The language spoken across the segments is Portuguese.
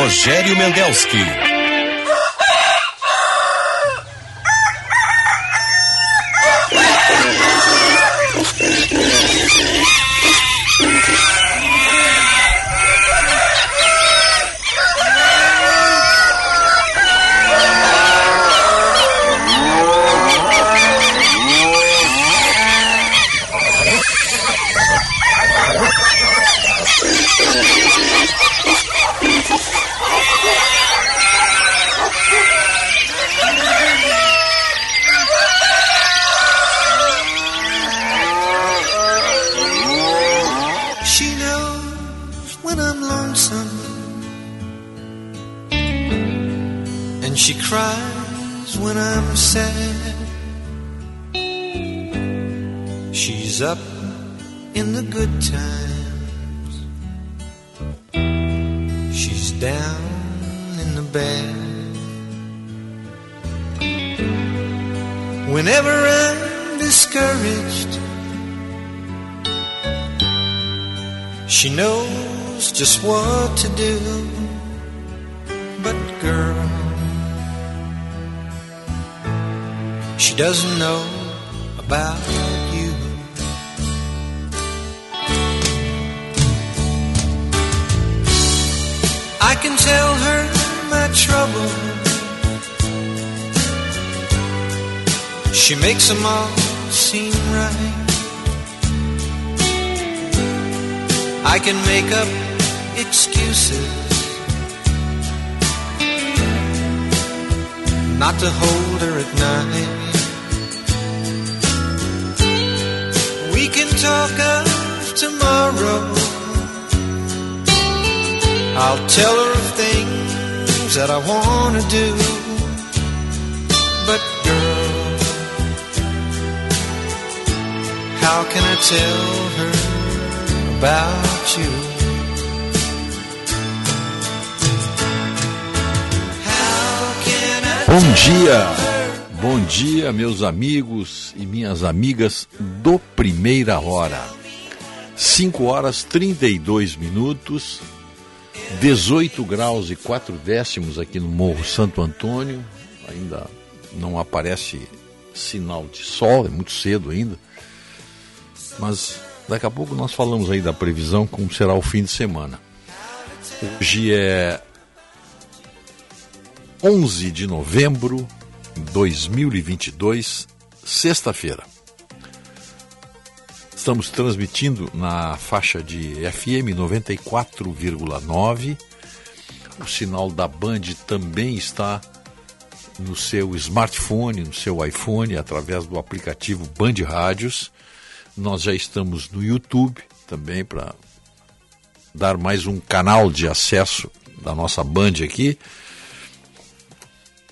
Rogério Mendelski. What to do. But girl, she doesn't know about you. I can tell her my trouble. She makes them all seem right. I can make up excuses not to hold her at night. We can talk of tomorrow. I'll tell her of things that I want to do. But girl, how can I tell her about you? Bom dia, bom dia, meus amigos e minhas amigas do Primeira Hora. 5 horas 32 minutos, 18 graus e 4 décimos aqui no Morro Santo Antônio. Ainda não aparece sinal de sol, é muito cedo ainda. Mas daqui a pouco nós falamos aí da previsão, como será o fim de semana. Hoje é 11 de novembro de 2022, sexta-feira. Estamos transmitindo na faixa de FM 94,9. O sinal da Band também está no seu smartphone, no seu iPhone, através do aplicativo Band Rádios. Nós já estamos no YouTube também para dar mais um canal de acesso da nossa Band aqui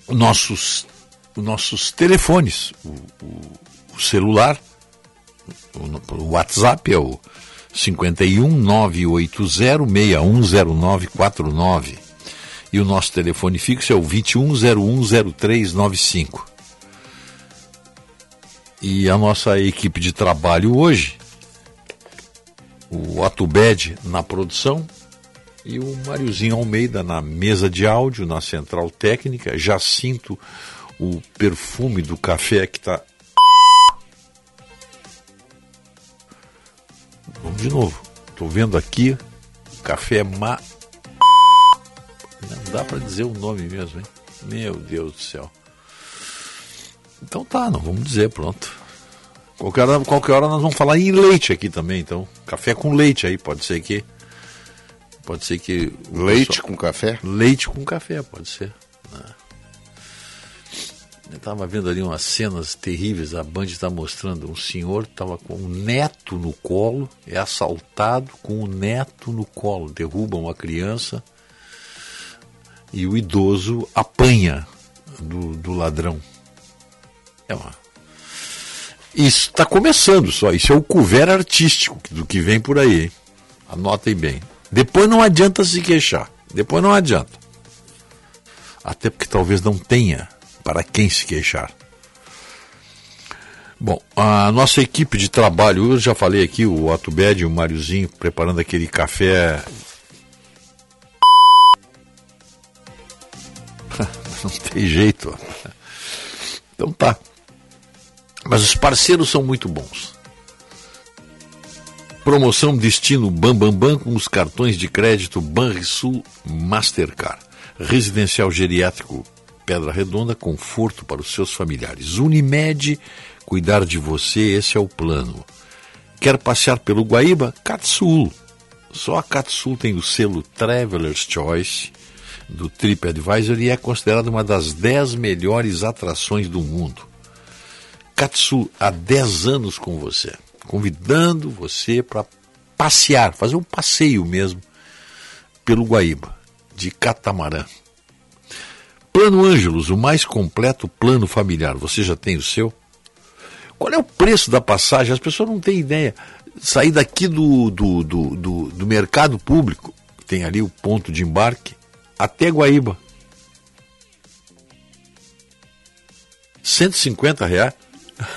nossos, nossos telefones, o, o, o celular, o, o, WhatsApp é o 51 980 610949 e o nosso telefone fixo é o 21010395. E a nossa equipe de trabalho hoje, o Atubed na produção, e o Mariozinho Almeida na mesa de áudio, na central técnica. Já sinto o perfume do café que está. Vamos de novo. Estou vendo aqui. O café ma. Não dá para dizer o nome mesmo, hein? Meu Deus do céu. Então tá, não vamos dizer, pronto. Qualquer hora, qualquer hora nós vamos falar em leite aqui também, então. Café com leite aí, pode ser que. Pode ser que. Leite pessoal- com café? Leite com café, pode ser. né? Eu estava vendo ali umas cenas terríveis. A Band está mostrando um senhor estava com um neto no colo, é assaltado com o neto no colo. Derruba uma criança e o idoso apanha do, do ladrão. É uma. Isso está começando só. Isso é o couvert artístico do que vem por aí. Hein? Anotem bem. Depois não adianta se queixar. Depois não adianta. Até porque talvez não tenha para quem se queixar. Bom, a nossa equipe de trabalho, eu já falei aqui, o Atubed e o Mariozinho preparando aquele café Não tem jeito. Então tá. Mas os parceiros são muito bons. Promoção Destino Bambambam Bam, Bam, com os cartões de crédito Banrisul Mastercard. Residencial Geriátrico Pedra Redonda, conforto para os seus familiares. Unimed, cuidar de você, esse é o plano. Quer passear pelo Guaíba? Catsul. Só a Catsul tem o selo Traveler's Choice do TripAdvisor e é considerada uma das 10 melhores atrações do mundo. Katsu há 10 anos com você, convidando você para passear, fazer um passeio mesmo pelo Guaíba, de catamarã. Plano Ângelos, o mais completo plano familiar. Você já tem o seu? Qual é o preço da passagem? As pessoas não têm ideia. Sair daqui do, do, do, do, do mercado público, tem ali o ponto de embarque, até Guaíba. 150 reais?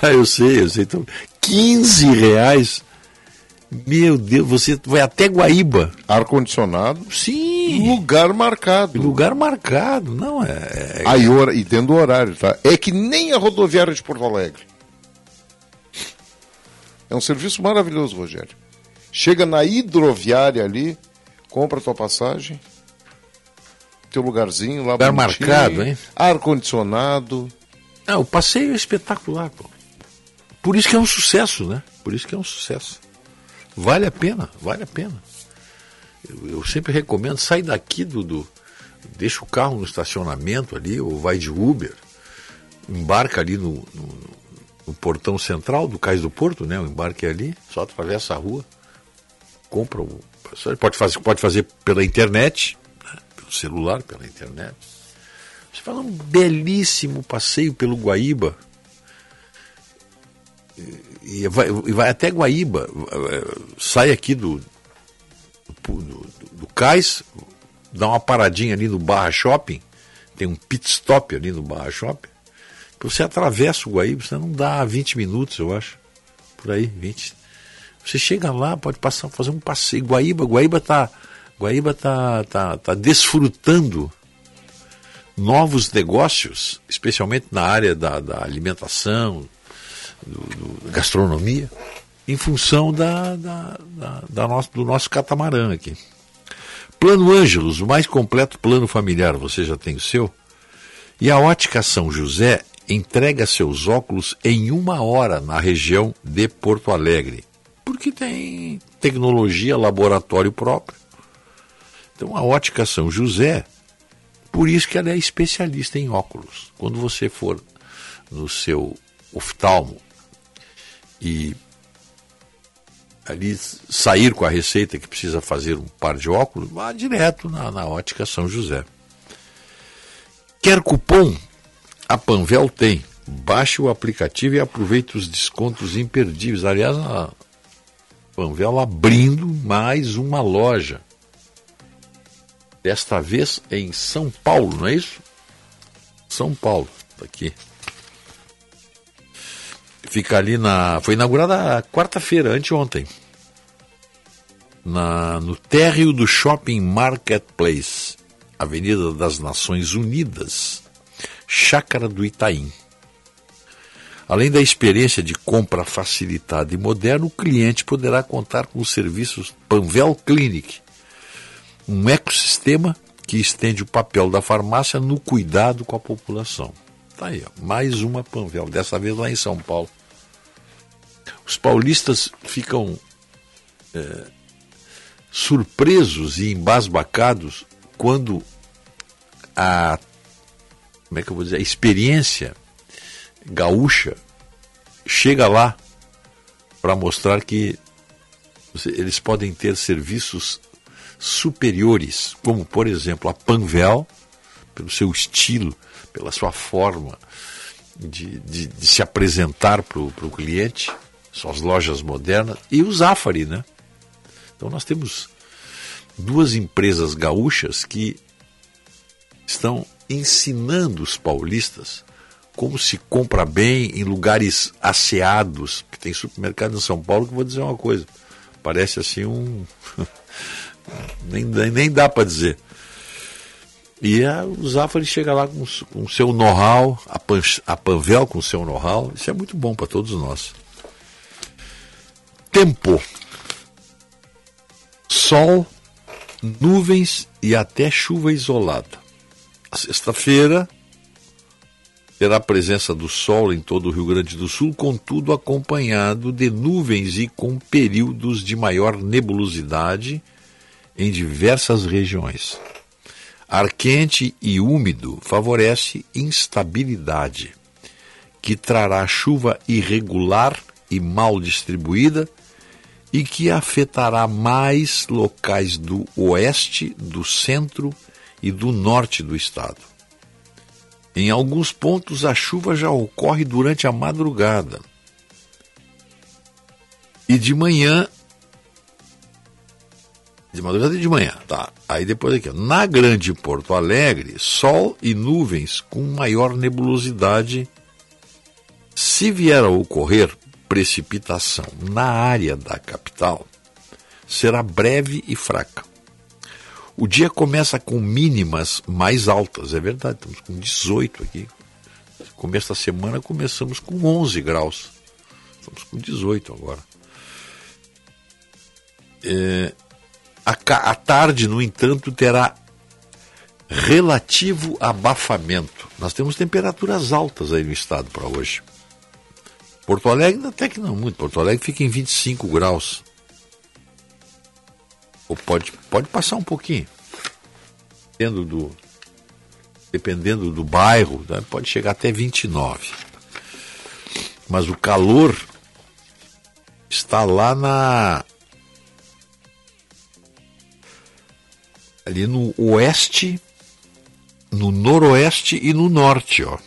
Ah, eu sei, eu sei. Então, 15 reais. Meu Deus, você vai até Guaíba. Ar-condicionado. Sim. Lugar marcado. Lugar marcado, não é. é... Aí, e tendo horário, tá? É que nem a rodoviária de Porto Alegre. É um serviço maravilhoso, Rogério. Chega na hidroviária ali, compra tua passagem, teu lugarzinho lá. Lugar marcado, hein? Ar-condicionado. Não, o passeio é espetacular, pô. Por isso que é um sucesso, né? Por isso que é um sucesso. Vale a pena, vale a pena. Eu, eu sempre recomendo, sai daqui do, Deixa o carro no estacionamento ali, ou vai de Uber, embarca ali no, no, no portão central do Cais do Porto, né? O embarque é ali, só atravessa a rua, compra o. Pode fazer, pode fazer pela internet, né? pelo celular, pela internet. Você faz um belíssimo passeio pelo Guaíba e vai, e vai até Guaíba, sai aqui do, do, do, do cais, dá uma paradinha ali no Barra Shopping, tem um pit stop ali no Barra Shopping, você atravessa o Guaíba, você não dá 20 minutos, eu acho, por aí, 20. Você chega lá, pode passar, fazer um passeio. Guaíba, Guaíba está Guaíba tá, tá, tá desfrutando novos negócios, especialmente na área da, da alimentação, do, do, gastronomia, em função da, da, da, da nosso, do nosso catamarã aqui. Plano Ângelos, o mais completo plano familiar, você já tem o seu? E a Ótica São José entrega seus óculos em uma hora na região de Porto Alegre, porque tem tecnologia, laboratório próprio. Então a Ótica São José, por isso que ela é especialista em óculos. Quando você for no seu oftalmo e ali sair com a receita que precisa fazer um par de óculos, vá direto na, na ótica São José. Quer cupom? A Panvel tem. Baixe o aplicativo e aproveite os descontos imperdíveis. Aliás, a Panvel abrindo mais uma loja. Desta vez em São Paulo, não é isso? São Paulo, está aqui. Fica ali na. Foi inaugurada quarta-feira, anteontem. Na, no térreo do Shopping Marketplace, Avenida das Nações Unidas, Chácara do Itaim. Além da experiência de compra facilitada e moderna, o cliente poderá contar com os serviços Panvel Clinic, um ecossistema que estende o papel da farmácia no cuidado com a população. Tá aí, ó, mais uma Panvel, dessa vez lá em São Paulo. Os paulistas ficam é, surpresos e embasbacados quando a como é que eu vou dizer, a experiência gaúcha chega lá para mostrar que eles podem ter serviços superiores, como por exemplo a Panvel, pelo seu estilo, pela sua forma de, de, de se apresentar para o cliente, suas lojas modernas, e o Zafari, né? Então nós temos duas empresas gaúchas que estão ensinando os paulistas como se compra bem em lugares asseados, que tem supermercado em São Paulo, que vou dizer uma coisa, parece assim um... nem, nem dá para dizer. E a, o Zafari chega lá com o seu know-how, a, Pan, a Panvel com o seu know-how. Isso é muito bom para todos nós. Tempo. Sol, nuvens e até chuva isolada. Sexta-feira terá a presença do sol em todo o Rio Grande do Sul, contudo acompanhado de nuvens e com períodos de maior nebulosidade em diversas regiões. Ar quente e úmido favorece instabilidade, que trará chuva irregular e mal distribuída e que afetará mais locais do oeste, do centro e do norte do estado. Em alguns pontos a chuva já ocorre durante a madrugada. E de manhã de madrugada e de manhã, tá? Aí depois aqui, ó. na Grande Porto Alegre, sol e nuvens com maior nebulosidade. Se vier a ocorrer precipitação na área da capital, será breve e fraca. O dia começa com mínimas mais altas, é verdade, estamos com 18 aqui. Começo da semana começamos com 11 graus. Estamos com 18 agora. É, a, a tarde, no entanto, terá relativo abafamento. Nós temos temperaturas altas aí no estado para hoje. Porto Alegre até que não muito. Porto Alegre fica em 25 graus. Ou pode, pode passar um pouquinho. Dependendo do, dependendo do bairro, né, pode chegar até 29. Mas o calor está lá na ali no oeste, no noroeste e no norte, ó.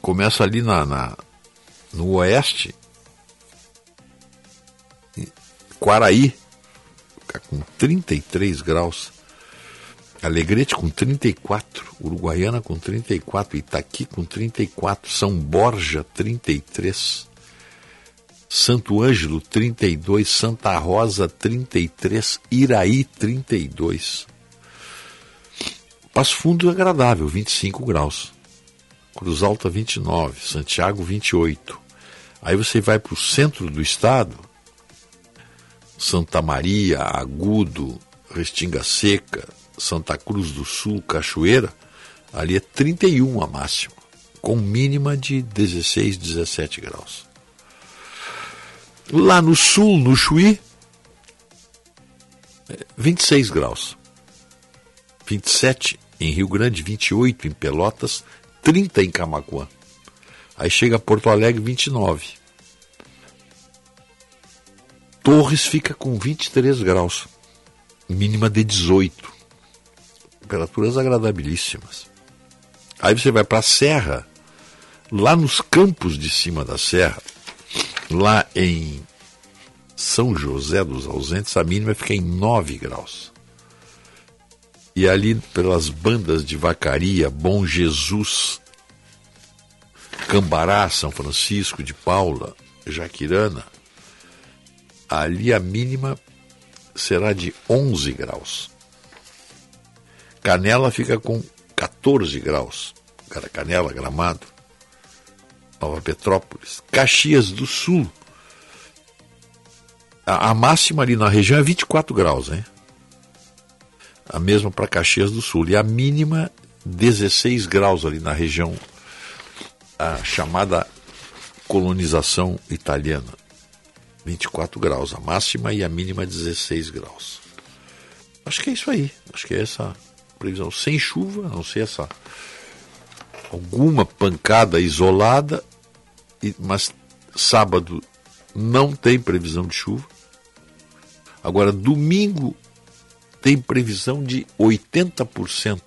Começa ali na, na no oeste, Quaraí, com 33 graus. Alegrete com 34, Uruguaiana com 34, Itaqui com 34, São Borja 33. Santo Ângelo 32, Santa Rosa 33, Iraí 32. Passo Fundo é agradável, 25 graus. Cruz Alta 29, Santiago 28. Aí você vai para o centro do estado, Santa Maria, Agudo, Restinga Seca, Santa Cruz do Sul, Cachoeira, ali é 31 a máxima, com mínima de 16, 17 graus. Lá no sul, no Chuí, 26 graus. 27 em Rio Grande, 28 em Pelotas, 30 em Camacuã. Aí chega Porto Alegre, 29. Torres fica com 23 graus, mínima de 18. Temperaturas agradabilíssimas. Aí você vai para a Serra, lá nos campos de cima da Serra, Lá em São José dos Ausentes, a mínima fica em 9 graus. E ali pelas bandas de Vacaria, Bom Jesus, Cambará, São Francisco de Paula, Jaquirana, ali a mínima será de 11 graus. Canela fica com 14 graus. Canela, Gramado. Nova Petrópolis, Caxias do Sul. A, a máxima ali na região é 24 graus, né? A mesma para Caxias do Sul. E a mínima 16 graus ali na região, a chamada colonização italiana. 24 graus, a máxima e a mínima 16 graus. Acho que é isso aí. Acho que é essa previsão. Sem chuva, a não ser essa alguma pancada isolada, mas sábado não tem previsão de chuva. Agora, domingo tem previsão de 80%.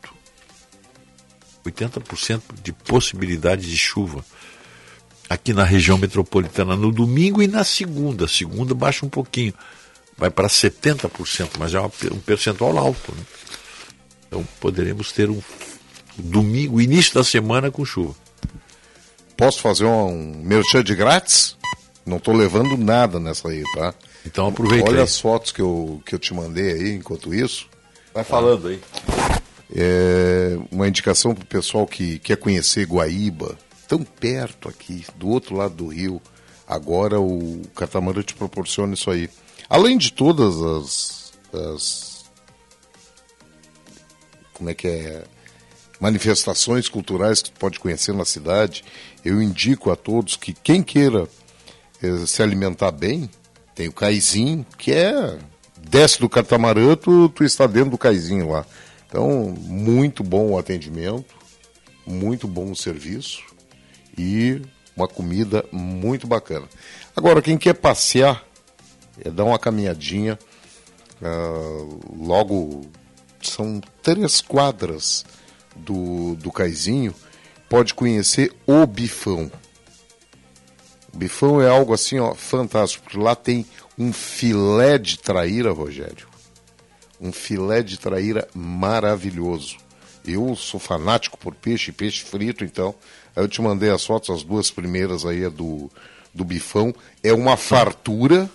80% de possibilidade de chuva aqui na região metropolitana no domingo e na segunda. Segunda baixa um pouquinho, vai para 70%, mas é um percentual alto. Né? Então poderemos ter um domingo, início da semana com chuva. Posso fazer um merchan de grátis? Não estou levando nada nessa aí, tá? Então aproveita. Olha aí. as fotos que eu, que eu te mandei aí enquanto isso. Vai falando aí. É uma indicação para o pessoal que quer conhecer Guaíba, tão perto aqui, do outro lado do rio. Agora o catamarã te proporciona isso aí. Além de todas as, as como é que é manifestações culturais que tu pode conhecer na cidade, eu indico a todos que quem queira eh, se alimentar bem, tem o caizinho, que é desce do catamarã, tu, tu está dentro do caizinho lá. Então, muito bom o atendimento, muito bom o serviço e uma comida muito bacana. Agora, quem quer passear, é dar uma caminhadinha, uh, logo são três quadras do, do Caizinho, pode conhecer o Bifão. O Bifão é algo assim, ó, fantástico, porque lá tem um filé de traíra, Rogério um filé de traíra maravilhoso. Eu sou fanático por peixe, peixe frito, então. Eu te mandei as fotos, as duas primeiras aí é do, do bifão. É uma fartura.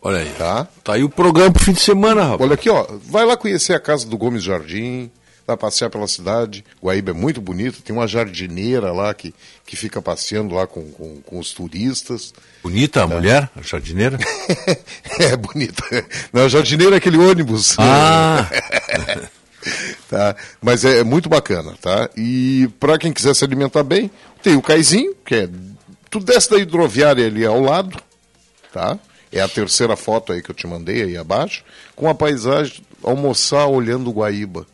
Olha aí. Tá? Tá aí o programa pro fim de semana, rapaz. Olha aqui, ó. Vai lá conhecer a casa do Gomes Jardim vai passear pela cidade. Guaíba é muito bonito, tem uma jardineira lá que, que fica passeando lá com, com, com os turistas. Bonita a é. mulher, a jardineira? é, bonita. Não, a jardineira é aquele ônibus. Ah! tá? Mas é, é, muito bacana, tá? E para quem quiser se alimentar bem, tem o caizinho, que é. Tu desce da hidroviária ali ao lado, tá? É a terceira foto aí que eu te mandei aí abaixo, com a paisagem, almoçar olhando o Guaíba.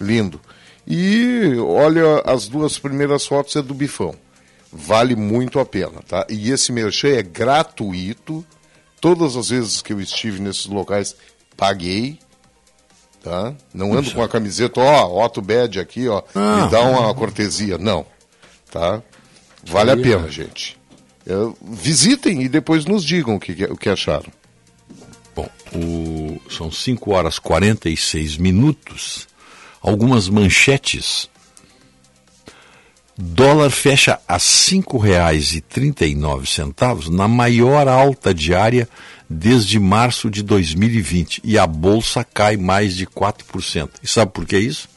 Lindo. E olha, as duas primeiras fotos é do bifão. Vale muito a pena, tá? E esse merchan é gratuito. Todas as vezes que eu estive nesses locais, paguei. Tá? Não ando Puxa. com a camiseta, ó, Otto Bad aqui, ó, ah, me dá uma cortesia. Não. Tá? Vale a pena, gente. É, visitem e depois nos digam o que, o que acharam. Bom, o... são 5 horas e 46 minutos algumas manchetes. Dólar fecha a R$ 5,39 na maior alta diária desde março de 2020 e a bolsa cai mais de 4%. E sabe por que isso?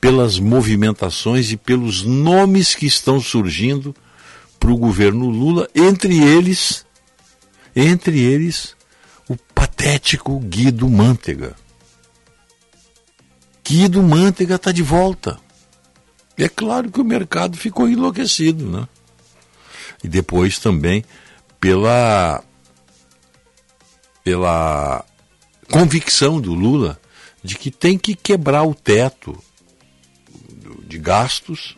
Pelas movimentações e pelos nomes que estão surgindo para o governo Lula, entre eles, entre eles, o patético Guido Mantega. Guido Mantega está de volta. É claro que o mercado ficou enlouquecido, né? E depois também pela pela convicção do Lula de que tem que quebrar o teto de gastos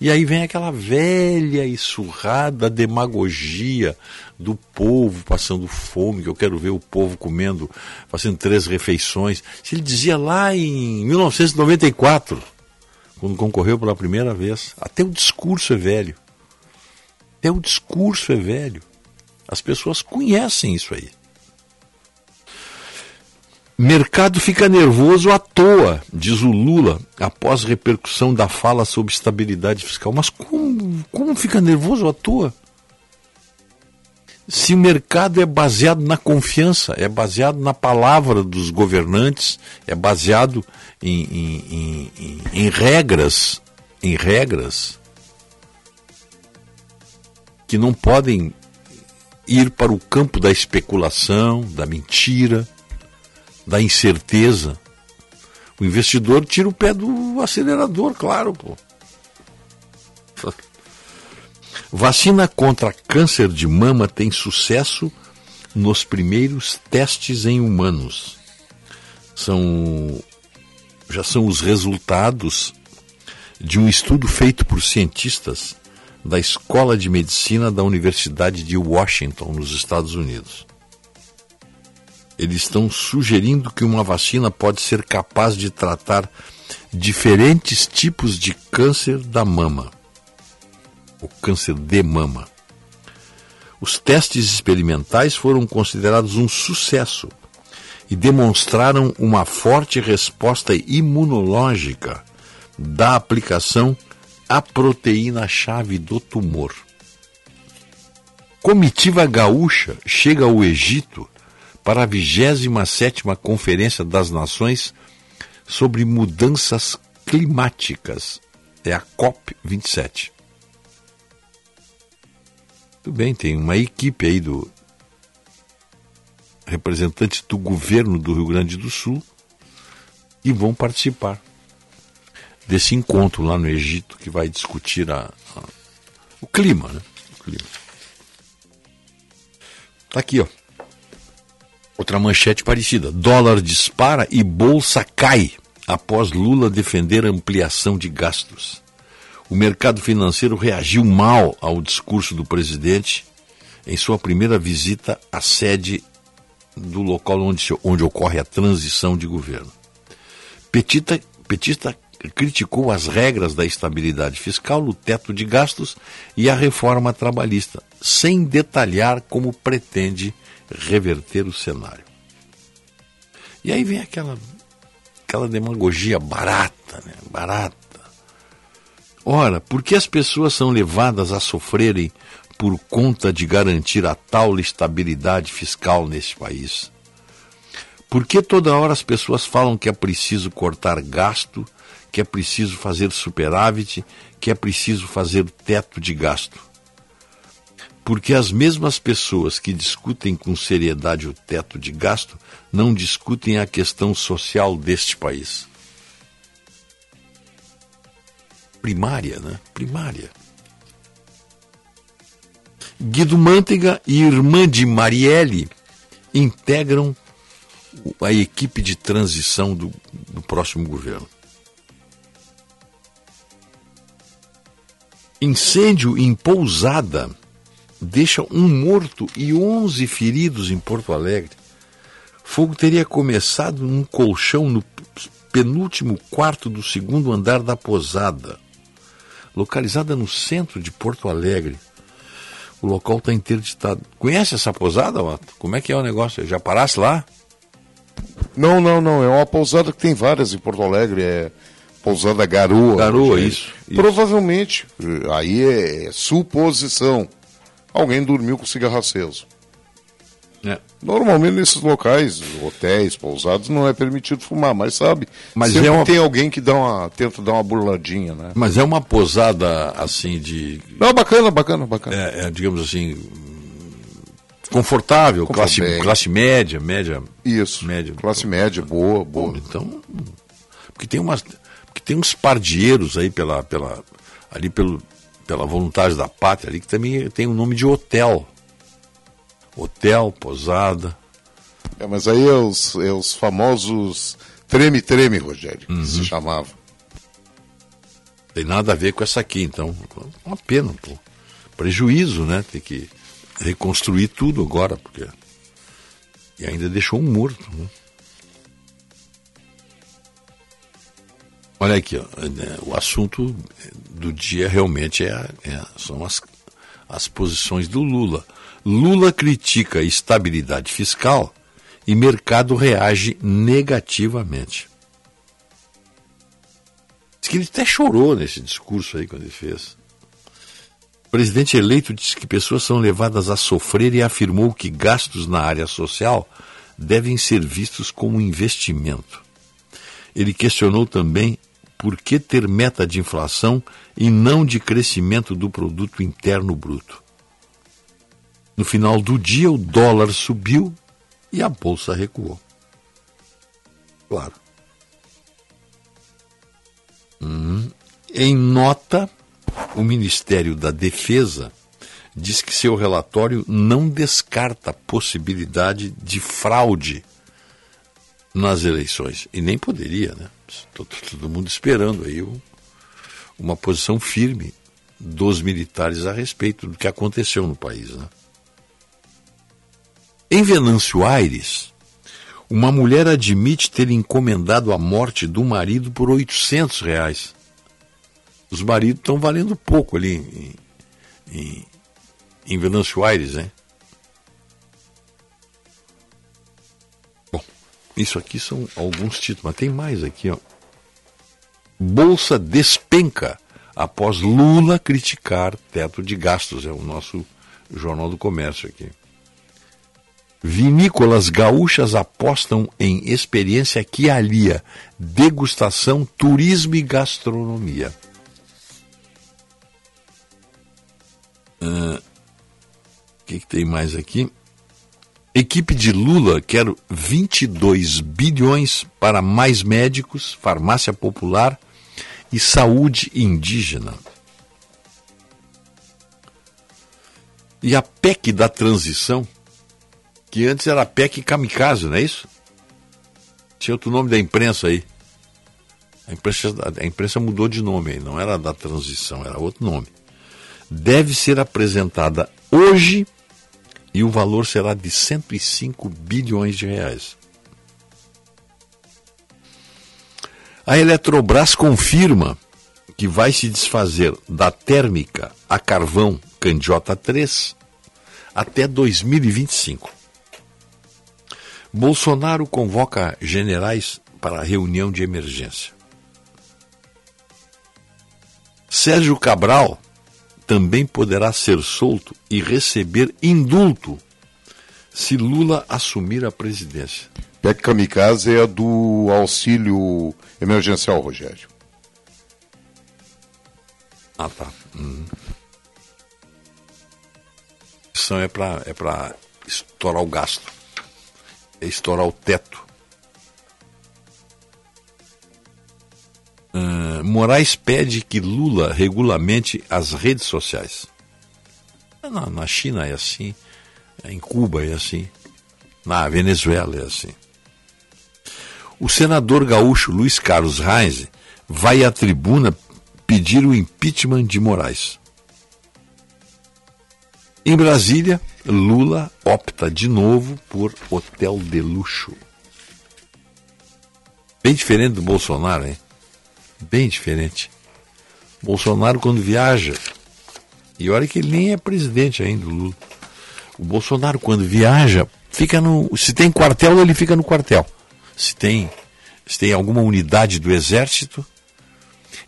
e aí vem aquela velha e surrada demagogia do povo passando fome, que eu quero ver o povo comendo, fazendo três refeições. Se ele dizia lá em 1994, quando concorreu pela primeira vez, até o discurso é velho. Até o discurso é velho. As pessoas conhecem isso aí. Mercado fica nervoso à toa, diz o Lula, após repercussão da fala sobre estabilidade fiscal. Mas como, como fica nervoso à toa? Se o mercado é baseado na confiança, é baseado na palavra dos governantes, é baseado em, em, em, em regras, em regras que não podem ir para o campo da especulação, da mentira da incerteza, o investidor tira o pé do acelerador, claro, pô. Vacina contra câncer de mama tem sucesso nos primeiros testes em humanos. São já são os resultados de um estudo feito por cientistas da Escola de Medicina da Universidade de Washington, nos Estados Unidos eles estão sugerindo que uma vacina pode ser capaz de tratar diferentes tipos de câncer da mama, o câncer de mama. Os testes experimentais foram considerados um sucesso e demonstraram uma forte resposta imunológica da aplicação à proteína-chave do tumor. Comitiva gaúcha chega ao Egito para a 27ª Conferência das Nações sobre mudanças climáticas. É a COP27. Tudo bem, tem uma equipe aí do representantes do governo do Rio Grande do Sul e vão participar desse encontro lá no Egito que vai discutir a, a o clima, né? O clima. Tá aqui, ó. Outra manchete parecida. Dólar dispara e bolsa cai após Lula defender ampliação de gastos. O mercado financeiro reagiu mal ao discurso do presidente em sua primeira visita à sede do local onde, onde ocorre a transição de governo. Petita, petista criticou as regras da estabilidade fiscal, o teto de gastos e a reforma trabalhista, sem detalhar como pretende reverter o cenário. E aí vem aquela, aquela demagogia barata, né? barata. Ora, por que as pessoas são levadas a sofrerem por conta de garantir a tal estabilidade fiscal nesse país? Por que toda hora as pessoas falam que é preciso cortar gasto que é preciso fazer superávit, que é preciso fazer teto de gasto. Porque as mesmas pessoas que discutem com seriedade o teto de gasto não discutem a questão social deste país. Primária, né? Primária. Guido Mantega e irmã de Marielle integram a equipe de transição do, do próximo governo. Incêndio em pousada deixa um morto e 11 feridos em Porto Alegre. Fogo teria começado num colchão no penúltimo quarto do segundo andar da pousada, localizada no centro de Porto Alegre. O local está interditado. Conhece essa pousada, Otto? Como é que é o negócio? Já parasse lá? Não, não, não. É uma pousada que tem várias em Porto Alegre. É Pousada Garoa. Garoa, isso, isso, Provavelmente, aí é suposição. Alguém dormiu com cigarro aceso. É. Normalmente nesses locais, hotéis, pousados, não é permitido fumar, mas sabe, mas sempre é uma... tem alguém que dá uma, tenta dar uma burladinha, né? Mas é uma posada assim de. Não, bacana, bacana, bacana. É, é digamos assim, confortável, classe, classe média, média. Isso. Média. Classe média, boa, boa. Então, porque tem umas que tem uns pardeiros aí pela, pela, ali pelo, pela vontade da pátria ali que também tem o nome de hotel. Hotel, posada. É, mas aí é os, é os famosos treme-treme, Rogério, uhum. que se chamava. Tem nada a ver com essa aqui, então. Uma pena, pô. Prejuízo, né? Tem que reconstruir tudo agora, porque. E ainda deixou um morto, né? Olha aqui, ó, né, o assunto do dia realmente é, é, são as, as posições do Lula. Lula critica estabilidade fiscal e mercado reage negativamente. Diz que ele até chorou nesse discurso aí quando ele fez. O presidente eleito disse que pessoas são levadas a sofrer e afirmou que gastos na área social devem ser vistos como investimento. Ele questionou também por que ter meta de inflação e não de crescimento do produto interno bruto? No final do dia, o dólar subiu e a bolsa recuou. Claro. Hum. Em nota, o Ministério da Defesa diz que seu relatório não descarta a possibilidade de fraude nas eleições. E nem poderia, né? Todo, mundo esperando aí uma posição firme dos militares a respeito do que aconteceu no país. Né? Em Venâncio Aires, uma mulher admite ter encomendado a morte do marido por 800 reais. Os maridos estão valendo pouco ali em, em, em Venâncio Aires, né? Isso aqui são alguns títulos, mas tem mais aqui, ó. Bolsa despenca após Lula criticar teto de gastos. É o nosso Jornal do Comércio aqui. Vinícolas gaúchas apostam em experiência que alia degustação, turismo e gastronomia. O uh, que, que tem mais aqui? Equipe de Lula quer 22 bilhões para mais médicos, farmácia popular e saúde indígena. E a PEC da transição, que antes era PEC kamikaze, não é isso? Tinha outro nome da imprensa aí. A imprensa, a imprensa mudou de nome aí, não era da transição, era outro nome. Deve ser apresentada hoje e o valor será de 105 bilhões de reais. A Eletrobras confirma que vai se desfazer da térmica a carvão Candiota 3 até 2025. Bolsonaro convoca generais para reunião de emergência. Sérgio Cabral também poderá ser solto e receber indulto se Lula assumir a presidência. PEC Kamikaze é a do auxílio emergencial, Rogério. Ah, tá. Uhum. Isso é para é pra estourar o gasto. É estourar o teto. Uh, Moraes pede que Lula regulamente as redes sociais. Na, na, China é assim, em Cuba é assim, na Venezuela é assim. O senador gaúcho Luiz Carlos Reis vai à tribuna pedir o impeachment de Moraes. Em Brasília, Lula opta de novo por hotel de luxo. Bem diferente do Bolsonaro, hein? bem diferente. Bolsonaro, quando viaja, e olha que ele nem é presidente ainda, o Lula. O Bolsonaro, quando viaja, fica no. Se tem quartel, ele fica no quartel. Se tem, se tem alguma unidade do exército,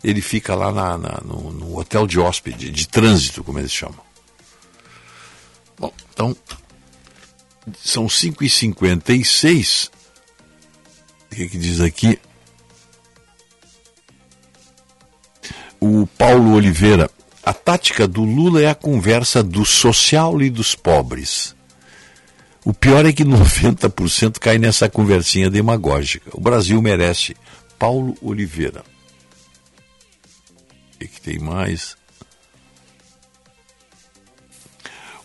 ele fica lá na, na no, no, hotel de hóspede, de trânsito, como eles chamam. Então, são 5h56. O que, que diz aqui? o Paulo Oliveira, a tática do Lula é a conversa do social e dos pobres. O pior é que 90% cai nessa conversinha demagógica. O Brasil merece. Paulo Oliveira. O que, que tem mais?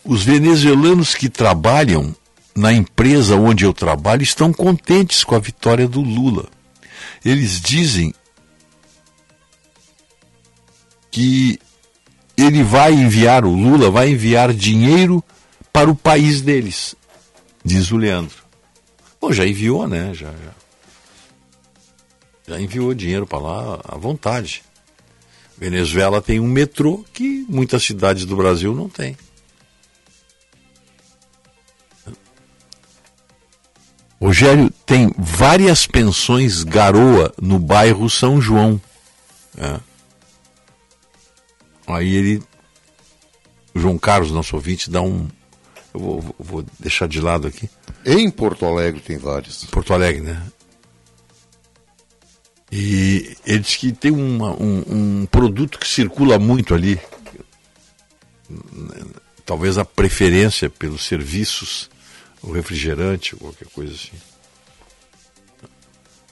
Os venezuelanos que trabalham na empresa onde eu trabalho estão contentes com a vitória do Lula. Eles dizem que ele vai enviar, o Lula vai enviar dinheiro para o país deles, diz o Leandro. Bom, já enviou, né? Já, já, já enviou dinheiro para lá à vontade. Venezuela tem um metrô que muitas cidades do Brasil não têm. Rogério tem várias pensões garoa no bairro São João. É. Aí ele, o João Carlos, nosso ouvinte, dá um. Eu vou, vou deixar de lado aqui. Em Porto Alegre tem vários. Porto Alegre, né? E ele diz que tem uma, um, um produto que circula muito ali. Talvez a preferência pelos serviços, o refrigerante, qualquer coisa assim.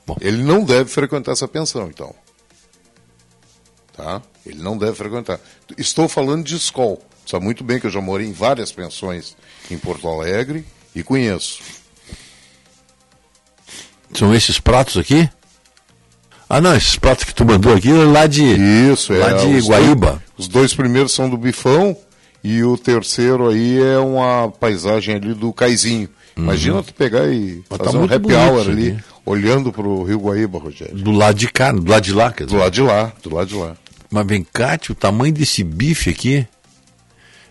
Bom. Ele não deve frequentar essa pensão, então. Tá? Ele não deve frequentar. Estou falando de escola. Sabe muito bem que eu já morei em várias pensões em Porto Alegre e conheço. São esses pratos aqui? Ah, não, esses pratos que tu mandou aqui é lá de, Isso, lá é, de os Guaíba. Dois, os dois primeiros são do bifão e o terceiro aí é uma paisagem ali do Caizinho. Imagina uhum. tu pegar e Mas tá fazer tá um happy hour ali, aqui. olhando para o Rio Guaíba, Rogério. Do lado de cá, do lado de lá, quer dizer. Do lado de lá, do lado de lá. Mas vem cá, o tamanho desse bife aqui.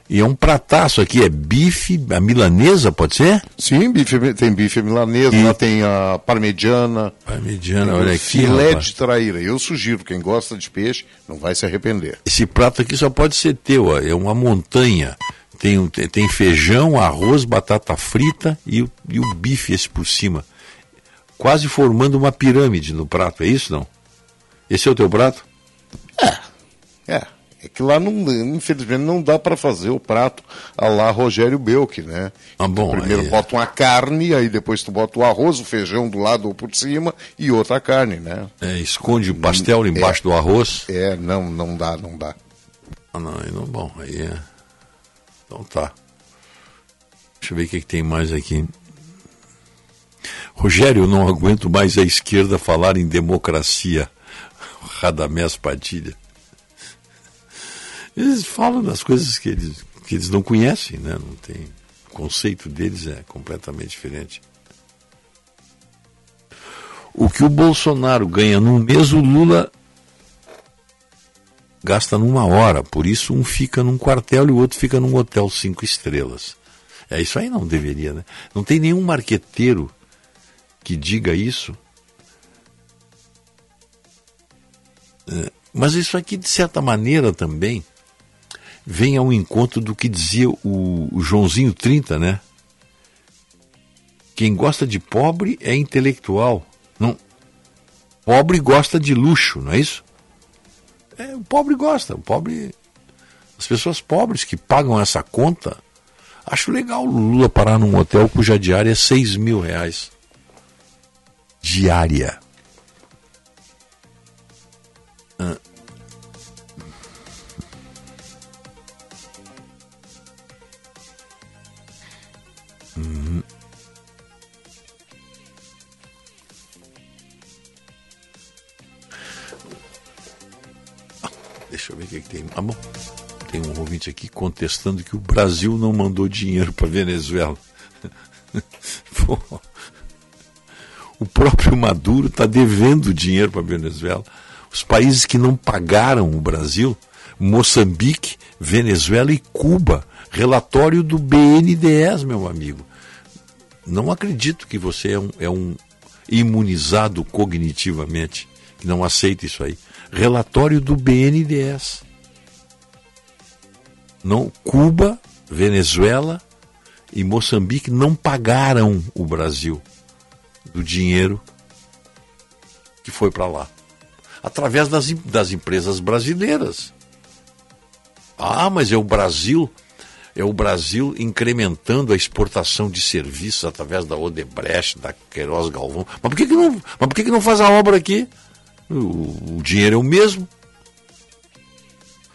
E é um prataço aqui, é bife, a milanesa, pode ser? Sim, bife, tem bife milanesa, e... lá tem a parmegiana. Parmegiana, olha aqui. Filé rapaz. de traíra. Eu sugiro, quem gosta de peixe não vai se arrepender. Esse prato aqui só pode ser teu, ó. é uma montanha Tem, um- tem feijão, arroz, batata frita e, o- e o bife esse por cima. Quase formando uma pirâmide no prato, é isso não? Esse é o teu prato? É, é que lá, não, infelizmente, não dá para fazer o prato a lá Rogério Belk, né? Ah, bom, Primeiro aí- bota uma carne, aí depois tu bota o arroz, o feijão do lado ou por cima e outra carne, né? É, esconde o pastel embaixo do arroz. É, não, não dá, não dá. Ah, não, aí não, bom, aí é. Então tá. Deixa eu ver o que, que tem mais aqui. Rogério, eu não aguento mais a esquerda falar em democracia. Radamés Padilha. Eles falam das coisas que eles, que eles não conhecem, né? Não tem. O conceito deles é completamente diferente. O que o Bolsonaro ganha num mês, o Lula gasta numa hora. Por isso, um fica num quartel e o outro fica num hotel cinco estrelas. É isso aí não deveria, né? Não tem nenhum marqueteiro que diga isso. É, mas isso aqui, de certa maneira, também vem ao encontro do que dizia o, Joãozinho 30, né? Quem gosta de pobre é intelectual. Não, pobre gosta de luxo, não é isso? É, o pobre gosta, o pobre. As pessoas pobres que pagam essa conta. Acho legal o Lula parar num hotel cuja diária é 6 mil reais. Diária. Ah. Uhum. Deixa eu ver o que, que tem. Ah, bom. Tem um ouvinte aqui contestando que o Brasil não mandou dinheiro para Venezuela. Pô, o próprio Maduro está devendo dinheiro para Venezuela. Os países que não pagaram o Brasil, Moçambique, Venezuela e Cuba. Relatório do BNDES, meu amigo. Não acredito que você é um, é um imunizado cognitivamente, que não aceita isso aí. Relatório do BNDES. Não, Cuba, Venezuela e Moçambique não pagaram o Brasil do dinheiro que foi para lá. Através das, das empresas brasileiras. Ah, mas é o Brasil, é o Brasil incrementando a exportação de serviços através da Odebrecht, da Queiroz Galvão. Mas por que, que, não, mas por que, que não faz a obra aqui? O, o dinheiro é o mesmo.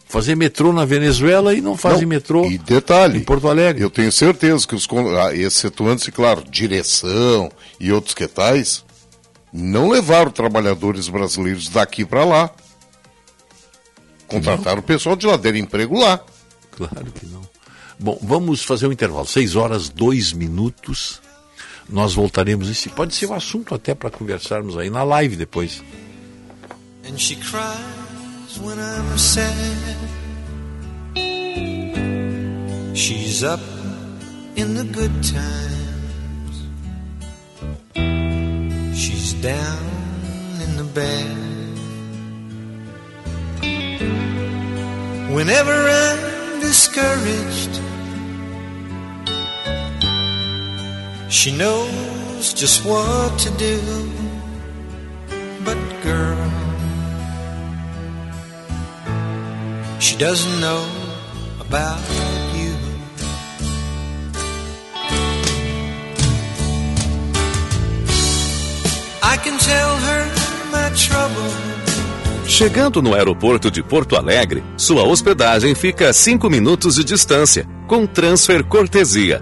Fazer metrô na Venezuela e não fazem Não, metrô E detalhe, em Porto Alegre. eu tenho certeza que os, ah, excetuando-se, claro, direção e outros que tais, não levaram trabalhadores brasileiros daqui para lá. Contrataram o pessoal de lá, deram emprego lá. Claro que não. Bom, vamos fazer um intervalo. Seis horas, dois minutos. Nós voltaremos. Esse pode ser o assunto até para conversarmos aí na live depois. And she cries when I'm sad. She's up in the good times. She's down in the bad. Whenever I'm discouraged, she knows just what to do. But girl, she doesn't know about you. I can tell her my trouble. Chegando no aeroporto de Porto Alegre, sua hospedagem fica a 5 minutos de distância, com transfer cortesia.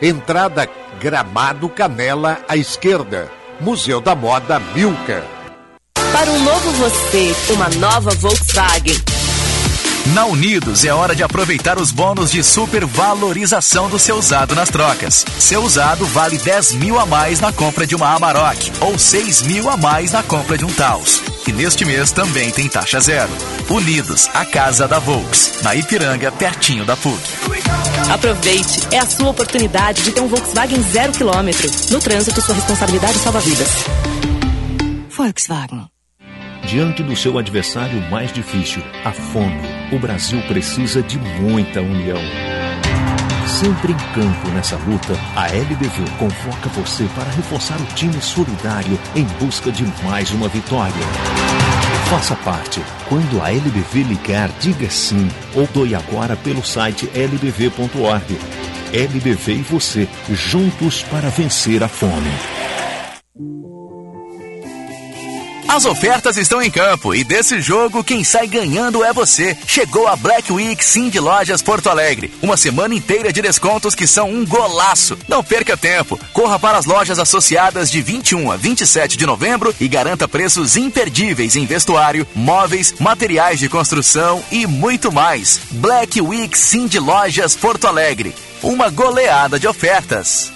Entrada Gramado Canela à esquerda. Museu da Moda Milka. Para um novo você, uma nova Volkswagen. Na Unidos é hora de aproveitar os bônus de supervalorização do seu usado nas trocas. Seu usado vale 10 mil a mais na compra de uma Amarok ou 6 mil a mais na compra de um Taos. E neste mês também tem taxa zero. Unidos, a casa da Volks, na Ipiranga, pertinho da PUC. Aproveite, é a sua oportunidade de ter um Volkswagen zero quilômetro. No trânsito, sua responsabilidade salva vidas. Volkswagen. Diante do seu adversário mais difícil, a fome, o Brasil precisa de muita união. Sempre em campo nessa luta, a LBV convoca você para reforçar o time solidário em busca de mais uma vitória. Faça parte. Quando a LBV ligar, diga sim ou doe agora pelo site lbv.org. LBV e você, juntos para vencer a fome. As ofertas estão em campo e desse jogo quem sai ganhando é você. Chegou a Black Week Sim de Lojas Porto Alegre. Uma semana inteira de descontos que são um golaço. Não perca tempo. Corra para as lojas associadas de 21 a 27 de novembro e garanta preços imperdíveis em vestuário, móveis, materiais de construção e muito mais. Black Week Sim de Lojas Porto Alegre. Uma goleada de ofertas.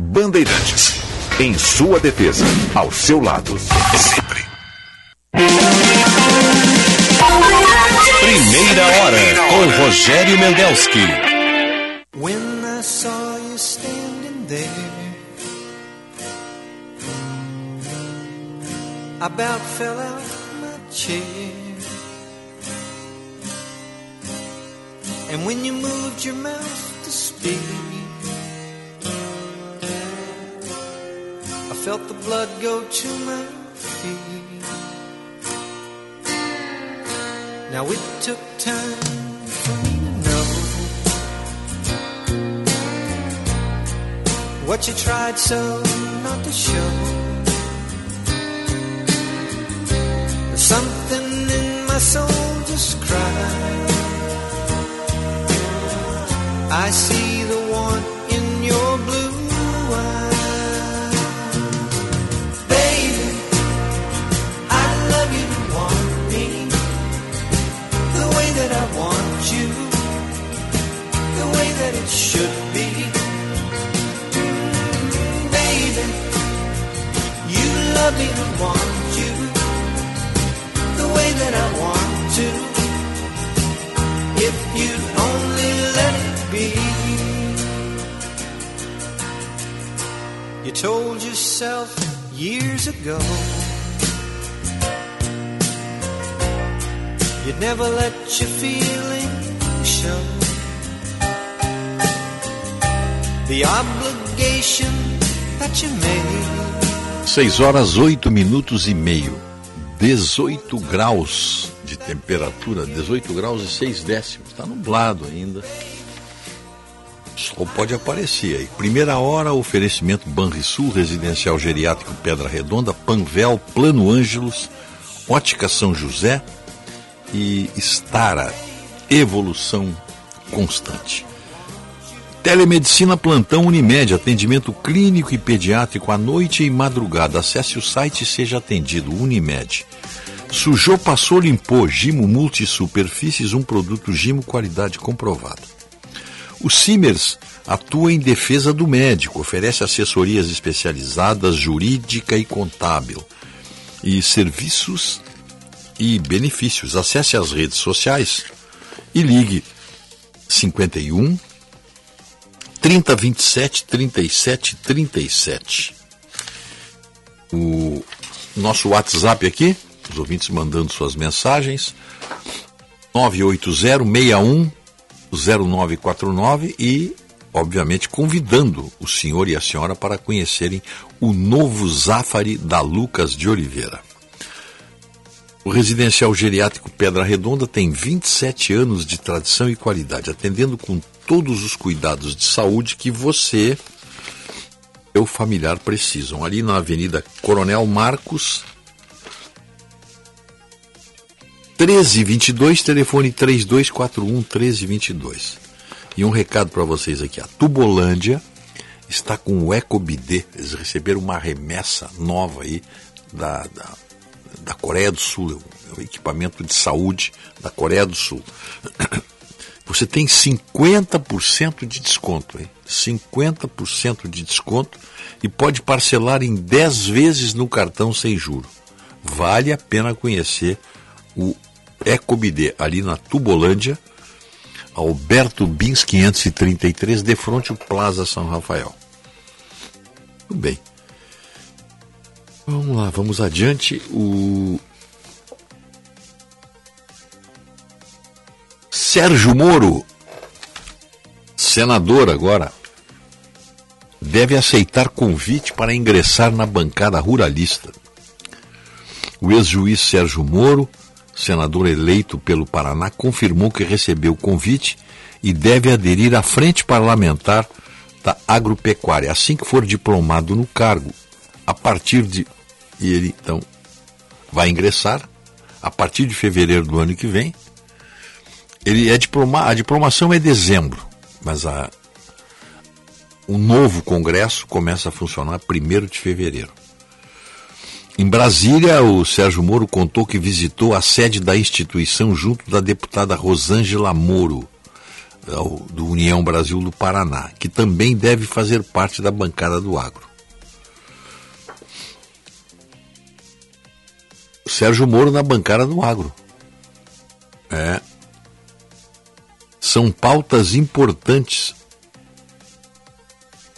Bandeirantes. Em sua defesa, ao seu lado, sempre. Primeira hora, com Rogério Mendelski. When I saw you standing there, about fell out my chair. And when you moved your mouth to speak, felt the blood go to my feet. Now it took time for me to know what you tried so not to show. There's something in my soul just cried. I see should be. Baby, you love me to want you the way that I want to. If you'd only let it be. You told yourself years ago you'd never let your feelings show. The obligation that you made. 6 horas 8 minutos e meio. 18 graus de temperatura, 18 graus e 6 décimos. Está nublado ainda. O sol pode aparecer aí. Primeira hora, oferecimento Banrisul, Residencial Geriátrico Pedra Redonda, Panvel, Plano Ângelos, Ótica São José e Stara, Evolução Constante. Telemedicina Plantão Unimed, atendimento clínico e pediátrico à noite e madrugada. Acesse o site e seja atendido. Unimed. Sujou, passou, limpou. Gimo Multisuperfícies, um produto Gimo qualidade comprovada. O Simers atua em defesa do médico, oferece assessorias especializadas, jurídica e contábil, e serviços e benefícios. Acesse as redes sociais e ligue 51 3027 37 37. o nosso WhatsApp aqui, os ouvintes mandando suas mensagens. 980610949 e, obviamente, convidando o senhor e a senhora para conhecerem o novo Zafari da Lucas de Oliveira. O residencial geriátrico Pedra Redonda tem 27 anos de tradição e qualidade, atendendo com todos os cuidados de saúde que você e o familiar precisam. Ali na Avenida Coronel Marcos, 1322, telefone 3241 1322. E um recado para vocês aqui: a Tubolândia está com o EcoBD. Eles receberam uma remessa nova aí da, da, da Coreia do Sul, é um equipamento de saúde da Coreia do Sul. Você tem 50% de desconto, hein? 50% de desconto e pode parcelar em 10 vezes no cartão sem juro. Vale a pena conhecer o EcoBD ali na Tubolândia, Alberto Bins 533, de frente ao Plaza São Rafael. Tudo bem. Vamos lá, vamos adiante. O Sérgio Moro, senador agora, deve aceitar convite para ingressar na bancada ruralista. O ex-juiz Sérgio Moro senador eleito pelo Paraná, confirmou que recebeu o convite e deve aderir à frente parlamentar da agropecuária assim que for diplomado no cargo. A partir de. E ele então vai ingressar a partir de fevereiro do ano que vem. Ele é diploma, a diplomação é dezembro, mas a, o novo Congresso começa a funcionar 1 de fevereiro. Em Brasília, o Sérgio Moro contou que visitou a sede da instituição junto da deputada Rosângela Moro, do União Brasil do Paraná, que também deve fazer parte da bancada do agro. Sérgio Moro na bancada do agro. É. São pautas importantes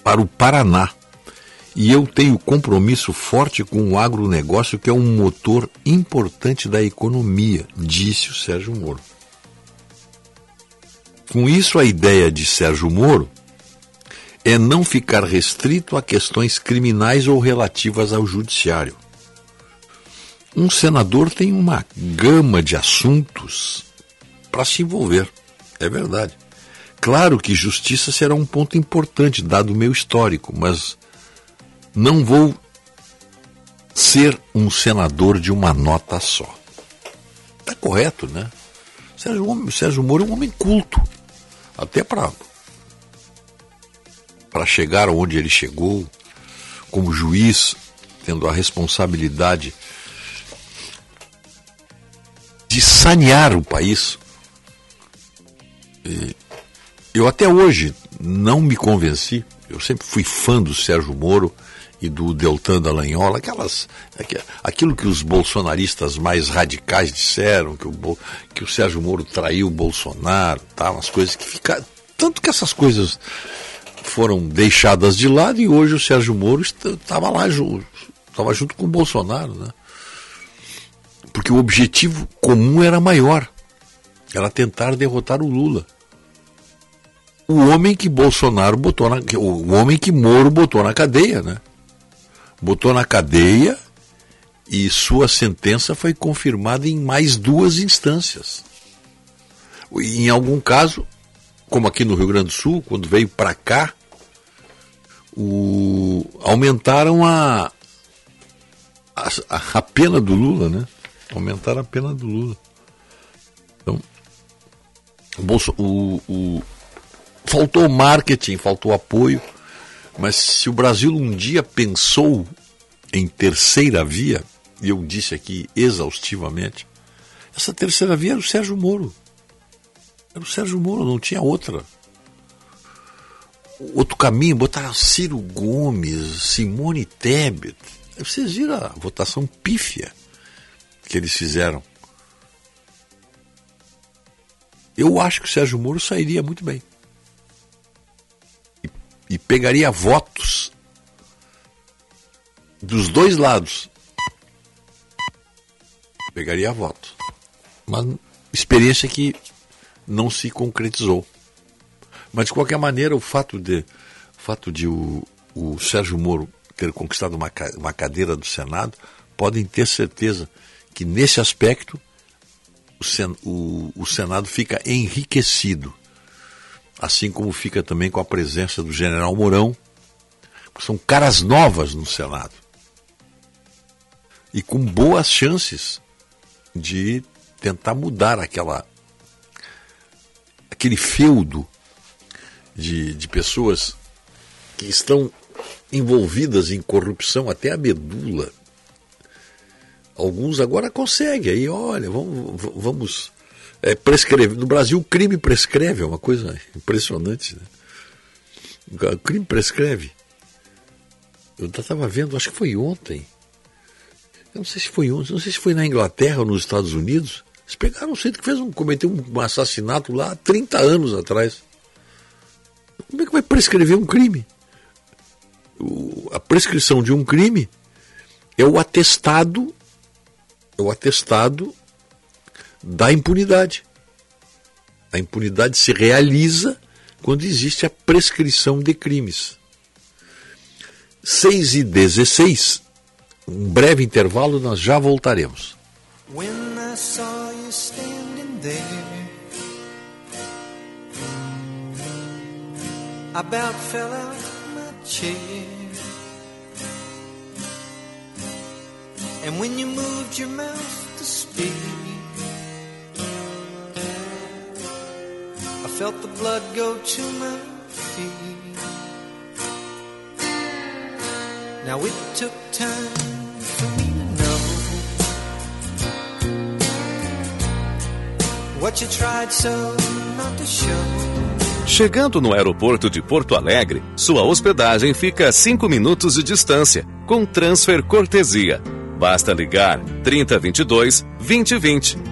para o Paraná e eu tenho compromisso forte com o agronegócio, que é um motor importante da economia, disse o Sérgio Moro. Com isso, a ideia de Sérgio Moro é não ficar restrito a questões criminais ou relativas ao judiciário. Um senador tem uma gama de assuntos para se envolver, é verdade. Claro que justiça será um ponto importante, dado o meu histórico, mas não vou ser um senador de uma nota só. Está correto, né? Sérgio, Sérgio Moro é um homem culto. Até para para chegar onde ele chegou, como juiz, tendo a responsabilidade de sanear o país. E eu até hoje não me convenci, eu sempre fui fã do Sérgio Moro, e do Deltan Dallagnol, aquelas, aquilo que os bolsonaristas mais radicais disseram, que o, que o Sérgio Moro traiu o Bolsonaro, tá, umas coisas que ficaram. Tanto que essas coisas foram deixadas de lado e hoje o Sérgio Moro estava lá junto, estava junto com o Bolsonaro, né? Porque o objetivo comum era maior, era tentar derrotar o Lula. O homem que Bolsonaro botou na, o homem que Moro botou na cadeia, né? botou na cadeia e sua sentença foi confirmada em mais duas instâncias. Em algum caso, como aqui no Rio Grande do Sul, quando veio para cá, o, aumentaram a, a, a, pena do Lula, né? Aumentaram a pena do Lula. Então, o, o faltou marketing, faltou apoio. Mas se o Brasil um dia pensou em terceira via, e eu disse aqui exaustivamente, essa terceira via era o Sérgio Moro. Era o Sérgio Moro, não tinha outra. Outro caminho, botar Ciro Gomes, Simone Tebet. Vocês viram a votação pífia que eles fizeram. Eu acho que o Sérgio Moro sairia muito bem e pegaria votos dos dois lados, pegaria voto. Uma experiência que não se concretizou. Mas de qualquer maneira, o fato de, o fato de o, o Sérgio Moro ter conquistado uma, uma cadeira do Senado, podem ter certeza que nesse aspecto o, Sen- o- o Senado fica enriquecido. Assim como fica também com a presença do general Mourão, que são caras novas no Senado. E com boas chances de tentar mudar aquela aquele feudo de, de pessoas que estão envolvidas em corrupção até a medula. Alguns agora conseguem, aí olha, vamos, vamos é, prescrever. No Brasil o crime prescreve, é uma coisa impressionante. Né? O crime prescreve. Eu estava vendo, acho que foi ontem. Eu não sei se foi ontem, não sei se foi na Inglaterra ou nos Estados Unidos. Eles pegaram um sujeito que fez um, cometeu um assassinato lá há 30 anos atrás. Como é que vai prescrever um crime? O- a prescrição de um crime é o atestado, é o atestado da impunidade. A impunidade se realiza quando existe a prescrição de crimes. 6 e 16, um breve intervalo, nós já voltaremos. When I saw you standing there, about fell out my chair. And when you moved your mouth to speak, I felt the blood go to my feet. Now it took time for me to know what you tried so. Chegando no aeroporto de Porto Alegre, sua hospedagem fica a 5 minutos de distância, com transfer cortesia. Basta ligar 3022 2020.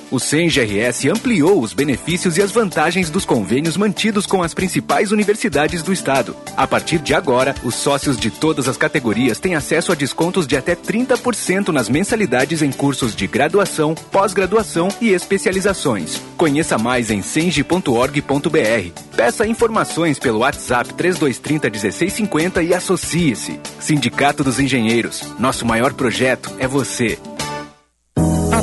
O CENGRS ampliou os benefícios e as vantagens dos convênios mantidos com as principais universidades do estado. A partir de agora, os sócios de todas as categorias têm acesso a descontos de até 30% nas mensalidades em cursos de graduação, pós-graduação e especializações. Conheça mais em cenge.org.br. Peça informações pelo WhatsApp 3230 1650 e associe-se. Sindicato dos Engenheiros. Nosso maior projeto é você.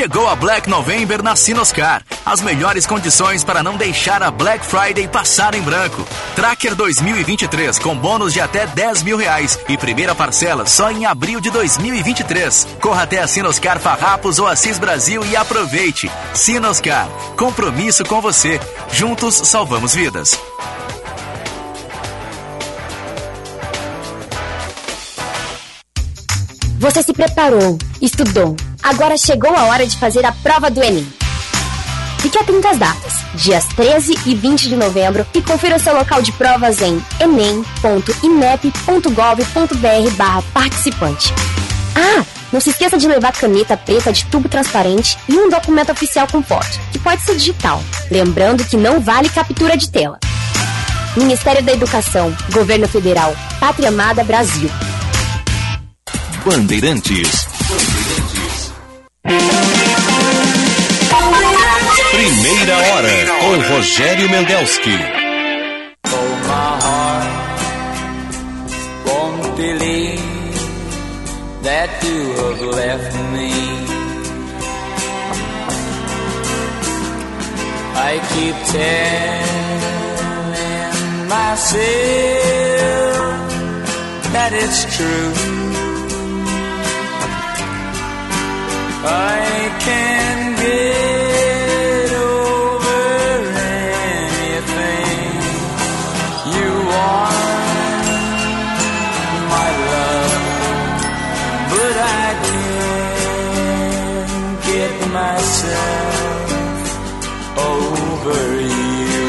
Chegou a Black November na Sinoscar. As melhores condições para não deixar a Black Friday passar em branco. Tracker 2023 com bônus de até 10 mil reais e primeira parcela só em abril de 2023. Corra até a Sinoscar Farrapos ou Assis Brasil e aproveite. Sinoscar, compromisso com você. Juntos salvamos vidas. Você se preparou, estudou. Agora chegou a hora de fazer a prova do Enem. Fique atento às datas, dias 13 e 20 de novembro, e confira seu local de provas em enem.inep.gov.br barra participante. Ah, não se esqueça de levar caneta preta de tubo transparente e um documento oficial com foto, que pode ser digital. Lembrando que não vale captura de tela. Ministério da Educação, Governo Federal, Pátria Amada Brasil. Bandeirantes. Primeira hora com Rogério Mendelski. Believe you have left me. I keep telling myself that it's true. I can get over anything you want, my love, but I can't get myself over you.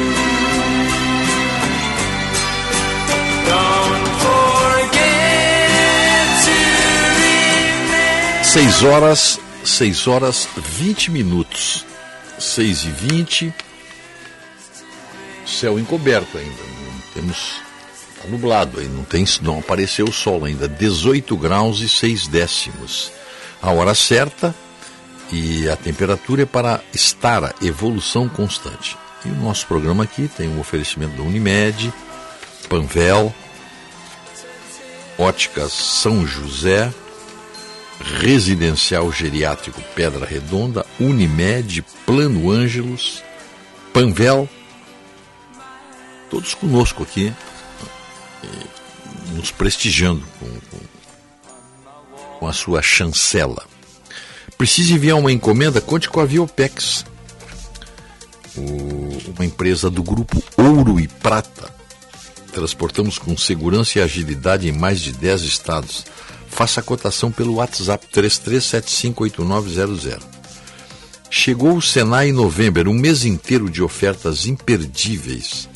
Don't forget to remember. 6 horas, 6 horas 20 minutos. 6 e 20. Céu encoberto ainda. Não temos. Tá nublado aí, não, tem, não apareceu o sol ainda. 18 graus e 6 décimos. A hora certa e a temperatura é para estar a evolução constante. E o nosso programa aqui tem um oferecimento da Unimed, Panvel, Óticas São José, Residencial Geriátrico Pedra Redonda, Unimed, Plano Ângelos, Panvel, todos conosco aqui, e nos prestigiando com, com, com a sua chancela. Precisa enviar uma encomenda? Conte com a Viopex, uma empresa do grupo Ouro e Prata. Transportamos com segurança e agilidade em mais de 10 estados. Faça a cotação pelo WhatsApp 33758900. Chegou o Senai em novembro, um mês inteiro de ofertas imperdíveis.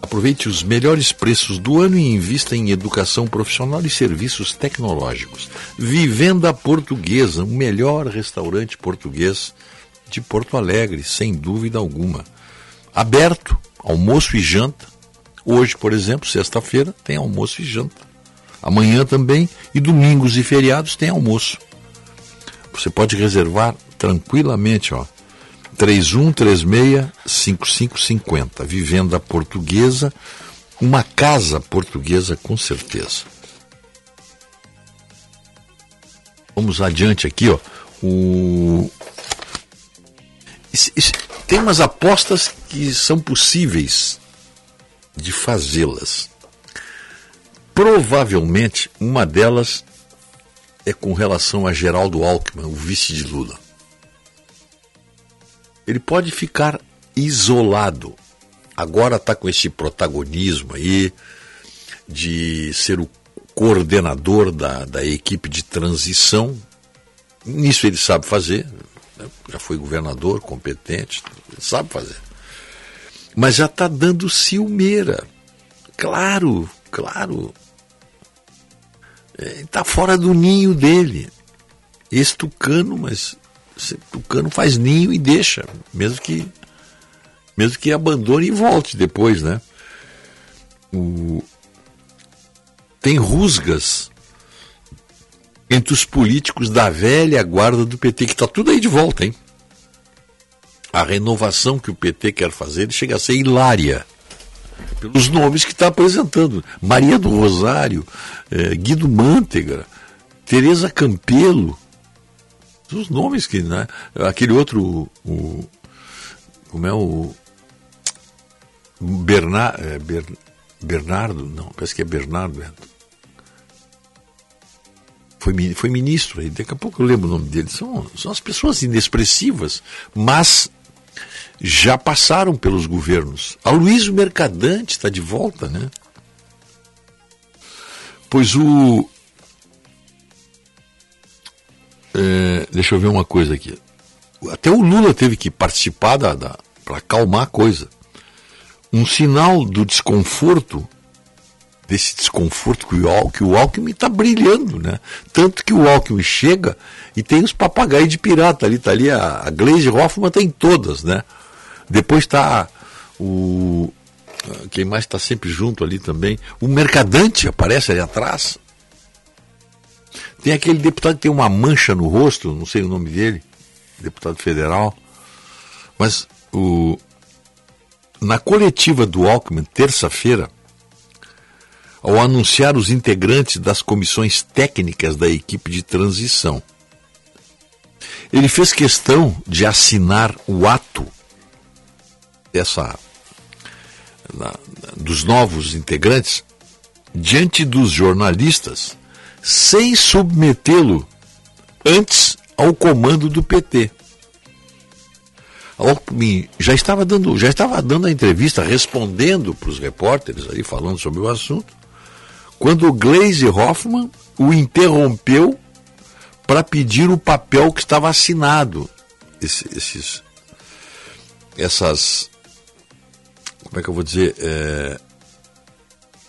Aproveite os melhores preços do ano e invista em educação profissional e serviços tecnológicos. Vivenda Portuguesa, o melhor restaurante português de Porto Alegre, sem dúvida alguma. Aberto, almoço e janta. Hoje, por exemplo, sexta-feira, tem almoço e janta. Amanhã também, e domingos e feriados tem almoço. Você pode reservar tranquilamente, ó. 3136-5550. Vivenda portuguesa, uma casa portuguesa com certeza. Vamos adiante aqui, ó. O... Tem umas apostas que são possíveis de fazê-las. Provavelmente uma delas é com relação a Geraldo Alckmin, o vice de Lula ele pode ficar isolado. Agora está com esse protagonismo aí de ser o coordenador da, da equipe de transição. Nisso ele sabe fazer, né? já foi governador competente, sabe fazer. Mas já está dando ciumeira. Claro, claro. Está fora do ninho dele. Esse tucano, mas esse tucano faz ninho e deixa, mesmo que mesmo que abandone e volte depois, né? O... Tem rusgas entre os políticos da velha guarda do PT, que está tudo aí de volta, hein? A renovação que o PT quer fazer chega a ser hilária. Pelos nomes que está apresentando. Maria do Rosário, eh, Guido Mantega, Tereza Campelo, os nomes que, né? Aquele outro, o, como é o Berna, é, Ber, Bernardo, não, parece que é Bernardo. é. Foi, foi ministro, aí daqui a pouco eu lembro o nome dele. São, são as pessoas inexpressivas, mas já passaram pelos governos. A Luiz Mercadante está de volta, né? Pois o, É, deixa eu ver uma coisa aqui. Até o Lula teve que participar da, da para acalmar a coisa. Um sinal do desconforto, desse desconforto que o, que o Alckmin está brilhando, né? Tanto que o Alckmin chega e tem os papagaios de pirata ali, tá ali a, a Glaze Hoffman tem todas, né? Depois está o quem mais está sempre junto ali também, o Mercadante aparece ali atrás. Tem aquele deputado que tem uma mancha no rosto, não sei o nome dele, deputado federal. Mas o, na coletiva do Alckmin, terça-feira, ao anunciar os integrantes das comissões técnicas da equipe de transição. Ele fez questão de assinar o ato dessa na, dos novos integrantes diante dos jornalistas sem submetê-lo antes ao comando do PT. Alckmin já estava dando, já estava dando a entrevista, respondendo para os repórteres ali, falando sobre o assunto, quando o Glaze Hoffman o interrompeu para pedir o papel que estava assinado. Esse, esses, essas, como é que eu vou dizer, é,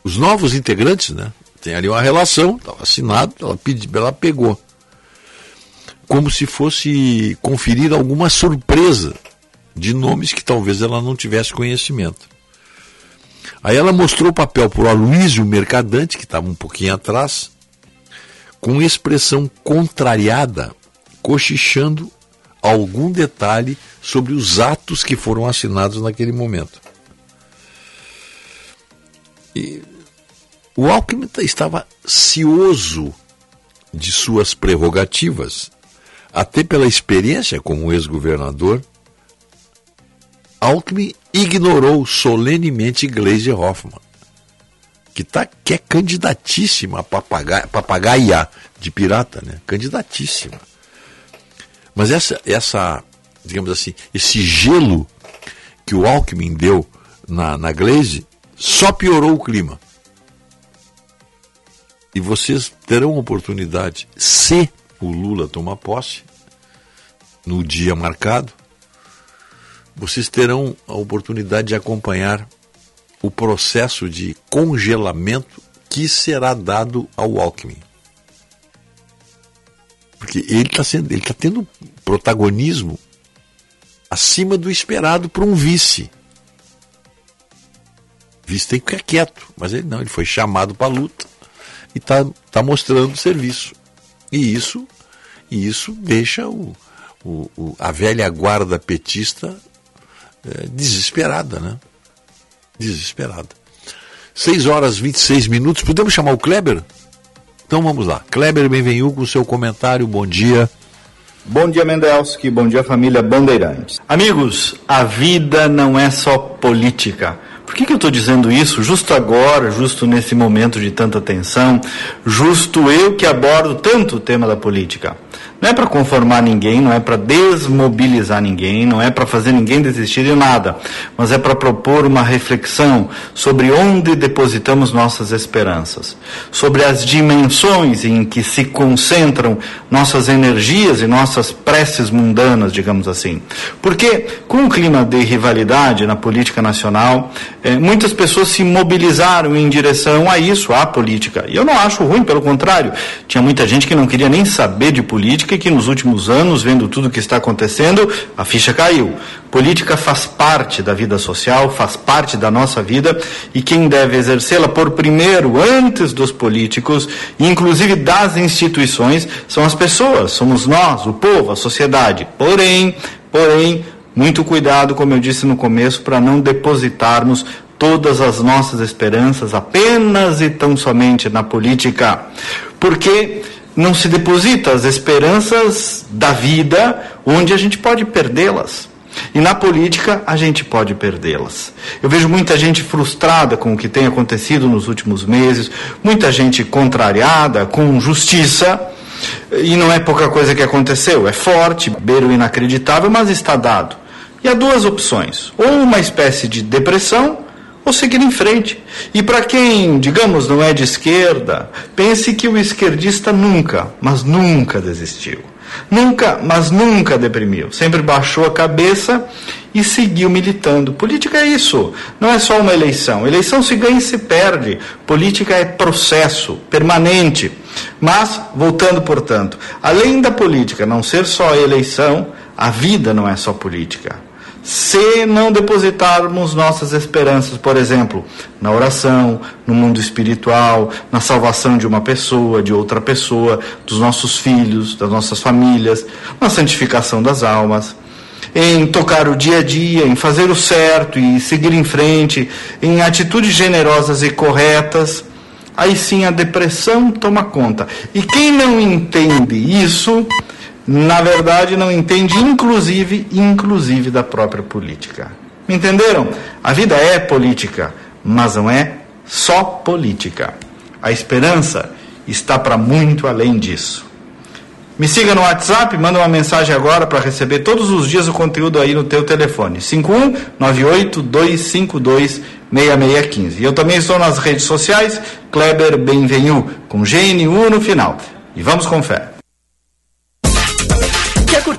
os novos integrantes, né? Tem ali uma relação, estava assinado, ela, pedi, ela pegou. Como se fosse conferir alguma surpresa de nomes que talvez ela não tivesse conhecimento. Aí ela mostrou o papel para o Aloysio Mercadante, que estava um pouquinho atrás, com expressão contrariada, cochichando algum detalhe sobre os atos que foram assinados naquele momento. E o Alckmin estava cioso de suas prerrogativas, até pela experiência como ex-governador Alckmin ignorou solenemente Gleisi Hoffmann, que, tá, que é candidatíssima a papagaia, papagaia de pirata, né? Candidatíssima. Mas essa, essa, digamos assim, esse gelo que o Alckmin deu na, na Glaze só piorou o clima. E vocês terão oportunidade, se o Lula tomar posse, no dia marcado, vocês terão a oportunidade de acompanhar o processo de congelamento que será dado ao Alckmin. Porque ele está está tendo protagonismo acima do esperado para um vice. O vice tem que ficar quieto, mas ele não, ele foi chamado para a luta e está tá mostrando serviço. E isso, e isso deixa o, o, o, a velha guarda petista é, desesperada, né? Desesperada. 6 horas 26 minutos. Podemos chamar o Kleber? Então vamos lá. Kleber Benvenu com o seu comentário. Bom dia. Bom dia, Mendelski. Bom dia, família Bandeirantes. Amigos, a vida não é só política. Por que, que eu estou dizendo isso justo agora, justo nesse momento de tanta tensão, justo eu que abordo tanto o tema da política? Não é para conformar ninguém, não é para desmobilizar ninguém, não é para fazer ninguém desistir de nada, mas é para propor uma reflexão sobre onde depositamos nossas esperanças, sobre as dimensões em que se concentram nossas energias e nossas preces mundanas, digamos assim. Porque, com o clima de rivalidade na política nacional, eh, muitas pessoas se mobilizaram em direção a isso, à política. E eu não acho ruim, pelo contrário. Tinha muita gente que não queria nem saber de política que nos últimos anos, vendo tudo o que está acontecendo, a ficha caiu. Política faz parte da vida social, faz parte da nossa vida e quem deve exercê-la por primeiro, antes dos políticos, e inclusive das instituições, são as pessoas, somos nós, o povo, a sociedade. Porém, porém, muito cuidado, como eu disse no começo, para não depositarmos todas as nossas esperanças apenas e tão somente na política. Porque não se deposita as esperanças da vida onde a gente pode perdê-las. E na política a gente pode perdê-las. Eu vejo muita gente frustrada com o que tem acontecido nos últimos meses, muita gente contrariada com justiça, e não é pouca coisa que aconteceu, é forte, beiro inacreditável, mas está dado. E há duas opções: ou uma espécie de depressão, ou seguir em frente. E para quem, digamos, não é de esquerda, pense que o esquerdista nunca, mas nunca desistiu. Nunca, mas nunca deprimiu. Sempre baixou a cabeça e seguiu militando. Política é isso. Não é só uma eleição. Eleição se ganha e se perde. Política é processo permanente. Mas, voltando, portanto, além da política não ser só eleição, a vida não é só política se não depositarmos nossas esperanças, por exemplo, na oração, no mundo espiritual, na salvação de uma pessoa, de outra pessoa, dos nossos filhos, das nossas famílias, na santificação das almas, em tocar o dia a dia, em fazer o certo e seguir em frente, em atitudes generosas e corretas, aí sim a depressão toma conta. E quem não entende isso, na verdade não entende inclusive, inclusive da própria política. Me entenderam? A vida é política, mas não é só política. A esperança está para muito além disso. Me siga no WhatsApp, manda uma mensagem agora para receber todos os dias o conteúdo aí no teu telefone. 5198-252-6615. E eu também estou nas redes sociais, Kleber Benvenu, com GNU no final. E vamos com fé.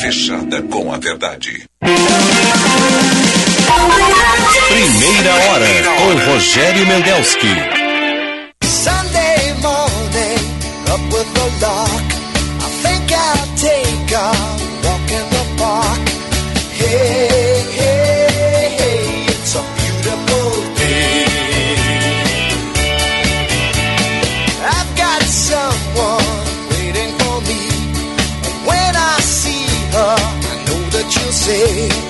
Fechada com a verdade. Primeira hora com Rogério Mendelski. Say,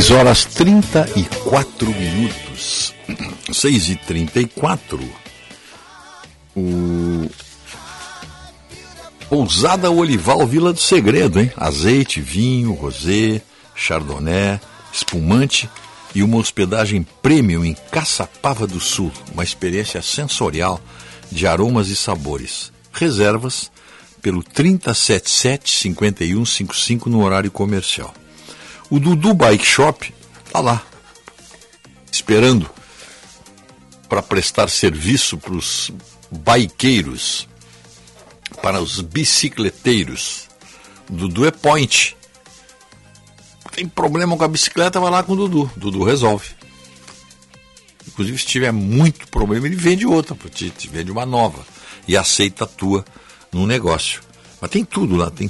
6 horas 34 minutos. 6 e 34. O Pousada Olival Vila do Segredo, hein? Azeite, vinho, rosé, chardonnay, espumante e uma hospedagem premium em Caçapava do Sul. Uma experiência sensorial de aromas e sabores. Reservas pelo 3077-5155 no horário comercial. O Dudu Bike Shop tá lá, esperando para prestar serviço para os baiqueiros, para os bicicleteiros. Dudu é point. Tem problema com a bicicleta, vai lá com o Dudu. Dudu resolve. Inclusive, se tiver muito problema, ele vende outra, te, te vende uma nova. E aceita a tua no negócio. Mas tem tudo lá, tem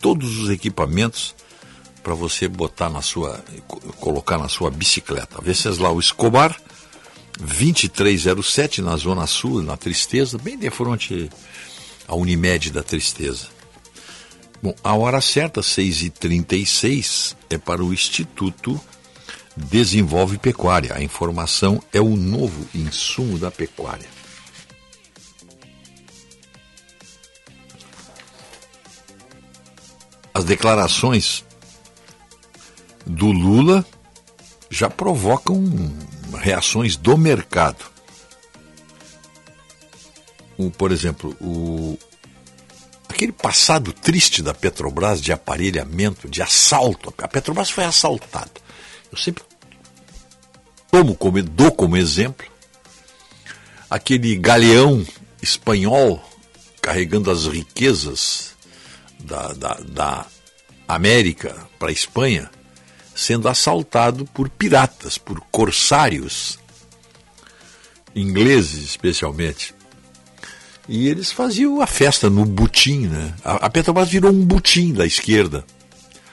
todos os equipamentos para você botar na sua, co- colocar na sua bicicleta. Venceslau Escobar, 2307 na Zona Sul, na Tristeza, bem de frente à Unimed da Tristeza. Bom, a hora certa, 6h36, é para o Instituto Desenvolve Pecuária. A informação é o novo insumo da pecuária. As declarações do Lula já provocam reações do mercado. O, por exemplo, o, aquele passado triste da Petrobras de aparelhamento, de assalto. A Petrobras foi assaltada. Eu sempre tomo como, dou como exemplo aquele galeão espanhol carregando as riquezas da, da, da América para a Espanha, sendo assaltado por piratas, por corsários, ingleses especialmente. E eles faziam a festa no butim, né? A, Petrobras virou um butim da esquerda.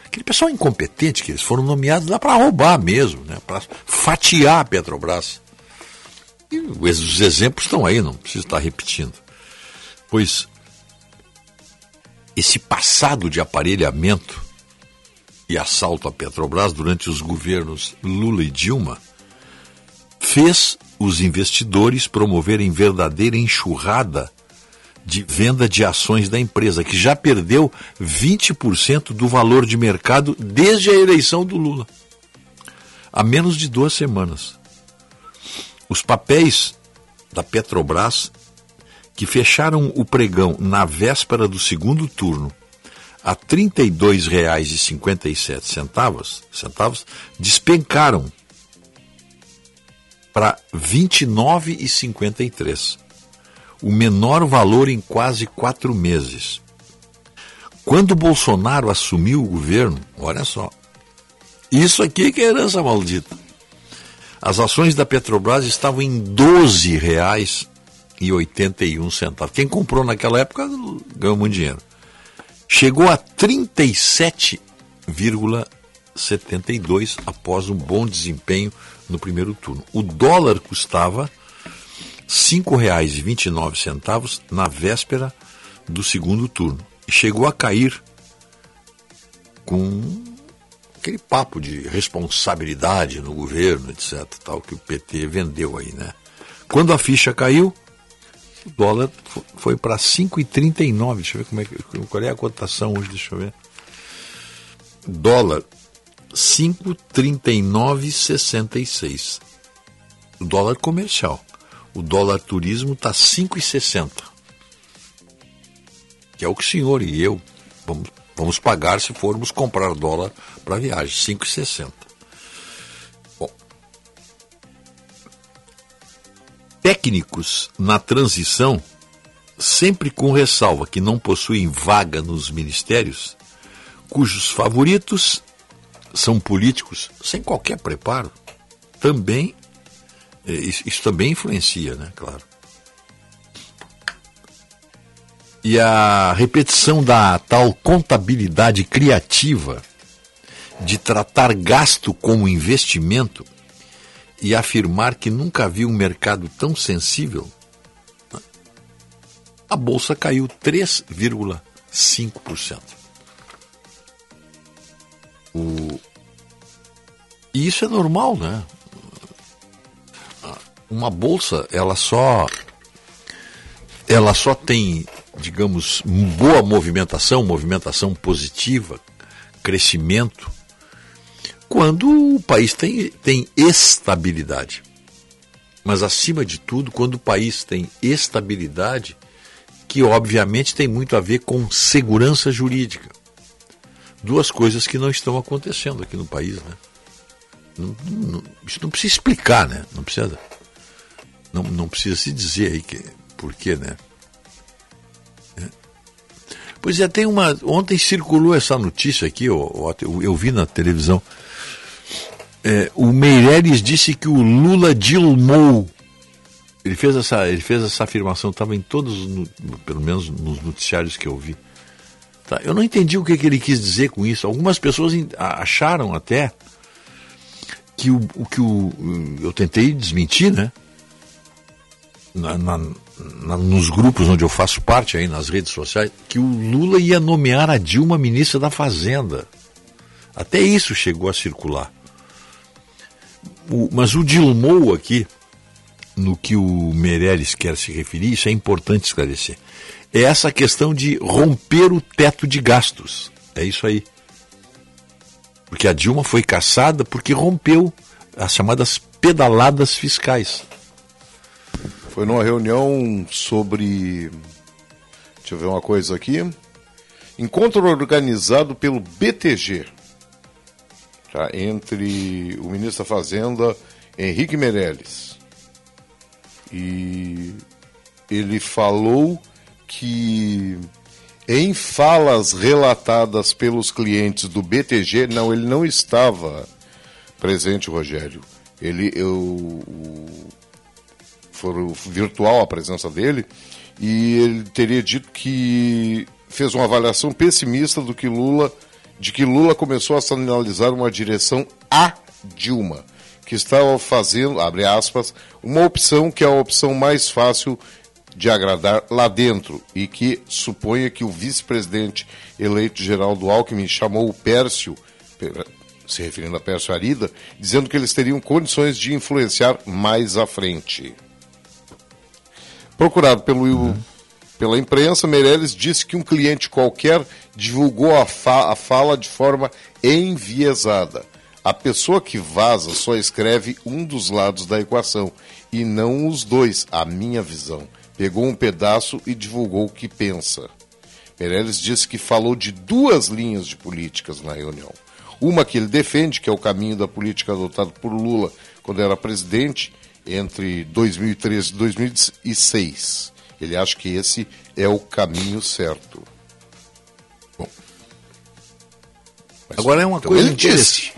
Aquele pessoal incompetente que eles foram nomeados lá para roubar mesmo, né? Para fatiar a Petrobras. E os exemplos estão aí, não preciso estar repetindo. Pois esse passado de aparelhamento e assalto à Petrobras durante os governos Lula e Dilma fez os investidores promoverem verdadeira enxurrada de venda de ações da empresa, que já perdeu 20% do valor de mercado desde a eleição do Lula. Há menos de duas semanas. Os papéis da Petrobras, que fecharam o pregão na véspera do segundo turno a R$ 32,57 centavos, centavos, despencaram para R$ 29,53 o menor valor em quase quatro meses. Quando Bolsonaro assumiu o governo, olha só, isso aqui que é herança maldita. As ações da Petrobras estavam em R$ 12,81. Quem comprou naquela época ganhou muito dinheiro. Chegou a 37,72 após um bom desempenho no primeiro turno. O dólar custava R$ 5,29 na véspera do segundo turno. E chegou a cair com aquele papo de responsabilidade no governo, etc., tal, que o PT vendeu aí, né? Quando a ficha caiu, o dólar fo- foi para 5,39. Deixa eu ver como é qual é a cotação hoje, deixa eu ver. Dólar 5,39,66. O dólar comercial. O dólar turismo está 5,60. Que é o que o senhor e eu vamos, vamos pagar se formos comprar dólar para viagem, 5,60. Técnicos na transição, sempre com ressalva que não possuem vaga nos ministérios, cujos favoritos são políticos sem qualquer preparo, também eh, isso, isso também influencia, né? Claro. E a repetição da tal contabilidade criativa de tratar gasto como investimento e afirmar que nunca viu um mercado tão sensível, a bolsa caiu 5%. O... E isso é normal, né? Uma bolsa, ela só ela só tem, digamos, boa movimentação, movimentação positiva, crescimento, quando o país tem, tem estabilidade. Mas, acima de tudo, quando o país tem estabilidade, que obviamente tem muito a ver com segurança jurídica. Duas coisas que não estão acontecendo aqui no país, né? Não, não, isso não precisa explicar, né? Não precisa, não, não precisa se dizer aí que, por quê, né? É. Pois é, tem uma. Ontem circulou essa notícia aqui, eu, eu, eu vi na televisão. É, o Meireles disse que o Lula dilmou. Ele fez essa, ele fez essa afirmação, estava em todos, no, pelo menos nos noticiários que eu vi. Tá? Eu não entendi o que, que, ele quis dizer com isso. Algumas pessoas acharam até que o, o que o, eu tentei desmentir, né? Na, na, na, nos grupos onde eu faço parte aí nas redes sociais, que o Lula ia nomear a Dilma ministra da Fazenda. Até isso chegou a circular. O, mas o Dilmou aqui, no que o Meirelles quer se referir, isso é importante esclarecer. É essa questão de romper o teto de gastos. É isso aí. Porque a Dilma foi caçada porque rompeu as chamadas pedaladas fiscais. Foi numa reunião sobre. Deixa eu ver uma coisa aqui. Encontro organizado pelo BTG, tá? entre o ministro da Fazenda, Henrique Meirelles. E ele falou que em falas relatadas pelos clientes do BTG, não, ele não estava presente, Rogério. Ele, eu, foi virtual a presença dele, e ele teria dito que fez uma avaliação pessimista do que Lula de que Lula começou a sinalizar uma direção a Dilma, que estava fazendo, abre aspas, uma opção que é a opção mais fácil de agradar lá dentro e que suponha que o vice-presidente eleito Geraldo Alckmin chamou o Pércio, se referindo a Pércio Arida, dizendo que eles teriam condições de influenciar mais à frente. Procurado pelo uhum pela imprensa, Meirelles disse que um cliente qualquer divulgou a, fa a fala de forma enviesada. A pessoa que vaza só escreve um dos lados da equação e não os dois, a minha visão. Pegou um pedaço e divulgou o que pensa. Meirelles disse que falou de duas linhas de políticas na reunião. Uma que ele defende, que é o caminho da política adotada por Lula quando era presidente, entre 2013 e 2006 ele acha que esse é o caminho certo. Bom. Mas, Agora é uma então coisa ele disse,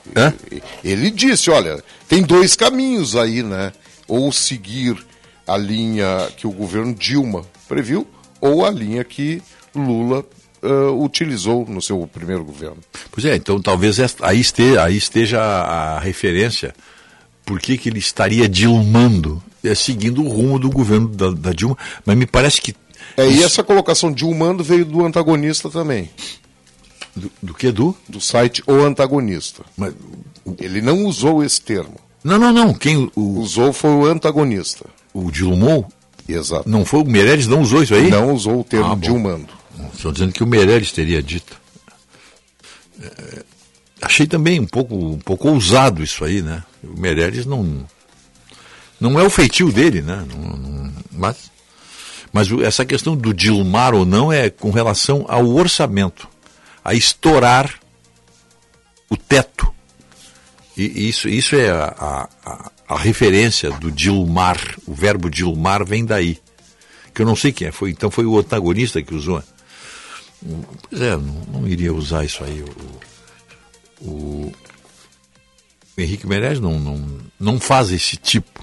ele disse, olha, tem dois caminhos aí, né? Ou seguir a linha que o governo Dilma previu, ou a linha que Lula uh, utilizou no seu primeiro governo. Pois é, então talvez aí esteja, aí esteja a, a referência por que, que ele estaria dilmando é, seguindo o rumo do governo da, da, Dilma, mas me parece que. É, e essa colocação Dilmando veio do antagonista também. Do, do que, do? Do site O Antagonista. Mas, o... Ele não usou esse termo. Não, não, não. Quem o... usou foi o antagonista. O Dilmou? Exato. Não foi o Meirelles não usou isso aí? Não usou o termo ah, Dilmando. Estou dizendo que o Meirelles teria dito. É, achei também um pouco, um pouco ousado isso aí, né? O Meirelles não não é o feitio dele, né? Não, não, mas, mas essa questão do Dilmar ou não é com relação ao orçamento, a estourar o teto. E isso, isso é a, a, a referência do Dilmar, o verbo Dilmar vem daí. Que eu não sei quem é, foi, então foi o antagonista que usou. Pois é, não, não iria usar isso aí. O, o, Henrique Meirelles não, não, não faz esse tipo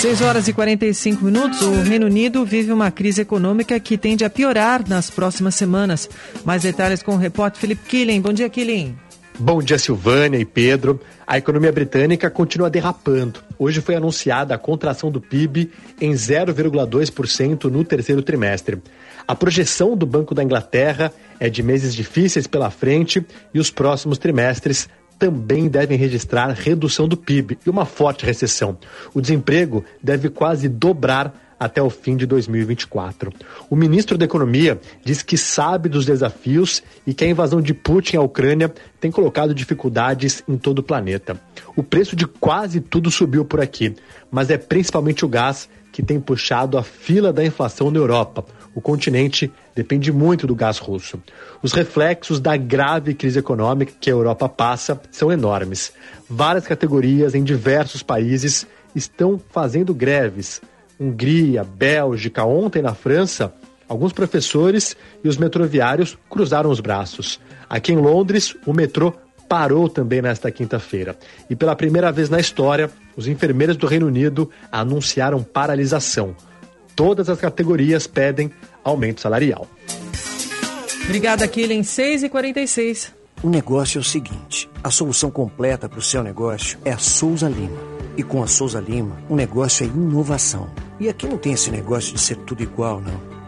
6 horas e 45 minutos. O Reino Unido vive uma crise econômica que tende a piorar nas próximas semanas. Mais detalhes com o repórter Felipe Killing. Bom dia, Killing. Bom dia, Silvânia e Pedro. A economia britânica continua derrapando. Hoje foi anunciada a contração do PIB em 0,2% no terceiro trimestre. A projeção do Banco da Inglaterra é de meses difíceis pela frente e os próximos trimestres também devem registrar redução do PIB e uma forte recessão. O desemprego deve quase dobrar até o fim de 2024. O ministro da Economia diz que sabe dos desafios e que a invasão de Putin à Ucrânia tem colocado dificuldades em todo o planeta. O preço de quase tudo subiu por aqui, mas é principalmente o gás que tem puxado a fila da inflação na Europa. O continente depende muito do gás russo. Os reflexos da grave crise econômica que a Europa passa são enormes. Várias categorias em diversos países estão fazendo greves. Hungria, Bélgica, ontem na França, alguns professores e os metroviários cruzaram os braços. Aqui em Londres, o metrô parou também nesta quinta-feira. E pela primeira vez na história, os enfermeiros do Reino Unido anunciaram paralisação. Todas as categorias pedem aumento salarial. Obrigada, Killing. 6 e 46 O negócio é o seguinte: a solução completa para o seu negócio é a Souza Lima. E com a Souza Lima, o negócio é inovação. E aqui não tem esse negócio de ser tudo igual, não.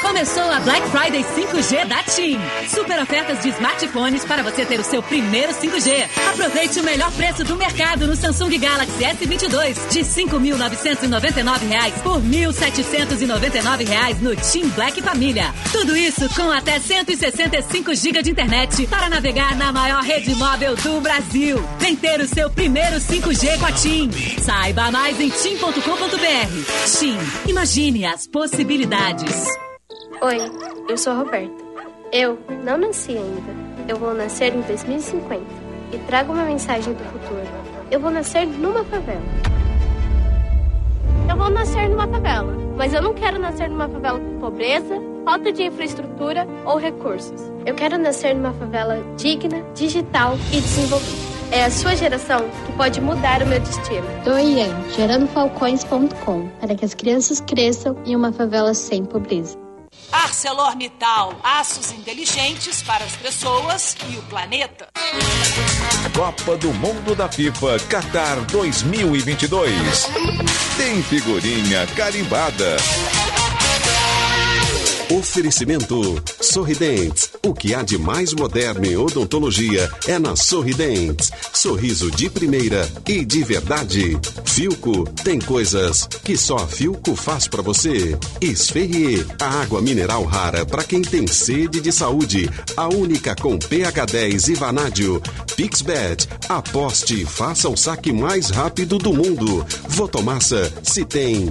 Começou a Black Friday 5G da TIM. Super ofertas de smartphones para você ter o seu primeiro 5G. Aproveite o melhor preço do mercado no Samsung Galaxy S22 de R$ 5.999 por R$ 1.799 no TIM Black Família. Tudo isso com até 165 GB de internet para navegar na maior rede móvel do Brasil. Vem ter o seu primeiro 5G com a TIM. Saiba mais em tim.com.br. TIM. Imagine as possibilidades. Oi, eu sou a Roberta. Eu não nasci ainda. Eu vou nascer em 2050 e trago uma mensagem do futuro. Eu vou nascer numa favela. Eu vou nascer numa favela, mas eu não quero nascer numa favela com pobreza, falta de infraestrutura ou recursos. Eu quero nascer numa favela digna, digital e desenvolvida. É a sua geração que pode mudar o meu destino. Doe gerandofalcões.com para que as crianças cresçam em uma favela sem pobreza. ArcelorMittal, aços inteligentes para as pessoas e o planeta. Copa do Mundo da FIFA Qatar 2022. Tem figurinha carimbada. Oferecimento Sorridentes. O que há de mais moderno em odontologia é na Sorridentes. Sorriso de primeira e de verdade. Filco tem coisas que só a Filco faz pra você. Esferrier, a água mineral rara para quem tem sede de saúde. A única com pH 10 e vanádio. Pixbet, aposte e faça o saque mais rápido do mundo. Votomassa, se tem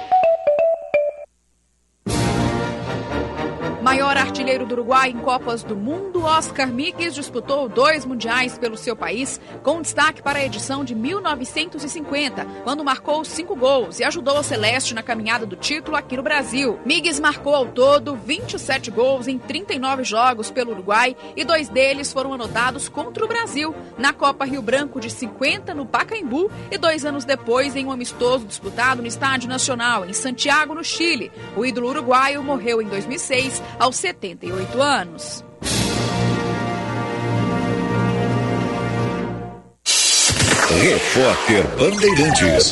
do Uruguai em Copas do Mundo, Oscar Migues disputou dois mundiais pelo seu país, com destaque para a edição de 1950, quando marcou cinco gols e ajudou a Celeste na caminhada do título aqui no Brasil. Migues marcou ao todo 27 gols em 39 jogos pelo Uruguai e dois deles foram anotados contra o Brasil, na Copa Rio Branco de 50 no Pacaembu e dois anos depois em um amistoso disputado no Estádio Nacional, em Santiago, no Chile. O ídolo uruguaio morreu em 2006 aos 78 anos. Repórter Bandeirantes.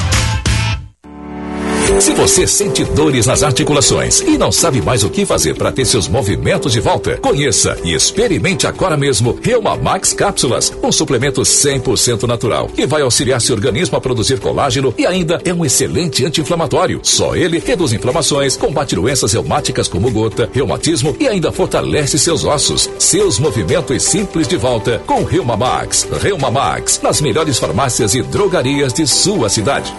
Se você sente dores nas articulações e não sabe mais o que fazer para ter seus movimentos de volta, conheça e experimente agora mesmo Reuma Max Cápsulas, um suplemento 100% natural que vai auxiliar seu organismo a produzir colágeno e ainda é um excelente anti-inflamatório. Só ele reduz inflamações, combate doenças reumáticas como gota, reumatismo e ainda fortalece seus ossos. Seus movimentos simples de volta com Reuma Max. Reuma Max, nas melhores farmácias e drogarias de sua cidade.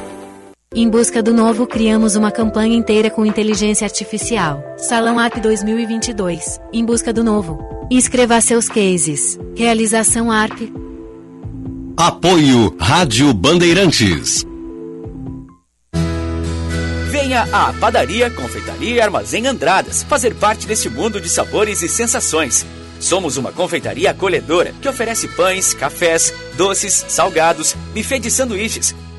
Em busca do novo, criamos uma campanha inteira com inteligência artificial. Salão App 2022. Em busca do novo. Inscreva seus cases. Realização ARP. Apoio Rádio Bandeirantes. Venha à Padaria, Confeitaria e Armazém Andradas fazer parte deste mundo de sabores e sensações. Somos uma confeitaria acolhedora que oferece pães, cafés, doces, salgados, buffet de sanduíches,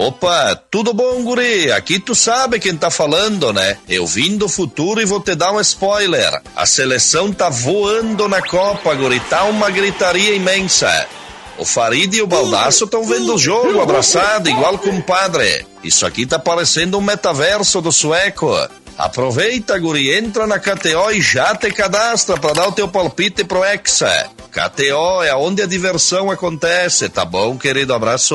Opa, tudo bom, guri? Aqui tu sabe quem tá falando, né? Eu vim do futuro e vou te dar um spoiler. A seleção tá voando na Copa, guri. Tá uma gritaria imensa. O Farid e o Baldaço estão vendo o jogo abraçado, igual compadre. Isso aqui tá parecendo um metaverso do sueco. Aproveita, guri, entra na KTO e já te cadastra para dar o teu palpite pro Hexa. KTO é onde a diversão acontece, tá bom, querido? Abraço.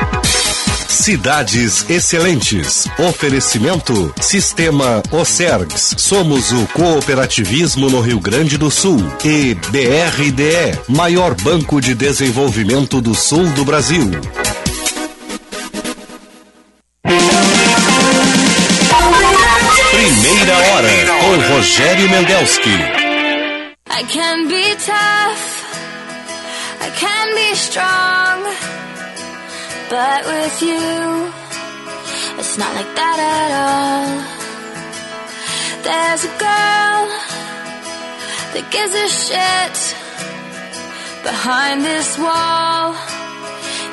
Cidades Excelentes. Oferecimento Sistema Ocergs. Somos o cooperativismo no Rio Grande do Sul. E BRDE, maior banco de desenvolvimento do sul do Brasil. Primeira hora com Rogério Mendelski. I can be tough, I can be strong, but with you, it's not like that at all. There's a girl that gives a shit behind this wall.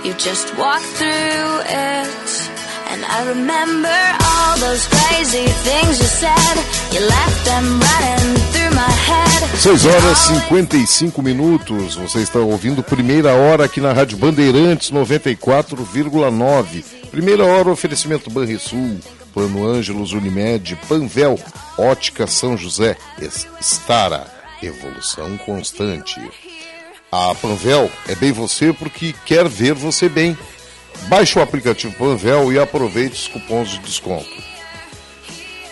You just walk through it. And I remember all those crazy things you said. You left them running through my head. 6 horas e 55 minutos. Você está ouvindo primeira hora aqui na Rádio Bandeirantes 94,9. Primeira hora, oferecimento Banrisul. Plano Ângelos, Unimed, Panvel, Ótica São José, Estara, evolução constante. A Panvel é bem você porque quer ver você bem. Baixe o aplicativo Panvel e aproveite os cupons de desconto.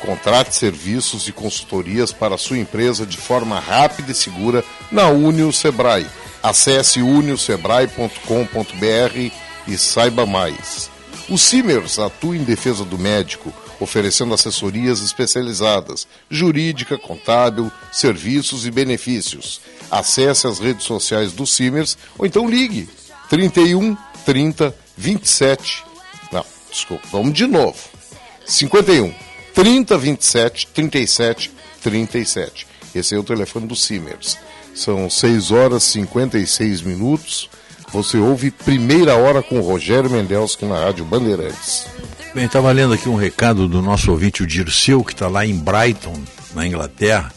Contrate serviços e consultorias para a sua empresa de forma rápida e segura na Unio Sebrae. Acesse uniosebrae.com.br e saiba mais. O Simers atua em defesa do médico, oferecendo assessorias especializadas, jurídica, contábil, serviços e benefícios. Acesse as redes sociais do Simers ou então ligue 31 30 27. Não, desculpa, vamos de novo. 51 30 27 37 37. Esse é o telefone do Simers. São 6 horas e 56 minutos. Você ouve Primeira Hora com Rogério Mendelski na Rádio Bandeirantes. Bem, estava lendo aqui um recado do nosso ouvinte, o Dirceu, que está lá em Brighton, na Inglaterra.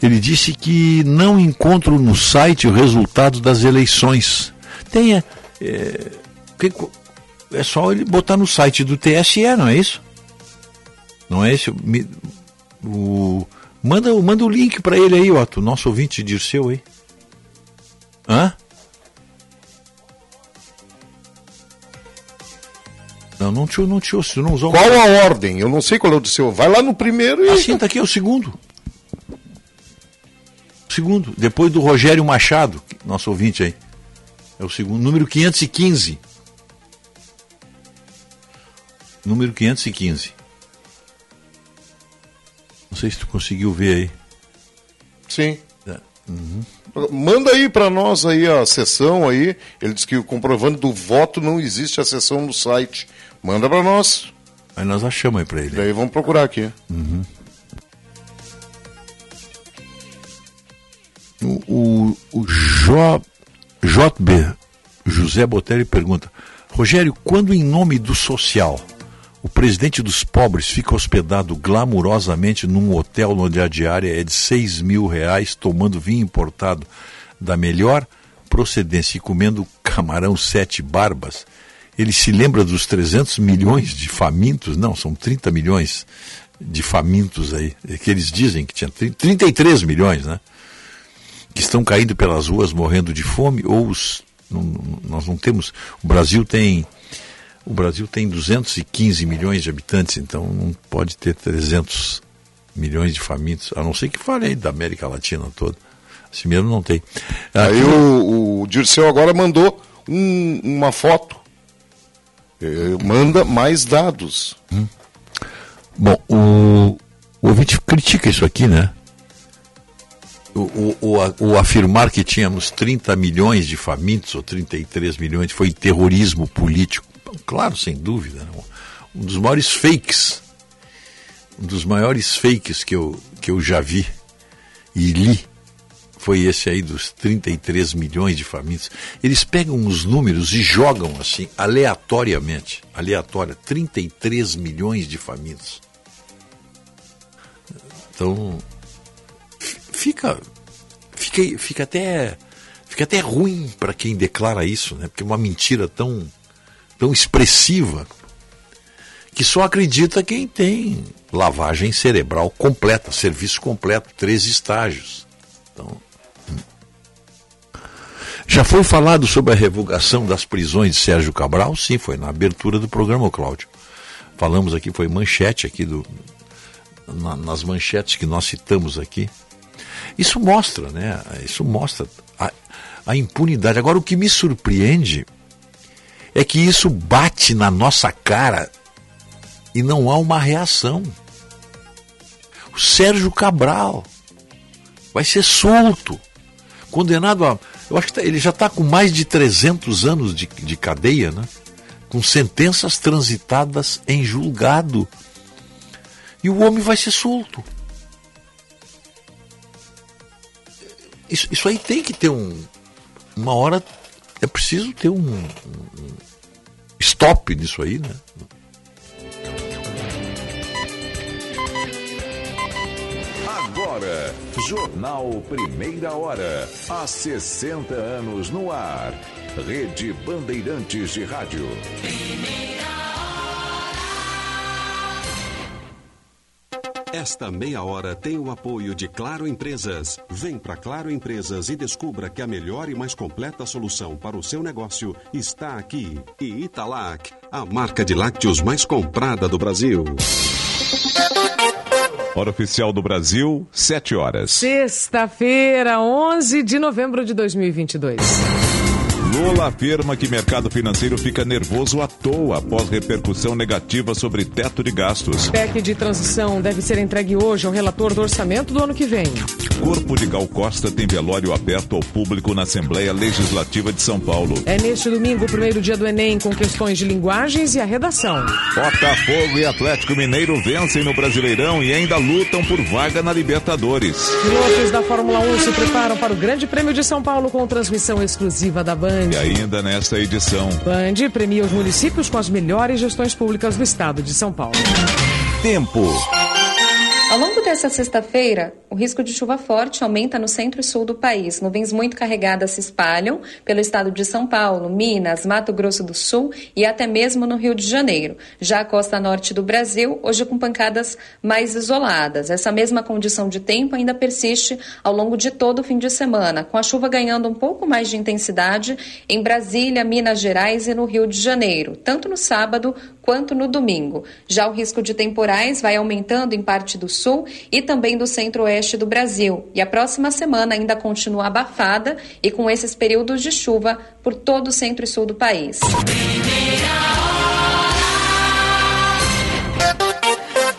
Ele disse que não encontro no site o resultado das eleições. Tenha. É, é só ele botar no site do TSE, não é isso? Não é esse? O, manda, manda o link para ele aí, Otto, nosso ouvinte Dirceu aí. Hã? Não, não te, não te ouço, não usou. Qual a ordem? Eu não sei qual é o do seu. Vai lá no primeiro e. Assim, tá aqui, é o segundo. O segundo. Depois do Rogério Machado, nosso ouvinte aí. É o segundo. Número 515. Número 515. Não sei se tu conseguiu ver aí. Sim. Uhum. Manda aí para nós aí a sessão aí. Ele diz que o comprovante do voto não existe a sessão no site. Manda para nós. Aí nós achamos aí para ele. Daí vamos procurar aqui. Uhum. O, o, o J, JB José Botelli pergunta: Rogério, quando em nome do social o presidente dos pobres fica hospedado glamourosamente num hotel onde a diária é de 6 mil reais, tomando vinho importado da melhor procedência e comendo camarão sete barbas. Ele se lembra dos 300 milhões de famintos? Não, são 30 milhões de famintos aí, que eles dizem que tinha 33 milhões, né? Que estão caindo pelas ruas morrendo de fome, ou os, não, nós não temos. O Brasil tem o Brasil tem 215 milhões de habitantes, então não pode ter 300 milhões de famintos, a não ser que fale aí da América Latina toda. Assim mesmo não tem. Aí o, o Dirceu agora mandou um, uma foto. Eh, manda mais dados. Hum. Bom, o, o ouvinte critica isso aqui, né? O, o, o, afirmar que tínhamos 30 milhões de famintos, ou 33 milhões, foi terrorismo político. Claro, sem dúvida. Né? Um dos maiores fakes, um dos maiores fakes que eu, que eu já vi e li foi esse aí dos 33 milhões de famintos. Eles pegam os números e jogam assim, aleatoriamente. Aleatória, 33 milhões de famintos. Então, fica, fica, fica até fica até ruim para quem declara isso, né? Porque é uma mentira tão tão expressiva que só acredita quem tem lavagem cerebral completa, serviço completo, três estágios. Então, hum. já foi falado sobre a revogação das prisões de Sérgio Cabral? Sim, foi na abertura do programa, Cláudio. Falamos aqui, foi manchete aqui do na, nas manchetes que nós citamos aqui. Isso mostra, né? Isso mostra a, a impunidade. Agora, o que me surpreende é que isso bate na nossa cara e não há uma reação. O Sérgio Cabral vai ser solto, condenado a. Eu acho que tá, ele já está com mais de 300 anos de, de cadeia, né? com sentenças transitadas em julgado. E o homem vai ser solto. Isso, isso aí tem que ter um. Uma hora é preciso ter um, um stop nisso aí, né? Agora, Jornal Primeira Hora. Há 60 anos no ar. Rede Bandeirantes de Rádio. Esta meia hora tem o apoio de Claro Empresas. Vem para Claro Empresas e descubra que a melhor e mais completa solução para o seu negócio está aqui. E Italac, a marca de lácteos mais comprada do Brasil. Hora oficial do Brasil, 7 horas. Sexta-feira, 11 de novembro de 2022. Lula afirma que mercado financeiro fica nervoso à toa após repercussão negativa sobre teto de gastos. PEC de transição deve ser entregue hoje ao relator do orçamento do ano que vem. Corpo de Gal Costa tem velório aberto ao público na Assembleia Legislativa de São Paulo. É neste domingo o primeiro dia do Enem com questões de linguagens e a redação. Botafogo e Atlético Mineiro vencem no Brasileirão e ainda lutam por vaga na Libertadores. Pilotos da Fórmula 1 se preparam para o Grande Prêmio de São Paulo com transmissão exclusiva da Band. E ainda nesta edição. Band premia os municípios com as melhores gestões públicas do estado de São Paulo. Tempo. Dessa sexta-feira, o risco de chuva forte aumenta no centro e sul do país. Nuvens muito carregadas se espalham pelo estado de São Paulo, Minas, Mato Grosso do Sul e até mesmo no Rio de Janeiro. Já a costa norte do Brasil, hoje com pancadas mais isoladas. Essa mesma condição de tempo ainda persiste ao longo de todo o fim de semana, com a chuva ganhando um pouco mais de intensidade em Brasília, Minas Gerais e no Rio de Janeiro, tanto no sábado quanto no domingo. Já o risco de temporais vai aumentando em parte do sul e também do centro-oeste do Brasil. E a próxima semana ainda continua abafada e com esses períodos de chuva por todo o centro e sul do país.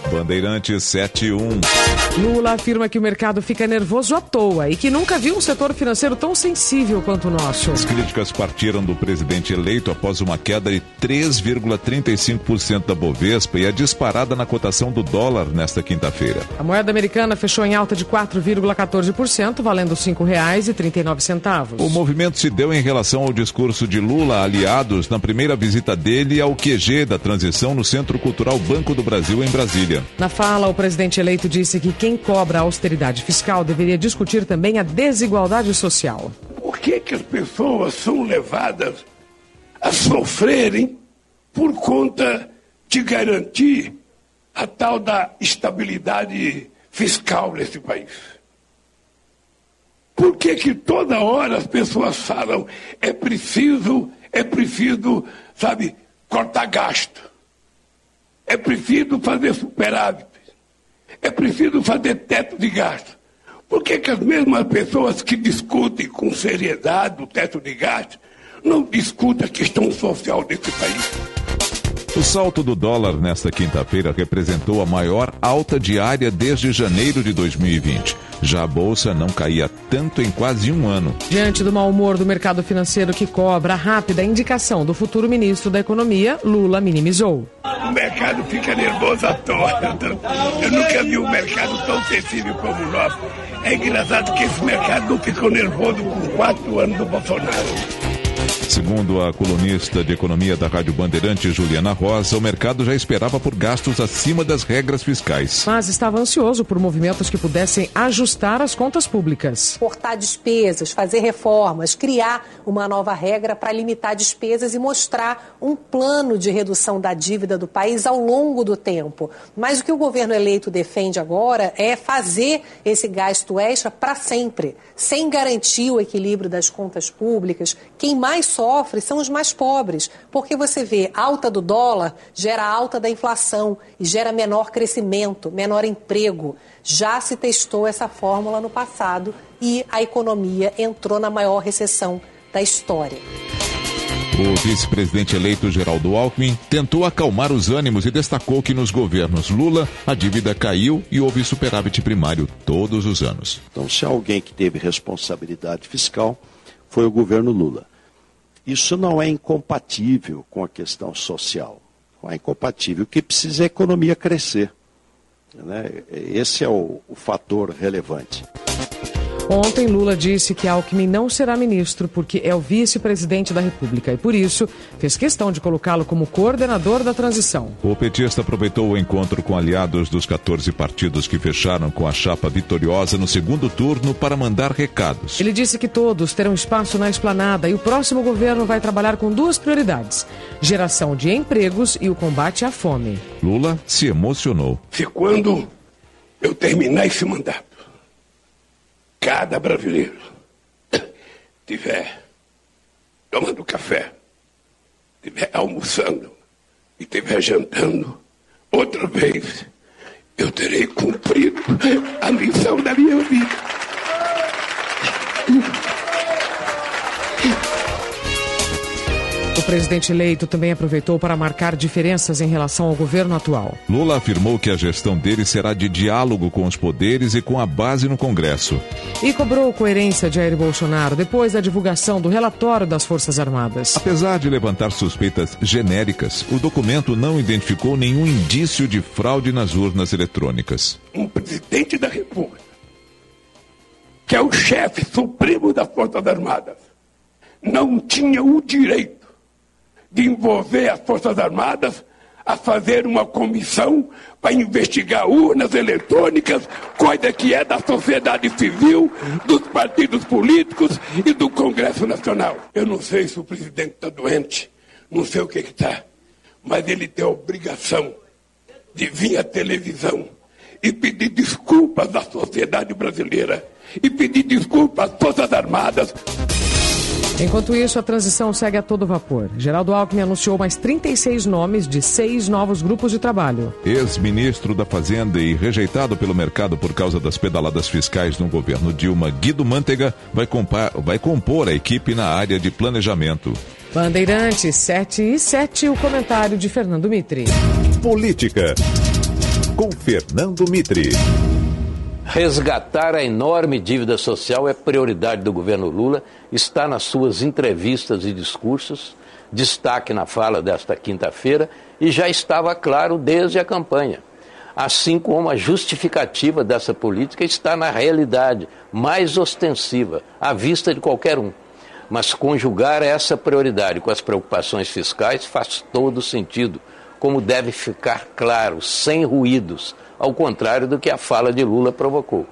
Bandeirantes 71. Lula afirma que o mercado fica nervoso à toa e que nunca viu um setor financeiro tão sensível quanto o nosso. As críticas partiram do presidente eleito após uma queda de 3,35% da Bovespa e a disparada na cotação do dólar nesta quinta-feira. A moeda americana fechou em alta de 4,14%, valendo R$ 5,39. O movimento se deu em relação ao discurso de Lula aliados na primeira visita dele ao QG da transição no Centro Cultural Banco do Brasil, em Brasília. Na fala, o presidente eleito disse que quem cobra a austeridade fiscal deveria discutir também a desigualdade social. Por que, que as pessoas são levadas a sofrerem por conta de garantir a tal da estabilidade fiscal nesse país? Por que, que toda hora as pessoas falam é preciso, é preciso, sabe, cortar gasto? É preciso fazer superávit. É preciso fazer teto de gasto. Por que, que as mesmas pessoas que discutem com seriedade o teto de gasto não discutem a questão social desse país? O salto do dólar nesta quinta-feira representou a maior alta diária desde janeiro de 2020. Já a bolsa não caía tanto em quase um ano. Diante do mau humor do mercado financeiro que cobra a rápida indicação do futuro ministro da Economia, Lula minimizou. O mercado fica nervoso à toa. Eu nunca vi um mercado tão sensível como o nosso. É engraçado que esse mercado não ficou nervoso com quatro anos do Bolsonaro. Segundo a colunista de economia da Rádio Bandeirante, Juliana Rosa, o mercado já esperava por gastos acima das regras fiscais. Mas estava ansioso por movimentos que pudessem ajustar as contas públicas. Cortar despesas, fazer reformas, criar uma nova regra para limitar despesas e mostrar um plano de redução da dívida do país ao longo do tempo. Mas o que o governo eleito defende agora é fazer esse gasto extra para sempre, sem garantir o equilíbrio das contas públicas. Quem mais sofre são os mais pobres, porque você vê alta do dólar gera alta da inflação e gera menor crescimento, menor emprego. Já se testou essa fórmula no passado e a economia entrou na maior recessão da história. O vice-presidente eleito Geraldo Alckmin tentou acalmar os ânimos e destacou que nos governos Lula a dívida caiu e houve superávit primário todos os anos. Então, se alguém que teve responsabilidade fiscal foi o governo Lula. Isso não é incompatível com a questão social. Não é incompatível. O que precisa é a economia crescer. Né? Esse é o, o fator relevante. Ontem, Lula disse que Alckmin não será ministro porque é o vice-presidente da República e, por isso, fez questão de colocá-lo como coordenador da transição. O petista aproveitou o encontro com aliados dos 14 partidos que fecharam com a chapa vitoriosa no segundo turno para mandar recados. Ele disse que todos terão espaço na esplanada e o próximo governo vai trabalhar com duas prioridades: geração de empregos e o combate à fome. Lula se emocionou. Se quando eu terminar esse mandato, cada brasileiro tiver tomando café, tiver almoçando e tiver jantando, outra vez eu terei cumprido a missão da minha vida. Presidente eleito também aproveitou para marcar diferenças em relação ao governo atual. Lula afirmou que a gestão dele será de diálogo com os poderes e com a base no Congresso. E cobrou coerência de Jair Bolsonaro depois da divulgação do relatório das Forças Armadas. Apesar de levantar suspeitas genéricas, o documento não identificou nenhum indício de fraude nas urnas eletrônicas. Um presidente da República, que é o chefe supremo das Forças Armadas, não tinha o direito de envolver as Forças Armadas a fazer uma comissão para investigar urnas eletrônicas, coisa que é da sociedade civil, dos partidos políticos e do Congresso Nacional. Eu não sei se o presidente está doente, não sei o que está, mas ele tem a obrigação de vir à televisão e pedir desculpas à sociedade brasileira e pedir desculpas às Forças Armadas. Enquanto isso, a transição segue a todo vapor. Geraldo Alckmin anunciou mais 36 nomes de seis novos grupos de trabalho. Ex-ministro da Fazenda e rejeitado pelo mercado por causa das pedaladas fiscais no governo Dilma, Guido Mantega, vai, compar, vai compor a equipe na área de planejamento. Bandeirantes 7 e 7, o comentário de Fernando Mitri. Política. Com Fernando Mitri. Resgatar a enorme dívida social é prioridade do governo Lula, está nas suas entrevistas e discursos, destaque na fala desta quinta-feira e já estava claro desde a campanha. Assim como a justificativa dessa política está na realidade mais ostensiva, à vista de qualquer um. Mas conjugar essa prioridade com as preocupações fiscais faz todo sentido, como deve ficar claro, sem ruídos ao contrário do que a fala de Lula provocou.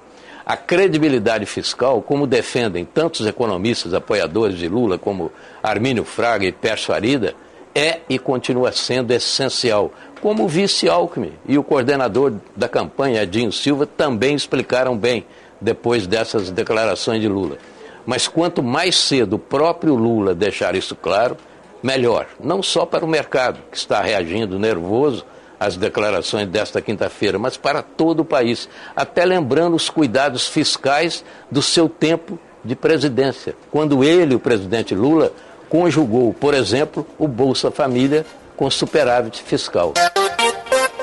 A credibilidade fiscal, como defendem tantos economistas apoiadores de Lula como Armínio Fraga e Pércio Arida, é e continua sendo essencial, como o vice Alckmin e o coordenador da campanha, Edinho Silva, também explicaram bem depois dessas declarações de Lula. Mas quanto mais cedo o próprio Lula deixar isso claro, melhor, não só para o mercado, que está reagindo nervoso as declarações desta quinta-feira, mas para todo o país, até lembrando os cuidados fiscais do seu tempo de presidência, quando ele, o presidente Lula, conjugou, por exemplo, o Bolsa Família com superávit fiscal.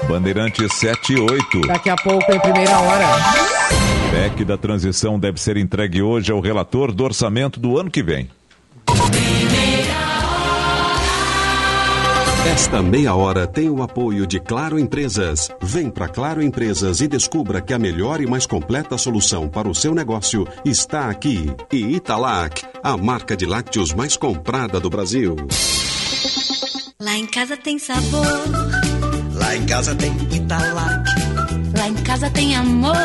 Bandeirante 78. Daqui a pouco, em primeira hora. PEC da transição deve ser entregue hoje ao relator do orçamento do ano que vem. Esta meia hora tem o apoio de Claro Empresas. Vem para Claro Empresas e descubra que a melhor e mais completa solução para o seu negócio está aqui. E Italac, a marca de lácteos mais comprada do Brasil. Lá em casa tem sabor. Lá em casa tem Italac. Lá em casa tem amor.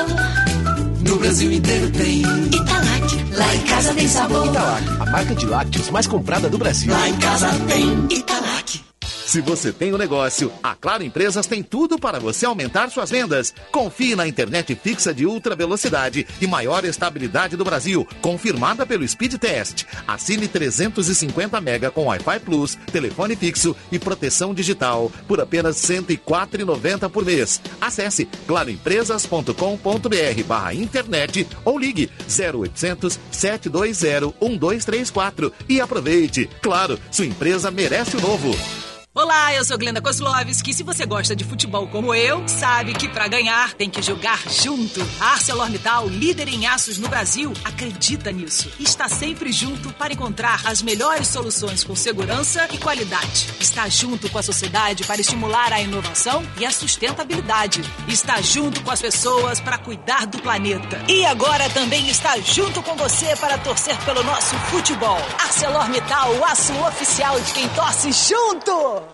No Brasil inteiro tem Italac. Lá em casa tem sabor. Italac, a marca de lácteos mais comprada do Brasil. Lá em casa tem Italac. Se você tem um negócio, a Claro Empresas tem tudo para você aumentar suas vendas. Confie na internet fixa de ultra velocidade e maior estabilidade do Brasil, confirmada pelo Speed Test. Assine 350 mega com Wi-Fi Plus, telefone fixo e proteção digital por apenas R$ 104,90 por mês. Acesse claroempresas.com.br barra internet ou ligue 0800 720 1234 e aproveite. Claro, sua empresa merece o novo. Olá, eu sou Glenda Kozlovski. Se você gosta de futebol como eu, sabe que para ganhar tem que jogar junto. A ArcelorMittal, líder em aços no Brasil, acredita nisso. Está sempre junto para encontrar as melhores soluções com segurança e qualidade. Está junto com a sociedade para estimular a inovação e a sustentabilidade. Está junto com as pessoas para cuidar do planeta. E agora também está junto com você para torcer pelo nosso futebol. ArcelorMittal, o aço oficial de quem torce junto.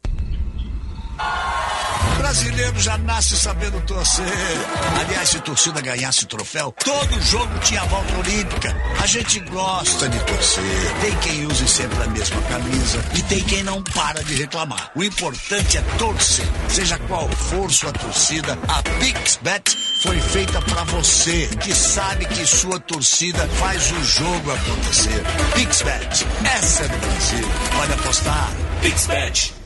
Brasileiro já nasce sabendo torcer. Aliás, se a torcida ganhasse o troféu, todo jogo tinha volta olímpica. A gente gosta de torcer. Tem quem use sempre a mesma camisa e tem quem não para de reclamar. O importante é torcer. Seja qual for sua torcida, a PixBet foi feita pra você, que sabe que sua torcida faz o jogo acontecer. PixBet, essa é do Brasil. Pode apostar. PixBet.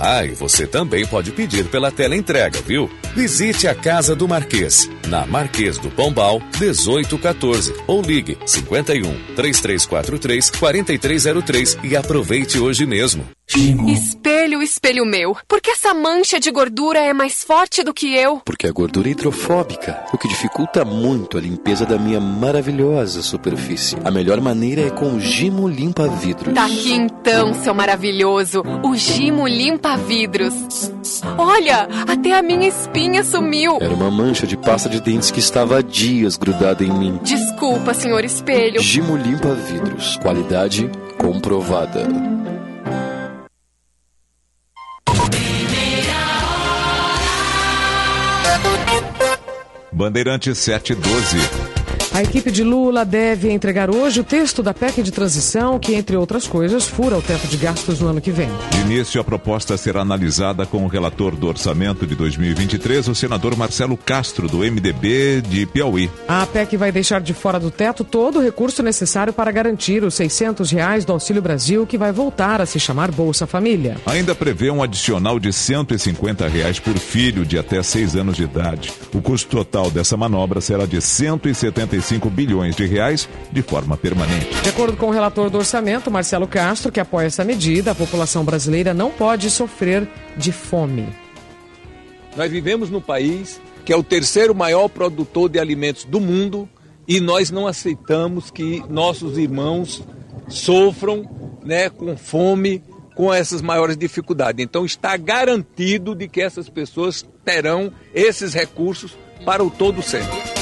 Ah, e você também pode pedir pela tela entrega, viu? Visite a Casa do Marquês, na Marquês do Pombal, 1814, ou ligue 51 3343 4303 e aproveite hoje mesmo. Espelho, espelho meu, por que essa mancha de gordura é mais forte do que eu? Porque a gordura é hidrofóbica, o que dificulta muito a limpeza da minha maravilhosa superfície. A melhor maneira é com o Gimo Limpa Vidros. Tá aqui então, seu maravilhoso, o Gimo Limpa Vidros. Olha, até a minha espinha sumiu. Era uma mancha de pasta de dentes que estava há dias grudada em mim. Desculpa, senhor espelho. Gimo Limpa Vidros, qualidade comprovada. Bandeirante 712. A equipe de Lula deve entregar hoje o texto da PEC de transição, que, entre outras coisas, fura o teto de gastos no ano que vem. De início, a proposta será analisada com o relator do orçamento de 2023, o senador Marcelo Castro, do MDB de Piauí. A PEC vai deixar de fora do teto todo o recurso necessário para garantir os 600 reais do Auxílio Brasil, que vai voltar a se chamar Bolsa Família. Ainda prevê um adicional de 150 reais por filho de até 6 anos de idade. O custo total dessa manobra será de 175 bilhões de reais de forma permanente. De acordo com o relator do orçamento, Marcelo Castro, que apoia essa medida, a população brasileira não pode sofrer de fome. Nós vivemos num país que é o terceiro maior produtor de alimentos do mundo e nós não aceitamos que nossos irmãos sofram né, com fome, com essas maiores dificuldades. Então está garantido de que essas pessoas terão esses recursos para o todo certo.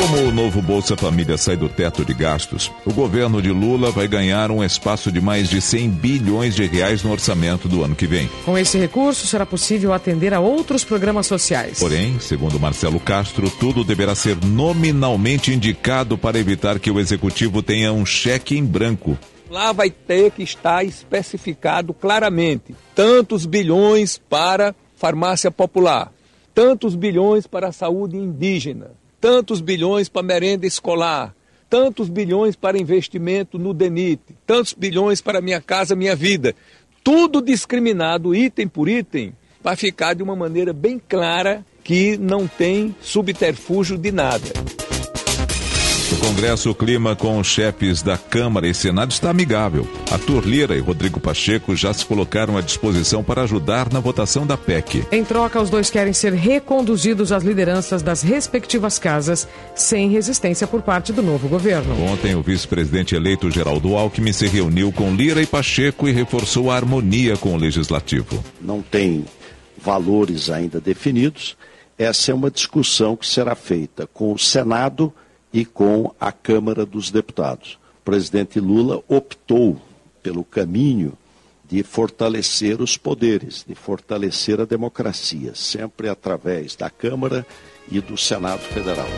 Como o novo Bolsa Família sai do teto de gastos, o governo de Lula vai ganhar um espaço de mais de 100 bilhões de reais no orçamento do ano que vem. Com esse recurso, será possível atender a outros programas sociais. Porém, segundo Marcelo Castro, tudo deverá ser nominalmente indicado para evitar que o executivo tenha um cheque em branco. Lá vai ter que estar especificado claramente tantos bilhões para farmácia popular, tantos bilhões para a saúde indígena, tantos bilhões para merenda escolar, tantos bilhões para investimento no DENIT, tantos bilhões para Minha Casa Minha Vida. Tudo discriminado, item por item, para ficar de uma maneira bem clara que não tem subterfúgio de nada. No Congresso, o clima com os chefes da Câmara e Senado está amigável. Arthur Lira e Rodrigo Pacheco já se colocaram à disposição para ajudar na votação da PEC. Em troca, os dois querem ser reconduzidos às lideranças das respectivas casas, sem resistência por parte do novo governo. Ontem, o vice-presidente eleito Geraldo Alckmin se reuniu com Lira e Pacheco e reforçou a harmonia com o legislativo. Não tem valores ainda definidos. Essa é uma discussão que será feita com o Senado e com a Câmara dos Deputados. O presidente Lula optou pelo caminho de fortalecer os poderes, de fortalecer a democracia, sempre através da Câmara e do Senado Federal.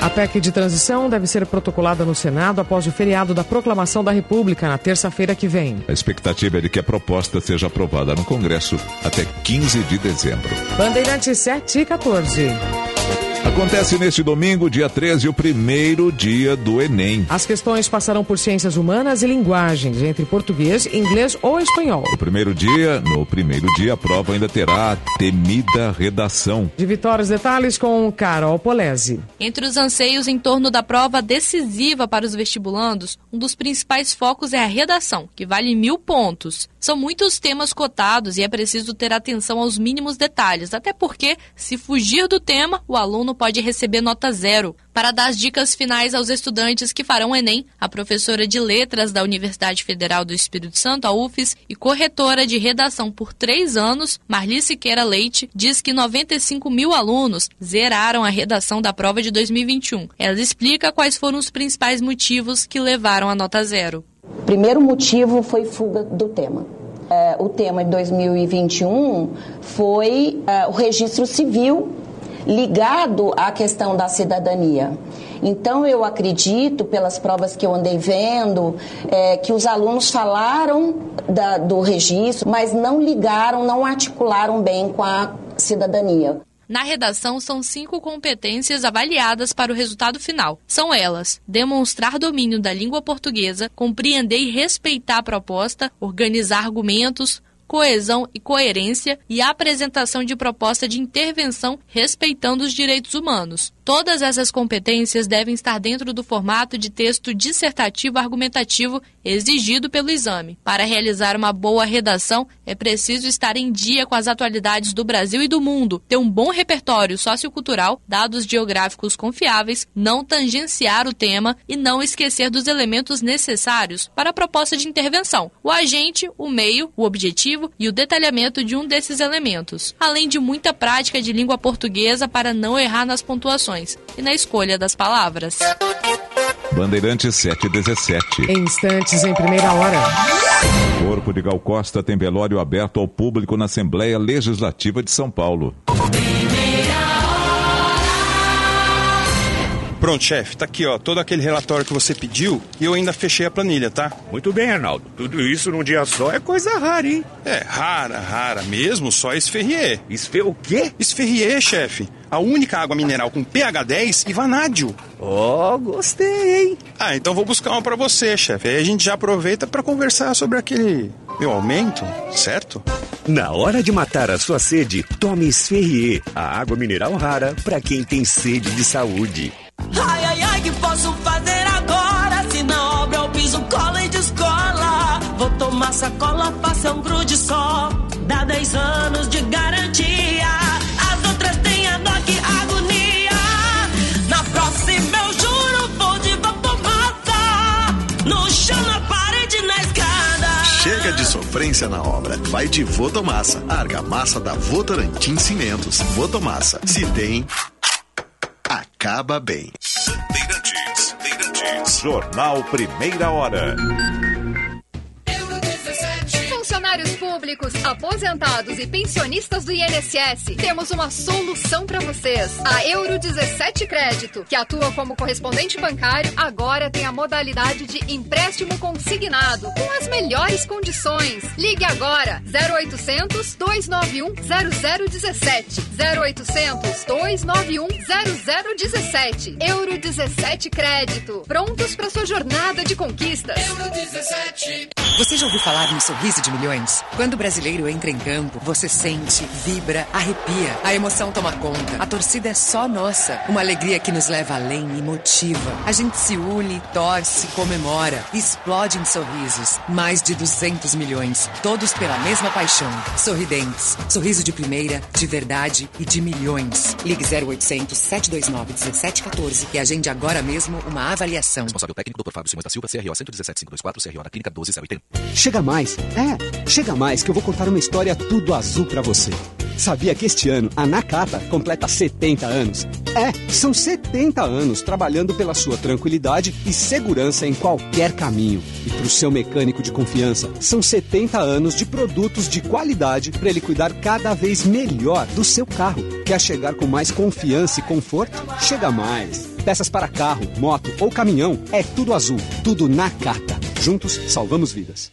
A PEC de transição deve ser protocolada no Senado após o feriado da proclamação da República, na terça-feira que vem. A expectativa é de que a proposta seja aprovada no Congresso até 15 de dezembro. Bandeirantes 7 e 14. Acontece neste domingo, dia 13, o primeiro dia do Enem. As questões passarão por ciências humanas e linguagens, entre português, inglês ou espanhol. No primeiro dia, no primeiro dia, a prova ainda terá a temida redação. De Vitória, os detalhes com Carol Polese. Entre os anseios em torno da prova decisiva para os vestibulandos, um dos principais focos é a redação, que vale mil pontos. São muitos temas cotados e é preciso ter atenção aos mínimos detalhes, até porque, se fugir do tema, o aluno pode receber nota zero. Para dar as dicas finais aos estudantes que farão Enem, a professora de Letras da Universidade Federal do Espírito Santo, a UFES, e corretora de redação por três anos, Marli Siqueira Leite, diz que 95 mil alunos zeraram a redação da prova de 2021. Ela explica quais foram os principais motivos que levaram a nota zero. Primeiro motivo foi fuga do tema. É, o tema de 2021 foi é, o registro civil ligado à questão da cidadania. Então, eu acredito, pelas provas que eu andei vendo, é, que os alunos falaram da, do registro, mas não ligaram, não articularam bem com a cidadania. Na redação, são cinco competências avaliadas para o resultado final. São elas: demonstrar domínio da língua portuguesa, compreender e respeitar a proposta, organizar argumentos, coesão e coerência e apresentação de proposta de intervenção respeitando os direitos humanos. Todas essas competências devem estar dentro do formato de texto dissertativo argumentativo exigido pelo exame. Para realizar uma boa redação, é preciso estar em dia com as atualidades do Brasil e do mundo, ter um bom repertório sociocultural, dados geográficos confiáveis, não tangenciar o tema e não esquecer dos elementos necessários para a proposta de intervenção: o agente, o meio, o objetivo e o detalhamento de um desses elementos, além de muita prática de língua portuguesa para não errar nas pontuações e na escolha das palavras. Bandeirantes 717. Em instantes, em primeira hora. Corpo de Gal Costa tem velório aberto ao público na Assembleia Legislativa de São Paulo. Pronto, chefe, tá aqui, ó, todo aquele relatório que você pediu e eu ainda fechei a planilha, tá? Muito bem, Arnaldo. Tudo isso num dia só é coisa rara, hein? É, rara, rara mesmo, só esferrier. Esfe o quê? Esferrier, chefe. A única água mineral com pH 10 e vanádio. Ó, oh, gostei, hein? Ah, então vou buscar uma pra você, chefe. Aí a gente já aproveita para conversar sobre aquele meu aumento, certo? Na hora de matar a sua sede, tome Esferrier, a água mineral rara para quem tem sede de saúde. Ai, ai, ai, que posso fazer agora? Se na obra eu piso cola e descola. Vou tomar sacola, faça um grude só. Dá 10 anos de garantia. As outras têm a dó que agonia. Na próxima eu juro, vou de massa. No chão, na parede, na escada. Chega de sofrência na obra. Vai de Votomassa. Argamassa da Votorantim Cimentos. Votomassa. Se tem acaba bem. Bandeirantes, Bandeirantes. Jornal Primeira Hora. Funcionários públicos, aposentados e pensionistas do INSS, temos uma solução para vocês. A Euro 17 Crédito, que atua como correspondente bancário, agora tem a modalidade de empréstimo consignado, com as melhores condições. Ligue agora 0800 291 0017. 0800 291 0017. Euro 17 Crédito. Prontos para sua jornada de conquistas. Euro 17. Você já ouviu falar no sorriso de milhões? Quando o brasileiro entra em campo, você sente, vibra, arrepia. A emoção toma conta. A torcida é só nossa. Uma alegria que nos leva além e motiva. A gente se une, torce, comemora, explode em sorrisos. Mais de 200 milhões, todos pela mesma paixão. Sorridentes. Sorriso de primeira, de verdade e de milhões. Ligue 0800 729 1714 e agende agora mesmo uma avaliação. Responsável técnico Dr. Fábio Simões da Silva, CRO 117524, CRO da Clínica 12080. Chega mais, é, chega mais que eu vou contar uma história tudo azul para você. Sabia que este ano a Nakata completa 70 anos? É, são 70 anos trabalhando pela sua tranquilidade e segurança em qualquer caminho. E para o seu mecânico de confiança, são 70 anos de produtos de qualidade para ele cuidar cada vez melhor do seu carro. Quer chegar com mais confiança e conforto? Chega mais. Peças para carro, moto ou caminhão, é tudo azul, tudo Nakata. Juntos salvamos vidas.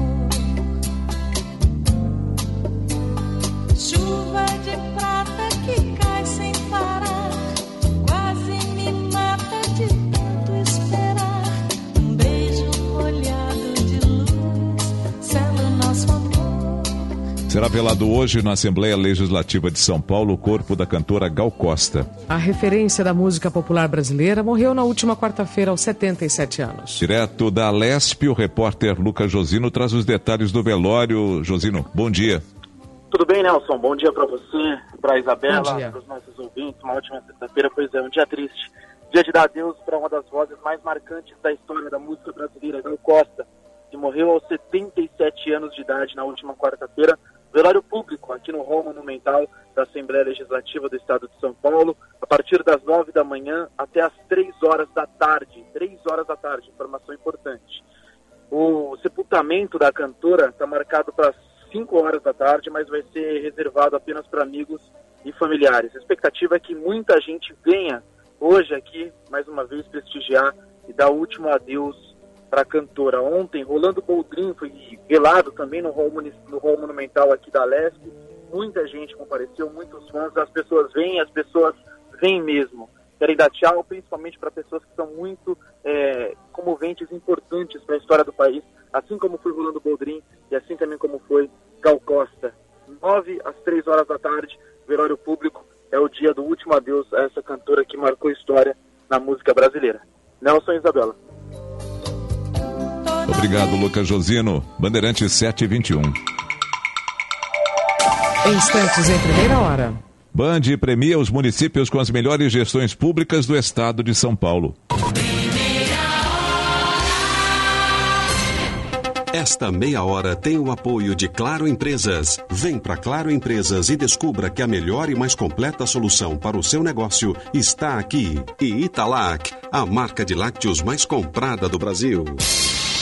Será velado hoje na Assembleia Legislativa de São Paulo o corpo da cantora Gal Costa. A referência da música popular brasileira morreu na última quarta-feira aos 77 anos. Direto da Lesp, o repórter Lucas Josino traz os detalhes do velório. Josino, bom dia. Tudo bem, Nelson? Bom dia para você, para Isabela, para os nossos ouvintes. Uma ótima sexta-feira, pois é, um dia triste. Dia de dar adeus para uma das vozes mais marcantes da história da música brasileira, Gal Costa, que morreu aos 77 anos de idade na última quarta-feira velório público aqui no Hall Monumental da Assembleia Legislativa do Estado de São Paulo, a partir das nove da manhã até as três horas da tarde. Três horas da tarde, informação importante. O sepultamento da cantora está marcado para cinco horas da tarde, mas vai ser reservado apenas para amigos e familiares. A expectativa é que muita gente venha hoje aqui, mais uma vez, prestigiar e dar o último adeus para a cantora. Ontem, Rolando Boldrin foi velado também no hall, no hall monumental aqui da Lesp. Muita gente compareceu, muitos fãs. As pessoas vêm, as pessoas vêm mesmo. Querem dar tchau, principalmente para pessoas que são muito é, comoventes importantes para a história do país, assim como foi Rolando Boldrin e assim também como foi Gal Costa. Nove às três horas da tarde, velório público, é o dia do último adeus a essa cantora que marcou história na música brasileira. Nelson Isabela. Obrigado, Lucas Josino. Bandeirante 721. Instantes em primeira hora. Band premia os municípios com as melhores gestões públicas do estado de São Paulo. Esta meia hora tem o apoio de Claro Empresas. Vem para Claro Empresas e descubra que a melhor e mais completa solução para o seu negócio está aqui. E Italac, a marca de lácteos mais comprada do Brasil.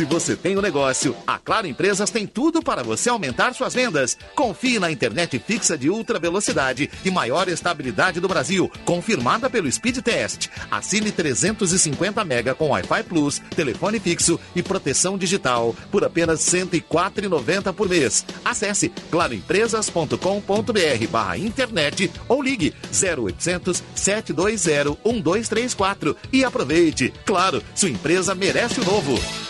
Se você tem um negócio, a Claro Empresas tem tudo para você aumentar suas vendas. Confie na internet fixa de ultra velocidade e maior estabilidade do Brasil, confirmada pelo Speed Test. Assine 350 mega com Wi-Fi Plus, telefone fixo e proteção digital por apenas R$ 104,90 por mês. Acesse claroempresas.com.br barra internet ou ligue 0800 720 1234 e aproveite. Claro, sua empresa merece o novo.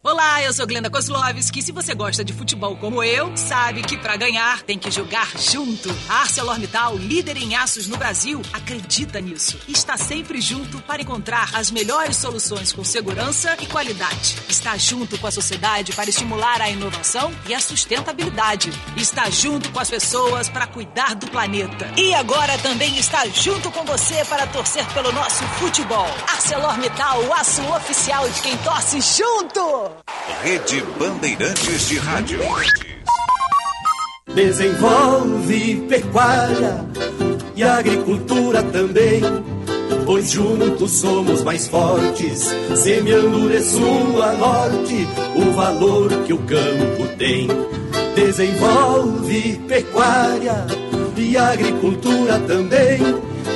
Olá, eu sou Glenda Kozlovski. Se você gosta de futebol como eu, sabe que para ganhar tem que jogar junto. A ArcelorMittal, líder em aços no Brasil, acredita nisso. Está sempre junto para encontrar as melhores soluções com segurança e qualidade. Está junto com a sociedade para estimular a inovação e a sustentabilidade. Está junto com as pessoas para cuidar do planeta. E agora também está junto com você para torcer pelo nosso futebol. ArcelorMittal, o aço oficial de quem torce junto. Rede Bandeirantes de Rádio. Desenvolve pecuária e agricultura também, pois juntos somos mais fortes, semeando de sul a norte o valor que o campo tem. Desenvolve pecuária e agricultura também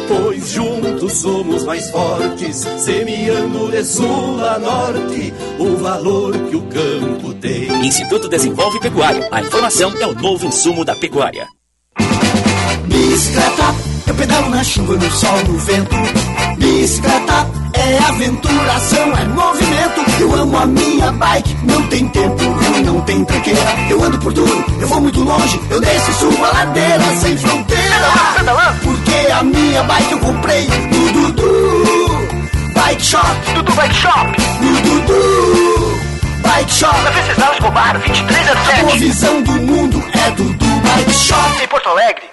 pois juntos somos mais fortes, semeando de sul a norte o valor que o campo tem. Instituto Desenvolve Pecuária. A informação é o novo insumo da pecuária. Bicicleta, eu pedalo na chuva, no sol, no vento. Bicicleta é aventuração, é movimento. Eu amo a minha bike, não tem tempo ruim, não tem tranqueira. Eu ando por tudo, eu vou muito longe, eu desço e subo a ladeira sem fronteira. Porque a minha bike eu comprei no Dudu Bike Shop. Dudu Bike Shop. No Dudu Bike Shop. Na Venceslau Escobar, 2307. A boa visão do mundo é Dudu Bike Shop. Em Porto Alegre.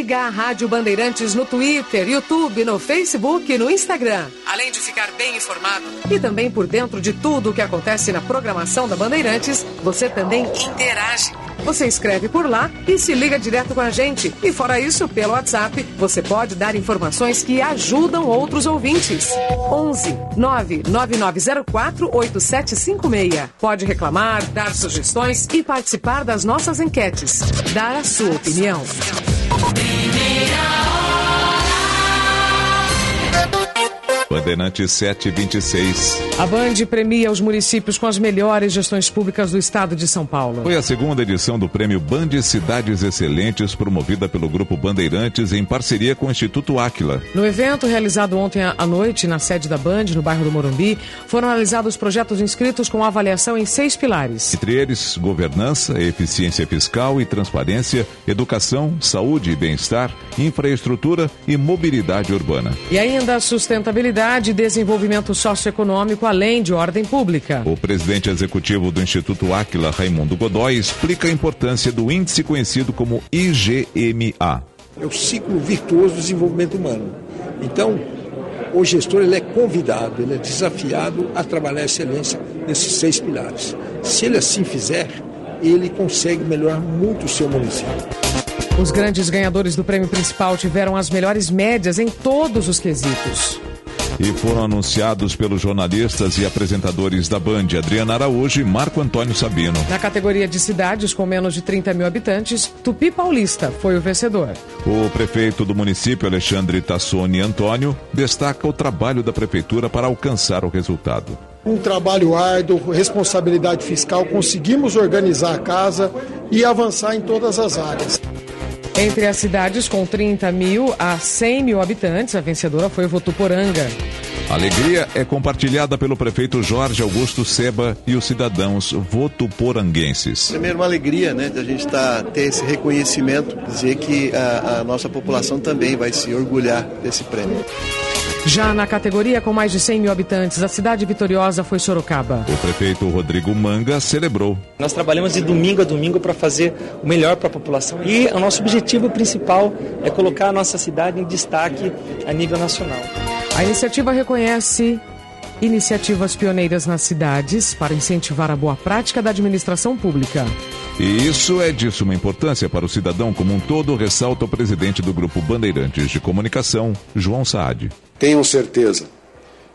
Siga a Rádio Bandeirantes no Twitter, YouTube, no Facebook e no Instagram. Além de ficar bem informado. E também por dentro de tudo o que acontece na programação da Bandeirantes, você também interage. Você escreve por lá e se liga direto com a gente. E fora isso, pelo WhatsApp, você pode dar informações que ajudam outros ouvintes. 11 99904 8756. Pode reclamar, dar sugestões e participar das nossas enquetes. Dar a sua opinião. Primera Bandeirantes 726. A Band premia os municípios com as melhores gestões públicas do estado de São Paulo. Foi a segunda edição do prêmio Band Cidades Excelentes, promovida pelo Grupo Bandeirantes em parceria com o Instituto Áquila. No evento realizado ontem à noite na sede da Band, no bairro do Morumbi, foram analisados projetos inscritos com avaliação em seis pilares. Entre eles, governança, eficiência fiscal e transparência, educação, saúde e bem-estar, infraestrutura e mobilidade urbana. E ainda sustentabilidade e desenvolvimento socioeconômico, além de ordem pública. O presidente executivo do Instituto Áquila, Raimundo Godoy, explica a importância do índice conhecido como IGMA. É o ciclo virtuoso do desenvolvimento humano. Então, o gestor ele é convidado, ele é desafiado a trabalhar a excelência nesses seis pilares. Se ele assim fizer, ele consegue melhorar muito o seu município. Os grandes ganhadores do prêmio principal tiveram as melhores médias em todos os quesitos e foram anunciados pelos jornalistas e apresentadores da Band, Adriana Araújo e Marco Antônio Sabino. Na categoria de cidades com menos de 30 mil habitantes, Tupi Paulista foi o vencedor. O prefeito do município, Alexandre Tassoni Antônio, destaca o trabalho da prefeitura para alcançar o resultado. Um trabalho árduo, responsabilidade fiscal, conseguimos organizar a casa e avançar em todas as áreas. Entre as cidades com 30 mil a 100 mil habitantes, a vencedora foi Votuporanga. A alegria é compartilhada pelo prefeito Jorge Augusto Seba e os cidadãos votuporanguenses. Primeiro, uma alegria né, de a gente tá, ter esse reconhecimento, dizer que a, a nossa população também vai se orgulhar desse prêmio. Já na categoria com mais de 100 mil habitantes, a cidade vitoriosa foi Sorocaba. O prefeito Rodrigo Manga celebrou. Nós trabalhamos de domingo a domingo para fazer o melhor para a população e o nosso objetivo principal é colocar a nossa cidade em destaque a nível nacional. A iniciativa reconhece iniciativas pioneiras nas cidades para incentivar a boa prática da administração pública. E isso é de suma importância para o cidadão como um todo, ressalta o presidente do Grupo Bandeirantes de Comunicação, João Saad. Tenham certeza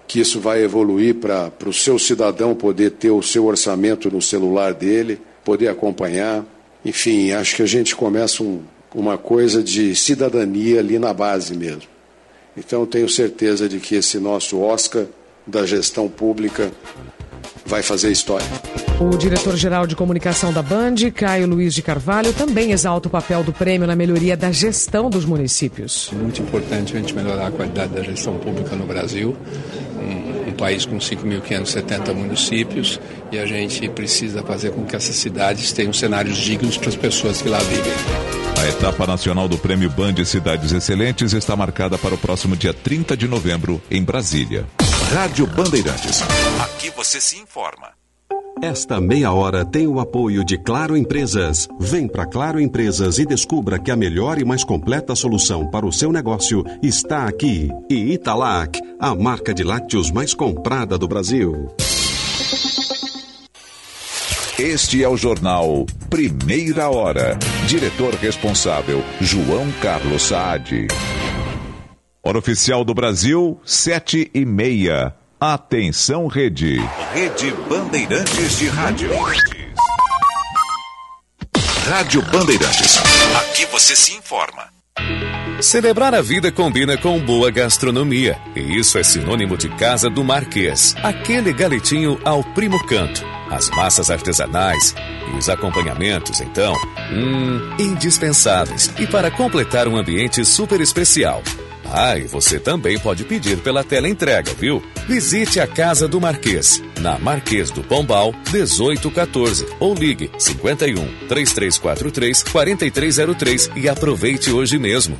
que isso vai evoluir para o seu cidadão poder ter o seu orçamento no celular dele, poder acompanhar. Enfim, acho que a gente começa um, uma coisa de cidadania ali na base mesmo. Então, tenho certeza de que esse nosso Oscar da gestão pública vai fazer história. O diretor-geral de comunicação da Band, Caio Luiz de Carvalho, também exalta o papel do prêmio na melhoria da gestão dos municípios. É muito importante a gente melhorar a qualidade da gestão pública no Brasil. Um, um país com 5.570 municípios e a gente precisa fazer com que essas cidades tenham cenários dignos para as pessoas que lá vivem. A etapa nacional do Prêmio Band Cidades Excelentes está marcada para o próximo dia 30 de novembro, em Brasília. Rádio Bandeirantes. Aqui você se informa. Esta meia hora tem o apoio de Claro Empresas. Vem para Claro Empresas e descubra que a melhor e mais completa solução para o seu negócio está aqui. E Italac, a marca de lácteos mais comprada do Brasil. Este é o jornal Primeira Hora. Diretor responsável, João Carlos Saad. Hora oficial do Brasil, sete e meia. Atenção, rede. Rede Bandeirantes de Rádio. Rádio Bandeirantes. Aqui você se informa. Celebrar a vida combina com boa gastronomia. E isso é sinônimo de Casa do Marquês. Aquele galetinho ao primo canto. As massas artesanais e os acompanhamentos, então, hum, indispensáveis. E para completar um ambiente super especial Ah, e você também pode pedir pela tela entrega, viu? Visite a Casa do Marquês, na Marquês do Pombal, 1814, ou ligue 51 3343 4303 e aproveite hoje mesmo.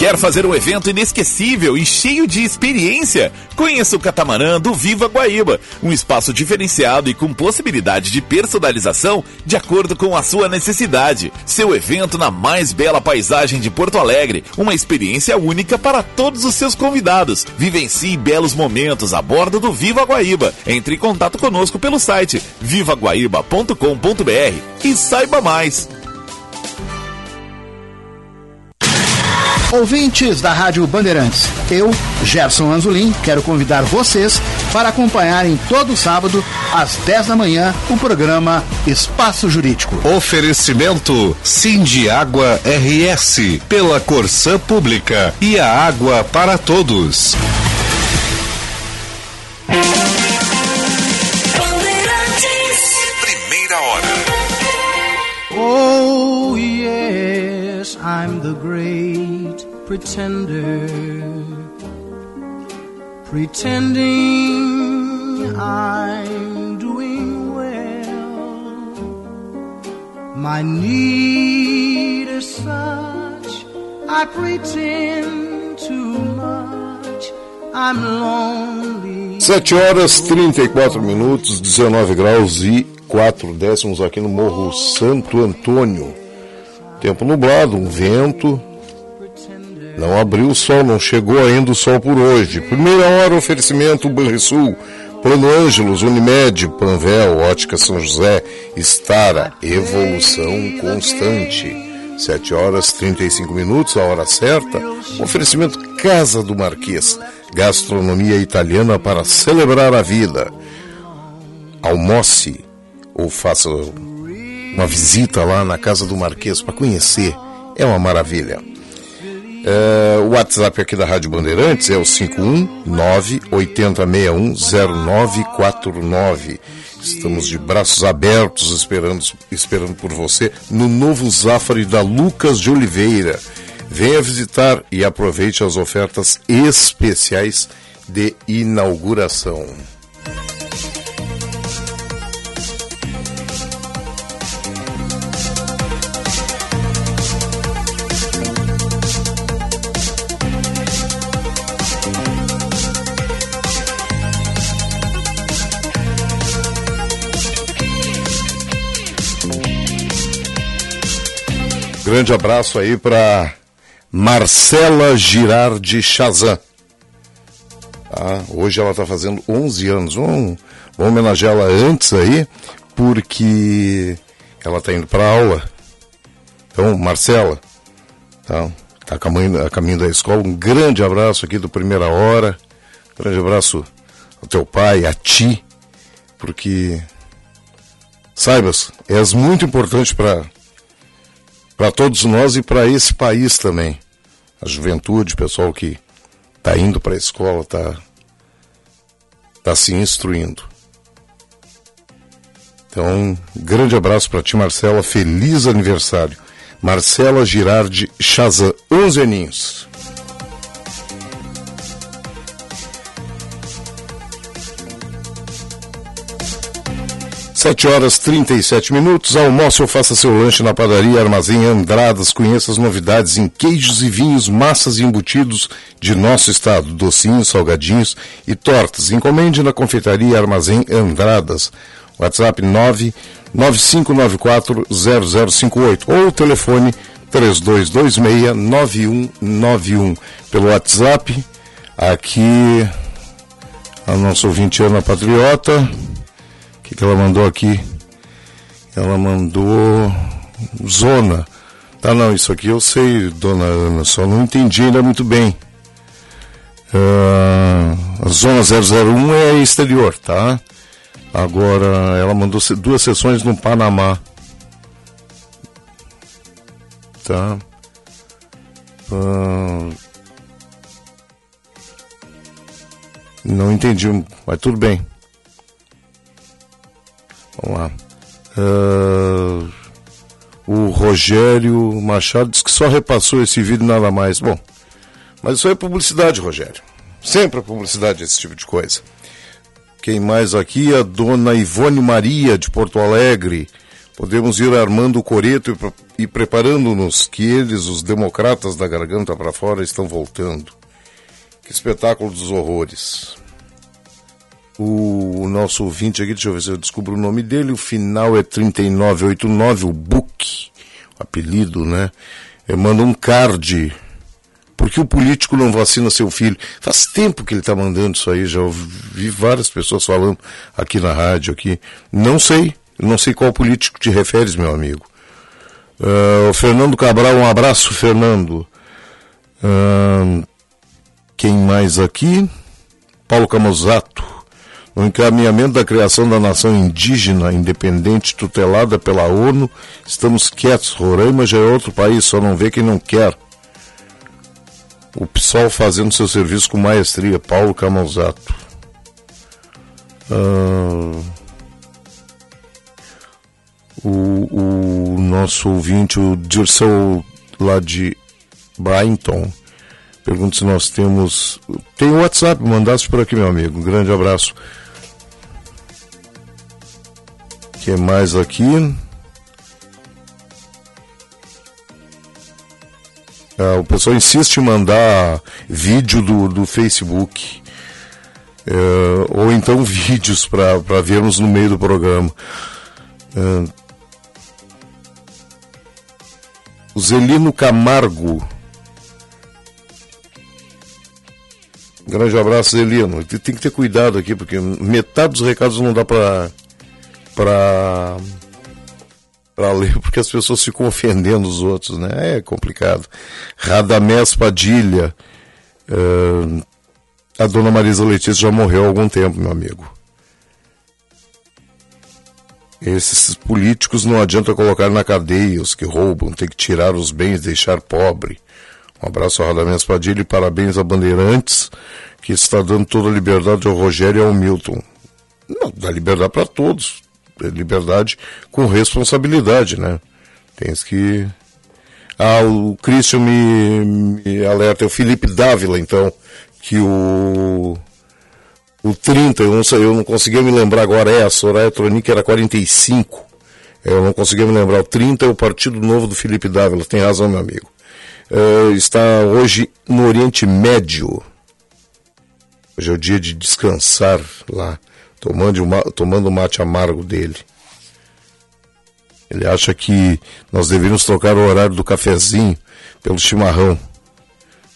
Quer fazer um evento inesquecível e cheio de experiência? Conheça o catamarã do Viva Guaíba, um espaço diferenciado e com possibilidade de personalização de acordo com a sua necessidade. Seu evento na mais bela paisagem de Porto Alegre, uma experiência única para todos os seus convidados. Vivencie belos momentos a bordo do Viva Guaíba. Entre em contato conosco pelo site vivaguaíba.com.br e saiba mais. Ouvintes da Rádio Bandeirantes, eu, Gerson Anzolin, quero convidar vocês para acompanharem todo sábado, às 10 da manhã, o programa Espaço Jurídico. Oferecimento Cindy Água RS, pela Corsã Pública e a água para todos. Primeira hora. Oh, yes, I'm the great pretender. Pretending I'm doing well. My need is such, I pretend too much. I'm lonely. 7 horas 34 minutos, 19 graus e 4 décimos aqui no Morro Santo Antônio. Tempo nublado, um vento. Não abriu o sol, não chegou ainda o sol por hoje. Primeira hora, oferecimento Banrisul, Plano Ângelos, Unimed, Panvel, Ótica São José, Estara, evolução constante. 7 horas 35 minutos, a hora certa. Oferecimento Casa do Marquês. Gastronomia italiana para celebrar a vida. Almoce ou faça uma visita lá na Casa do Marquês para conhecer. É uma maravilha. É, o WhatsApp aqui da Rádio Bandeirantes é o 519 8061 0949. Estamos de braços abertos esperando, esperando por você no novo Zafari da Lucas de Oliveira. Venha visitar e aproveite as ofertas especiais de inauguração. Grande abraço aí para Marcela Girardi Chazan. Ah, hoje ela está fazendo 11 anos. Vamos, vamos homenageá-la antes aí, porque ela está indo para aula. Então, Marcela, tá, tá a, caminho, a caminho da escola. Um grande abraço aqui do Primeira Hora. Grande abraço ao teu pai, a ti, porque saibas, és muito importante para para todos nós e para esse país também. A juventude, pessoal que está indo para a escola, está tá se instruindo. Então, um grande abraço para ti, Marcela. Feliz aniversário. Marcela Girardi Chazan, 11 aninhos. 7 horas 37 minutos. Almoço ou faça seu lanche na padaria Armazém Andradas. Conheça as novidades em queijos e vinhos, massas e embutidos de nosso estado, docinhos, salgadinhos e tortas. Encomende na confeitaria Armazém Andradas. WhatsApp 995940058 ou telefone 32269191. Pelo WhatsApp, aqui a nossa ouvinte Ana Patriota que, que ela mandou aqui? Ela mandou zona. Tá, não, isso aqui eu sei, dona Ana, só não entendi ainda muito bem. Uh, a zona 001 é exterior, tá? Agora, ela mandou duas sessões no Panamá. Tá? Uh, não entendi, mas tudo bem. Vamos lá. Uh, o Rogério Machado disse que só repassou esse vídeo nada mais. Bom, mas isso é publicidade, Rogério. Sempre é publicidade esse tipo de coisa. Quem mais aqui? A dona Ivone Maria, de Porto Alegre. Podemos ir armando o coreto e, e preparando-nos que eles, os democratas da garganta para fora, estão voltando. Que espetáculo dos horrores o, o, nosso ouvinte aqui, deixa eu ver se eu descubro o nome dele, o final é 3989, o Book, o apelido, né? Manda um card. Por que o político não vacina seu filho? Faz tempo que ele está mandando isso aí, já ouvi várias pessoas falando aqui na rádio. aqui. Não sei, não sei qual político te referes, meu amigo. Uh, o Fernando Cabral, um abraço, Fernando. Uh, quem mais aqui? Paulo Camozato no encaminhamento da criação da nação indígena independente tutelada pela ONU, estamos quietos. Roraima já é outro país, só não vê quem não quer. O PSOL fazendo seu serviço com maestria, Paulo Camozato. Ah, o, o nosso ouvinte, o Dirceu lá de Brighton, pergunta se nós temos. Tem o WhatsApp, mandasse por aqui, meu amigo. Um grande abraço. Que mais aqui? Ah, o pessoal insiste em mandar vídeo do, do Facebook. É, ou então vídeos para vermos no meio do programa. É, o Zelino Camargo. Grande abraço, Zelino. Tem que ter cuidado aqui, porque metade dos recados não dá para para para ler, porque as pessoas ficam ofendendo os outros, né? É complicado. Radamés Padilha. Uh, a dona Marisa Letícia já morreu há algum tempo, meu amigo. Esses políticos não adianta colocar na cadeia os que roubam, tem que tirar os bens, deixar pobre. Um abraço a Radamés Padilha e parabéns a Bandeirantes, que está dando toda a liberdade ao Rogério e ao Milton. Não, dá liberdade para todos. É liberdade com responsabilidade, né? Tens que. Ah, o Christian me, me alerta, é o Felipe Dávila, então, que o. O 30, eu não, sei, eu não conseguia me lembrar agora, é, a Soraya Tronic era 45. Eu não conseguia me lembrar. O 30 é o Partido Novo do Felipe Dávila, tem razão, meu amigo. Uh, está hoje no Oriente Médio. Hoje é o dia de descansar lá, tomando, uma, tomando o mate amargo dele. Ele acha que nós deveríamos trocar o horário do cafezinho pelo chimarrão.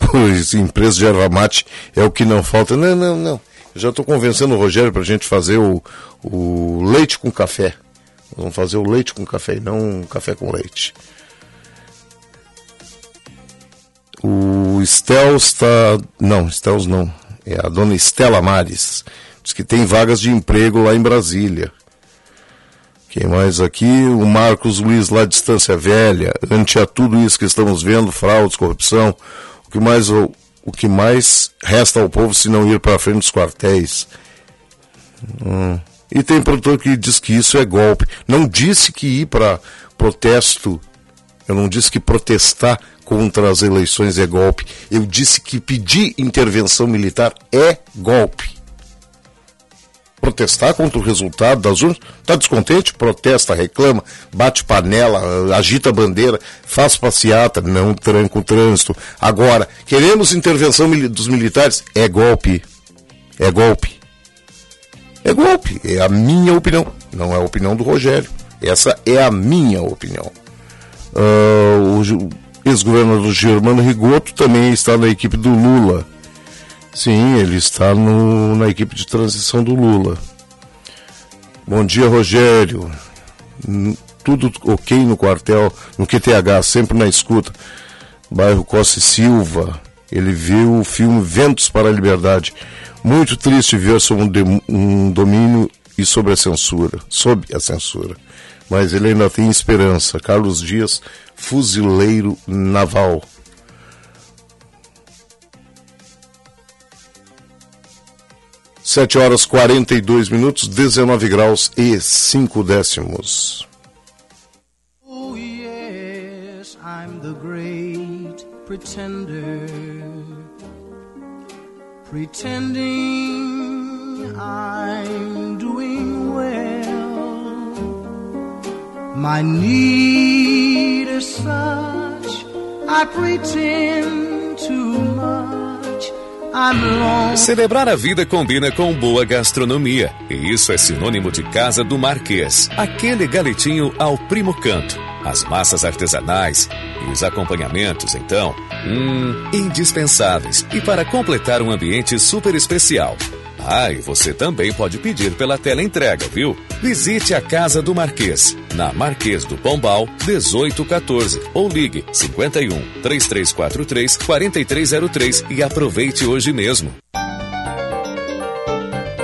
Pois empresa de erva mate é o que não falta. Não, não, não. Eu já estou convencendo o Rogério para a gente fazer o, o leite com café. Nós vamos fazer o leite com café e não café com leite. O Stels está. Não, Stels não. É a dona Estela Mares. Diz que tem vagas de emprego lá em Brasília. Quem mais aqui? O Marcos Luiz lá Distância Velha. Ante a tudo isso que estamos vendo, fraudes, corrupção, o que mais, o, o que mais resta ao povo se não ir para frente dos quartéis? Hum. E tem produtor que diz que isso é golpe. Não disse que ir para protesto, eu não disse que protestar contra as eleições é golpe. Eu disse que pedir intervenção militar é golpe. Protestar contra o resultado das urnas, está descontente? Protesta, reclama, bate panela, agita bandeira, faz passeata, não tranca o trânsito. Agora, queremos intervenção dos militares? É golpe. É golpe. É golpe. É a minha opinião. Não é a opinião do Rogério. Essa é a minha opinião. Uh, o, ex-governador Germano Rigoto também está na equipe do Lula. Sim, ele está no, na equipe de transição do Lula. Bom dia, Rogério. Tudo ok no quartel, no QTH, sempre na escuta. Bairro Costa e Silva. Ele viu o filme Ventos para a Liberdade. Muito triste ver sobre um, domínio e sobre a censura. Sob a censura. Mas ele ainda tem esperança. Carlos Dias fuzileiro naval. Sete horas quarenta e dois minutos, 19 graus e cinco décimos. Oh yes, I'm the great pretender, pretending I'm doing well. My need is such, I pretend too much. Celebrar a vida combina com boa gastronomia. E isso é sinônimo de Casa do Marquês. Aquele galetinho ao primo canto. As massas artesanais e os acompanhamentos, então, hum, indispensáveis. E para completar um ambiente super especial. Ah, e você também pode pedir pela tela entrega, viu? Visite a Casa do Marquês, na Marquês do Pombal, 1814, ou ligue 51 3343 4303 e aproveite hoje mesmo.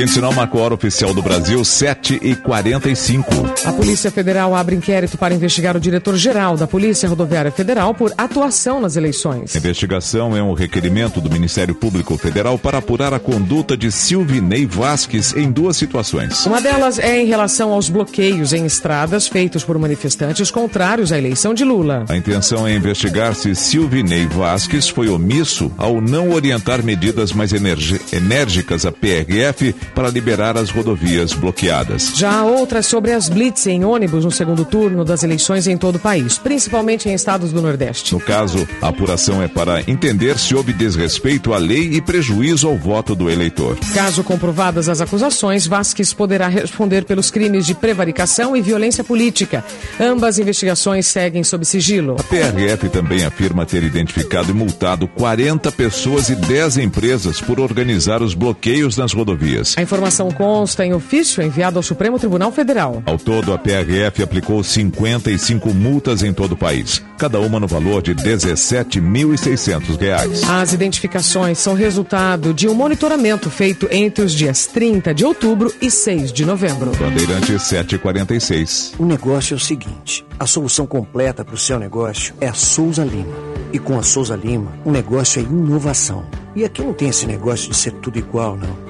Quente sinal marca a hora oficial do Brasil, 7 e 45 A Polícia Federal abre inquérito para investigar o diretor-geral da Polícia Rodoviária Federal por atuação nas eleições. A investigação é um requerimento do Ministério Público Federal para apurar a conduta de Silvinei Vasques em duas situações. Uma delas é em relação aos bloqueios em estradas feitos por manifestantes contrários à eleição de Lula. A intenção é investigar se Silvinei Vasques foi omisso ao não orientar medidas mais enérgicas à PRF para liberar as rodovias bloqueadas. Já há outras sobre as blitz em ônibus no segundo turno das eleições em todo o país, principalmente em estados do Nordeste. No caso, a apuração é para entender se houve desrespeito à lei e prejuízo ao voto do eleitor. Caso comprovadas as acusações, Vasques poderá responder pelos crimes de prevaricação e violência política. Ambas investigações seguem sob sigilo. A PRF também afirma ter identificado e multado 40 pessoas e 10 empresas por organizar os bloqueios nas rodovias. A informação consta em ofício enviado ao Supremo Tribunal Federal. Ao todo, a PRF aplicou 55 multas em todo o país, cada uma no valor de 17.600 reais. As identificações são resultado de um monitoramento feito entre os dias 30 de outubro e 6 de novembro. Bandeirante 746. O negócio é o seguinte: a solução completa para o seu negócio é a Souza Lima. E com a Souza Lima, o negócio é inovação. E aqui não tem esse negócio de ser tudo igual, não.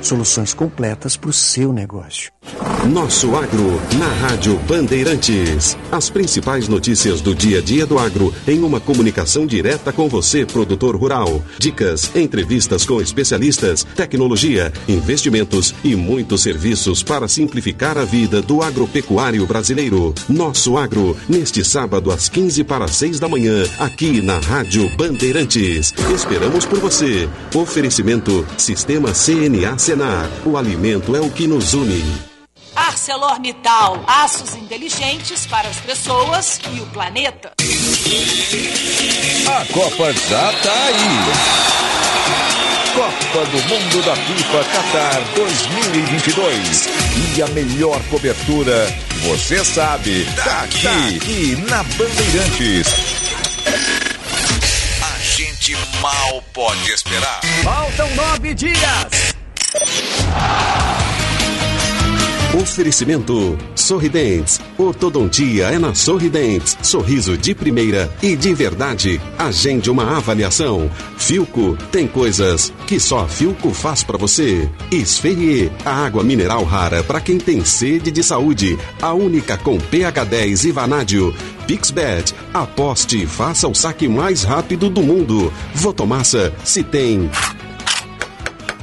Soluções completas para o seu negócio. Nosso Agro, na Rádio Bandeirantes. As principais notícias do dia a dia do agro em uma comunicação direta com você, produtor rural. Dicas, entrevistas com especialistas, tecnologia, investimentos e muitos serviços para simplificar a vida do agropecuário brasileiro. Nosso Agro, neste sábado às 15 para 6 da manhã, aqui na Rádio Bandeirantes. Esperamos por você. Oferecimento Sistema CNA Senar. O alimento é o que nos une. ArcelorMittal, aços inteligentes para as pessoas e o planeta. A Copa já tá aí. Copa do Mundo da FIFA Qatar 2022. E a melhor cobertura, você sabe, tá aqui, aqui na Bandeirantes. A gente mal pode esperar. Faltam nove dias. Oferecimento Sorridentes. Ortodontia é na Sorridentes. Sorriso de primeira e de verdade. Agende uma avaliação. Filco tem coisas que só Filco faz pra você. Esferrier, a água mineral rara para quem tem sede de saúde. A única com pH 10 e vanádio. Pixbet, aposte e faça o saque mais rápido do mundo. Votomassa, se tem.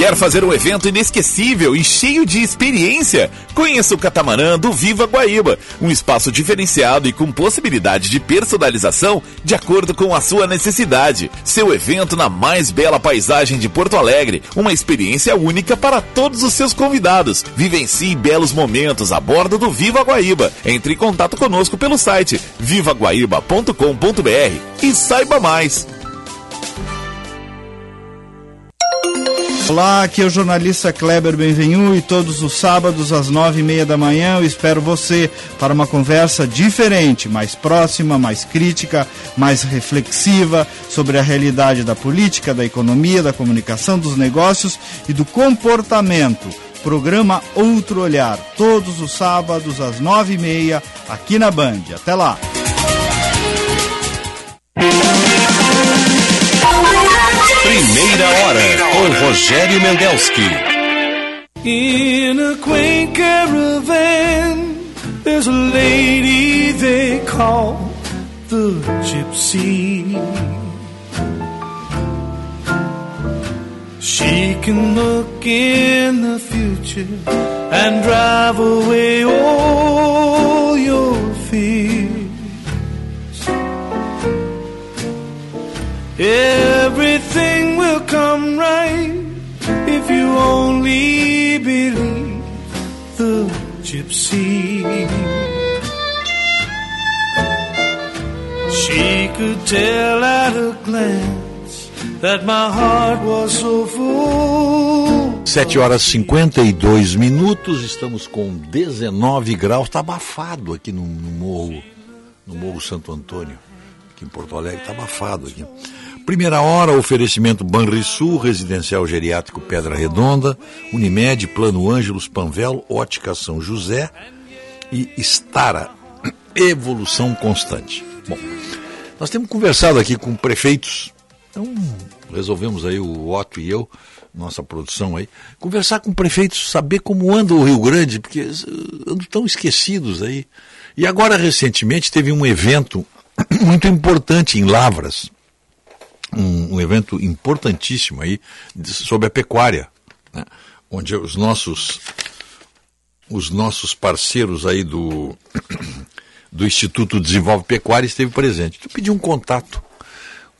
Quer fazer um evento inesquecível e cheio de experiência? Conheça o catamarã do Viva Guaíba, um espaço diferenciado e com possibilidade de personalização de acordo com a sua necessidade. Seu evento na mais bela paisagem de Porto Alegre, uma experiência única para todos os seus convidados. Vivencie belos momentos a bordo do Viva Guaíba. Entre em contato conosco pelo site vivaguaíba.com.br e saiba mais. Olá, aqui é o jornalista Kleber Benvenu e todos os sábados às nove e meia da manhã eu espero você para uma conversa diferente, mais próxima, mais crítica, mais reflexiva sobre a realidade da política, da economia, da comunicação, dos negócios e do comportamento. Programa Outro Olhar, todos os sábados às nove e meia aqui na Band. Até lá! Rogério Mendelski. In a quaint caravan, there's a lady they call the gypsy. She can look in the future and drive away all your fears. Will come right if you only believe the gypsy. She could tell at a glance that my heart was so full. 7 horas e 52 minutos, estamos com 19 graus, está abafado aqui no, no morro, no Morro Santo Antônio, aqui em Porto Alegre, está abafado aqui. Primeira hora, oferecimento Banrisul, Residencial Geriátrico Pedra Redonda, Unimed, Plano Ângelos, Panvel, Ótica São José e Estara, Evolução Constante. Bom, nós temos conversado aqui com prefeitos, então resolvemos aí o Otto e eu, nossa produção aí, conversar com prefeitos, saber como anda o Rio Grande, porque andam tão esquecidos aí. E agora, recentemente, teve um evento muito importante em Lavras, um, um evento importantíssimo aí sobre a pecuária, né? onde os nossos os nossos parceiros aí do do Instituto Desenvolve Pecuária esteve presente. Eu pedi um contato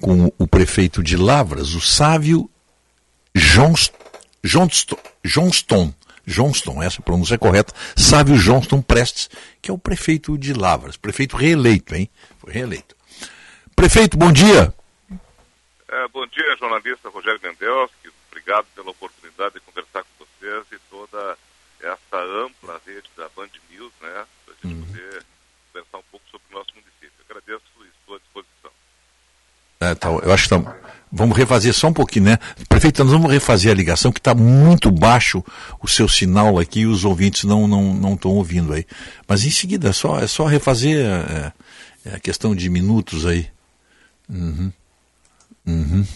com o prefeito de Lavras, o Sávio Johnston, Johnston, Johnston, Johnston, essa pronúncia é correta, Sávio Johnston Prestes, que é o prefeito de Lavras, prefeito reeleito, hein? Foi reeleito. Prefeito, bom dia. É, bom dia, jornalista Rogério Mendelski. Obrigado pela oportunidade de conversar com vocês e toda essa ampla rede da Band News, né? Para a gente uhum. poder conversar um pouco sobre o nosso município. Agradeço e estou à disposição. É, tá, eu acho que tá, vamos refazer só um pouquinho, né? Prefeito, nós vamos refazer a ligação, que está muito baixo o seu sinal aqui e os ouvintes não estão não, não ouvindo aí. Mas em seguida, é só, é só refazer é, é a questão de minutos aí. Uhum. Uhum.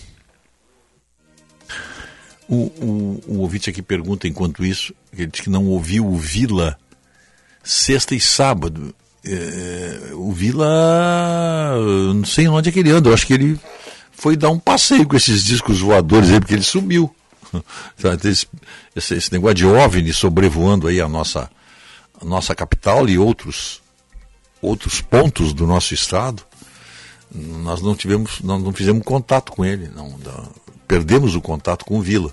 O, o, o, ouvinte aqui pergunta, enquanto isso, ele diz que não ouviu o Vila sexta e sábado. É, o Vila, não sei onde é que ele anda, eu acho que ele foi dar um passeio com esses discos voadores aí, porque ele sumiu. Esse, esse, esse negócio de OVNI sobrevoando aí a nossa, a nossa capital e outros, outros pontos do nosso estado nós não tivemos, nós não fizemos contato com ele, não, não, perdemos o contato com o Vila.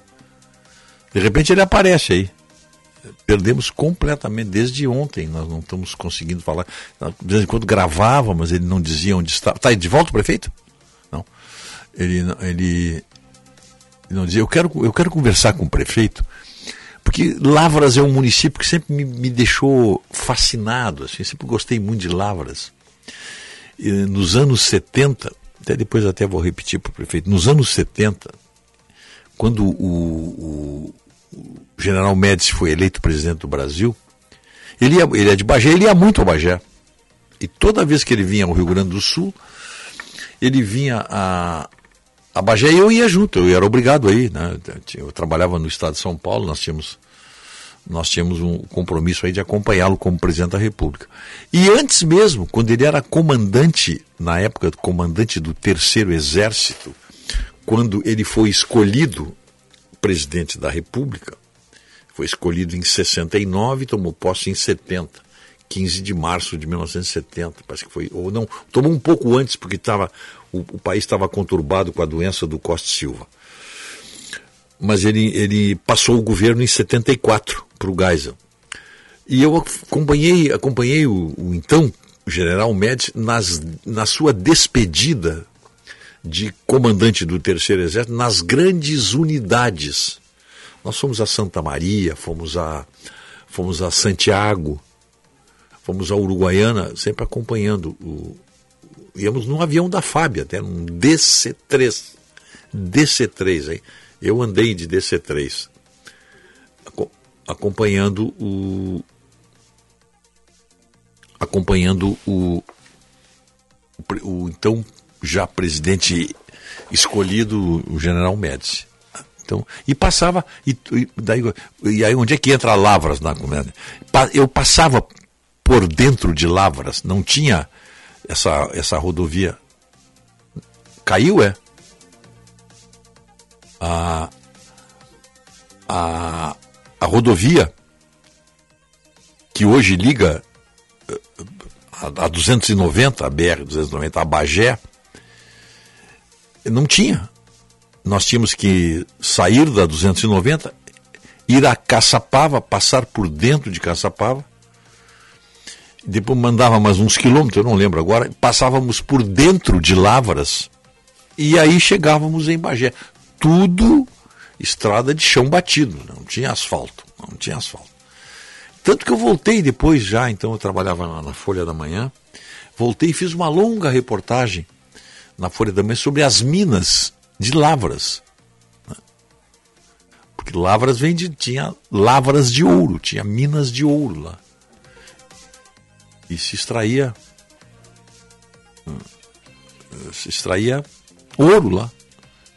De repente ele aparece aí. perdemos completamente desde ontem. Nós não estamos conseguindo falar. De vez em quando gravava, mas ele não dizia onde estava. Está de volta o prefeito? Não. Ele, ele não dizia. Eu quero, eu quero conversar com o prefeito, porque Lavras é um município que sempre me, me deixou fascinado. Assim, sempre gostei muito de Lavras. E, nos anos 70, até depois até vou repetir para o prefeito, nos anos 70, quando o, o, o general Médici foi eleito presidente do Brasil, ele, ia, ele é de Bagé, ele ia muito a Bagé. E toda vez que ele vinha ao Rio Grande do Sul, ele vinha a, a Bagé e eu ia junto, eu era obrigado aí, né? Eu trabalhava no estado de São Paulo, nós tínhamos nós tínhamos um compromisso aí de acompanhá-lo como presidente da República. E antes mesmo, quando ele era comandante, na época comandante do Terceiro Exército, quando ele foi escolhido presidente da República, foi escolhido em 69 e tomou posse em 70. 15 de março de 1970, parece que foi, ou não, tomou um pouco antes, porque tava, o, o país estava conturbado com a doença do Costa Silva. Mas ele, ele passou o governo em 74 para o Geisel. E eu acompanhei, acompanhei o, o então general Médici nas, na sua despedida de comandante do Terceiro Exército nas grandes unidades. Nós fomos a Santa Maria, fomos a, fomos a Santiago, fomos a Uruguaiana, sempre acompanhando o. Íamos num avião da FAB, até num DC-3. DC-3, hein? Eu andei de DC-3, acompanhando o. acompanhando o, o, o então já presidente escolhido, o general Médici. Então, e passava, e, e, daí, e aí onde é que entra Lavras na comédia? Eu passava por dentro de Lavras, não tinha essa, essa rodovia. Caiu, é? A, a, a rodovia que hoje liga eh, a, a 290, a BR-290, a Bagé, não tinha. Nós tínhamos que sair da 290, ir a Caçapava, passar por dentro de Caçapava, depois mandava mais uns quilômetros, eu não lembro agora, passávamos por dentro de Lavras e aí chegávamos em Bagé. Tudo estrada de chão batido, não tinha asfalto, não tinha asfalto. Tanto que eu voltei depois já, então eu trabalhava na, na Folha da Manhã, voltei e fiz uma longa reportagem na Folha da Manhã sobre as minas de Lavras. Né? Porque Lavras vem de, tinha lavras de ouro, tinha minas de ouro lá. E se extraía hum, se extraía ouro lá.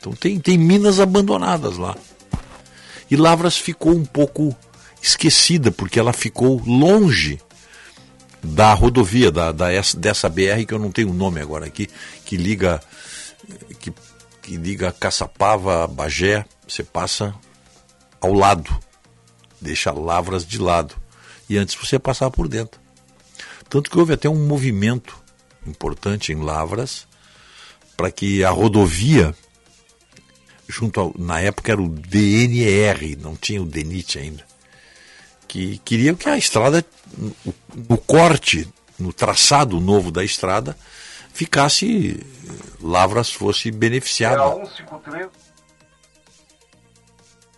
Então tem, tem minas abandonadas lá. E Lavras ficou um pouco esquecida, porque ela ficou longe da rodovia, da, da, dessa BR, que eu não tenho o nome agora aqui, que liga que, que liga Caçapava a Bagé, você passa ao lado, deixa Lavras de lado. E antes você passar por dentro. Tanto que houve até um movimento importante em Lavras para que a rodovia junto ao, na época era o DNR, não tinha o DENIT ainda, que queria que a estrada, no corte, no traçado novo da estrada, ficasse, Lavras fosse beneficiada. É a 153?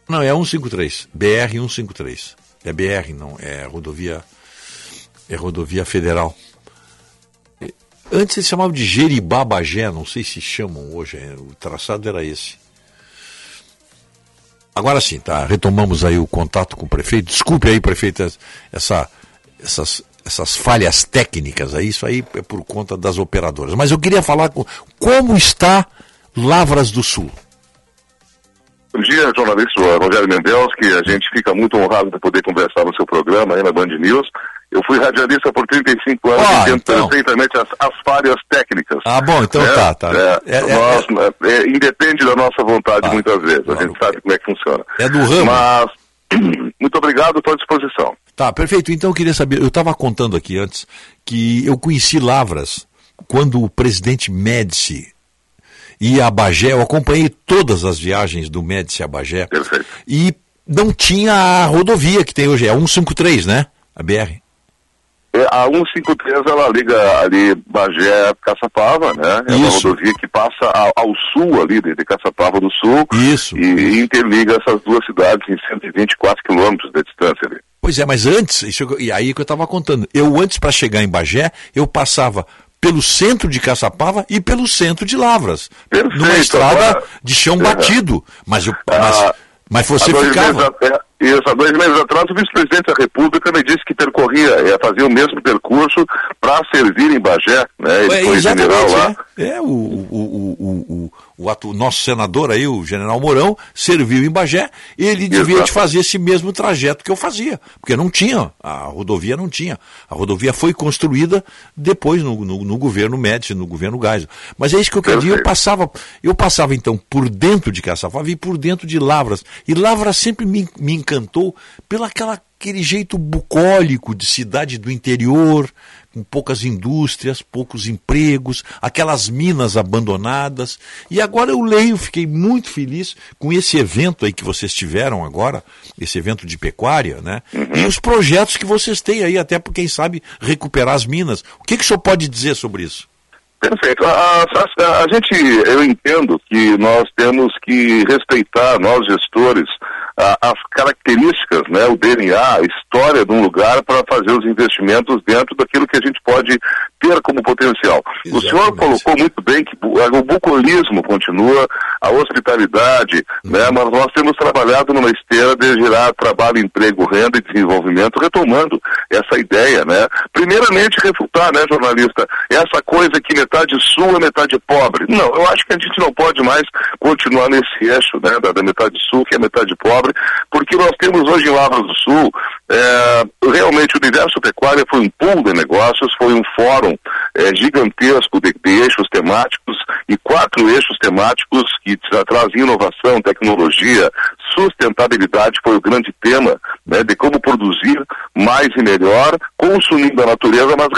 Não, é 153, BR 153. É BR, não, é rodovia, é rodovia federal. Antes eles chamavam de Jeribá Bagé, não sei se chamam hoje, é, o traçado era esse. Agora sim, tá, retomamos aí o contato com o prefeito. Desculpe aí, prefeito, essa, essas, essas falhas técnicas aí, isso aí é por conta das operadoras. Mas eu queria falar com como está Lavras do Sul. Bom dia, jornalista Rogério Mendes, que a gente fica muito honrado de poder conversar no seu programa aí na Band News. Eu fui radialista por 35 anos ah, e entendo então. perfeitamente as, as, falhas técnicas. Ah, bom, então né? tá, tá. É, é, nós, é, é, independe da nossa vontade ah, muitas vezes, claro. a gente sabe como é que funciona. É do ramo. Mas, muito obrigado, estou à disposição. Tá, perfeito. Então eu queria saber, eu estava contando aqui antes que eu conheci Lavras quando o presidente Médici e a Bagé, eu acompanhei todas as viagens do Médici a Bagé. Perfeito. E não tinha a rodovia que tem hoje, é 153, né? A BR. É, A 153 ela liga ali Bagé Caçapava, né? É uma Isso. rodovia que passa ao, ao sul ali de, de Caçapava do Sul. Isso. E interliga essas duas cidades em 124 quilômetros de distância ali. Pois é, mas antes, isso, e aí que eu estava contando, eu antes para chegar em Bagé, eu passava pelo centro de Caçapava e pelo centro de Lavras. numa estrada agora- de chão Uhum. batido. Mas, eu, Ah, mas, mas você ficava. é, isso, há dois meses atrás, o vice-presidente da República me disse que percorria, é, fazia o mesmo percurso para servir em Bagé. Né? Ele É, foi general lá. é. É, o, o, o, o, o, nosso senador aí, o general Mourão, serviu em Bagé, ele devia de fazer esse mesmo trajeto que eu fazia, porque não tinha, a rodovia não tinha. A rodovia foi construída depois no, no, no governo Médici, no governo Geisel. Mas é isso que eu queria eu passava, eu passava então por dentro de Caçapava e por dentro de Lavras. E Lavras sempre me, me encantou pela aquela aquele jeito bucólico de cidade do interior, com poucas indústrias, poucos empregos, aquelas minas abandonadas. E agora eu leio, fiquei muito feliz com esse evento aí que vocês tiveram agora, esse evento de pecuária, né? E os projetos que vocês têm aí, até por quem sabe recuperar as minas. O que, que o senhor pode dizer sobre isso? Perfeito. A, a- a gente, eu entendo que nós temos que respeitar, nós gestores, as características, né, o DNA, a história de um lugar para fazer os investimentos dentro daquilo que a gente pode ter como potencial. O senhor colocou muito bem que o bucolismo continua, a hospitalidade, né, mas nós temos trabalhado numa esteira de gerar trabalho, emprego, renda e desenvolvimento, retomando essa ideia, né? Primeiramente refutar, né, jornalista, essa coisa que metade sul é metade pobre. Não, eu acho que a gente não pode mais continuar nesse eixo, né, da, da metade sul que é metade pobre, porque nós temos hoje em Lavras do Sul, é, realmente o universo pecuária foi um pool de negócios, foi um fórum é, gigantesco de, de eixos temáticos e quatro eixos temáticos que tra- trazem inovação, tecnologia, sustentabilidade foi o grande tema, né, de como produzir mais e melhor, consumindo a natureza, mas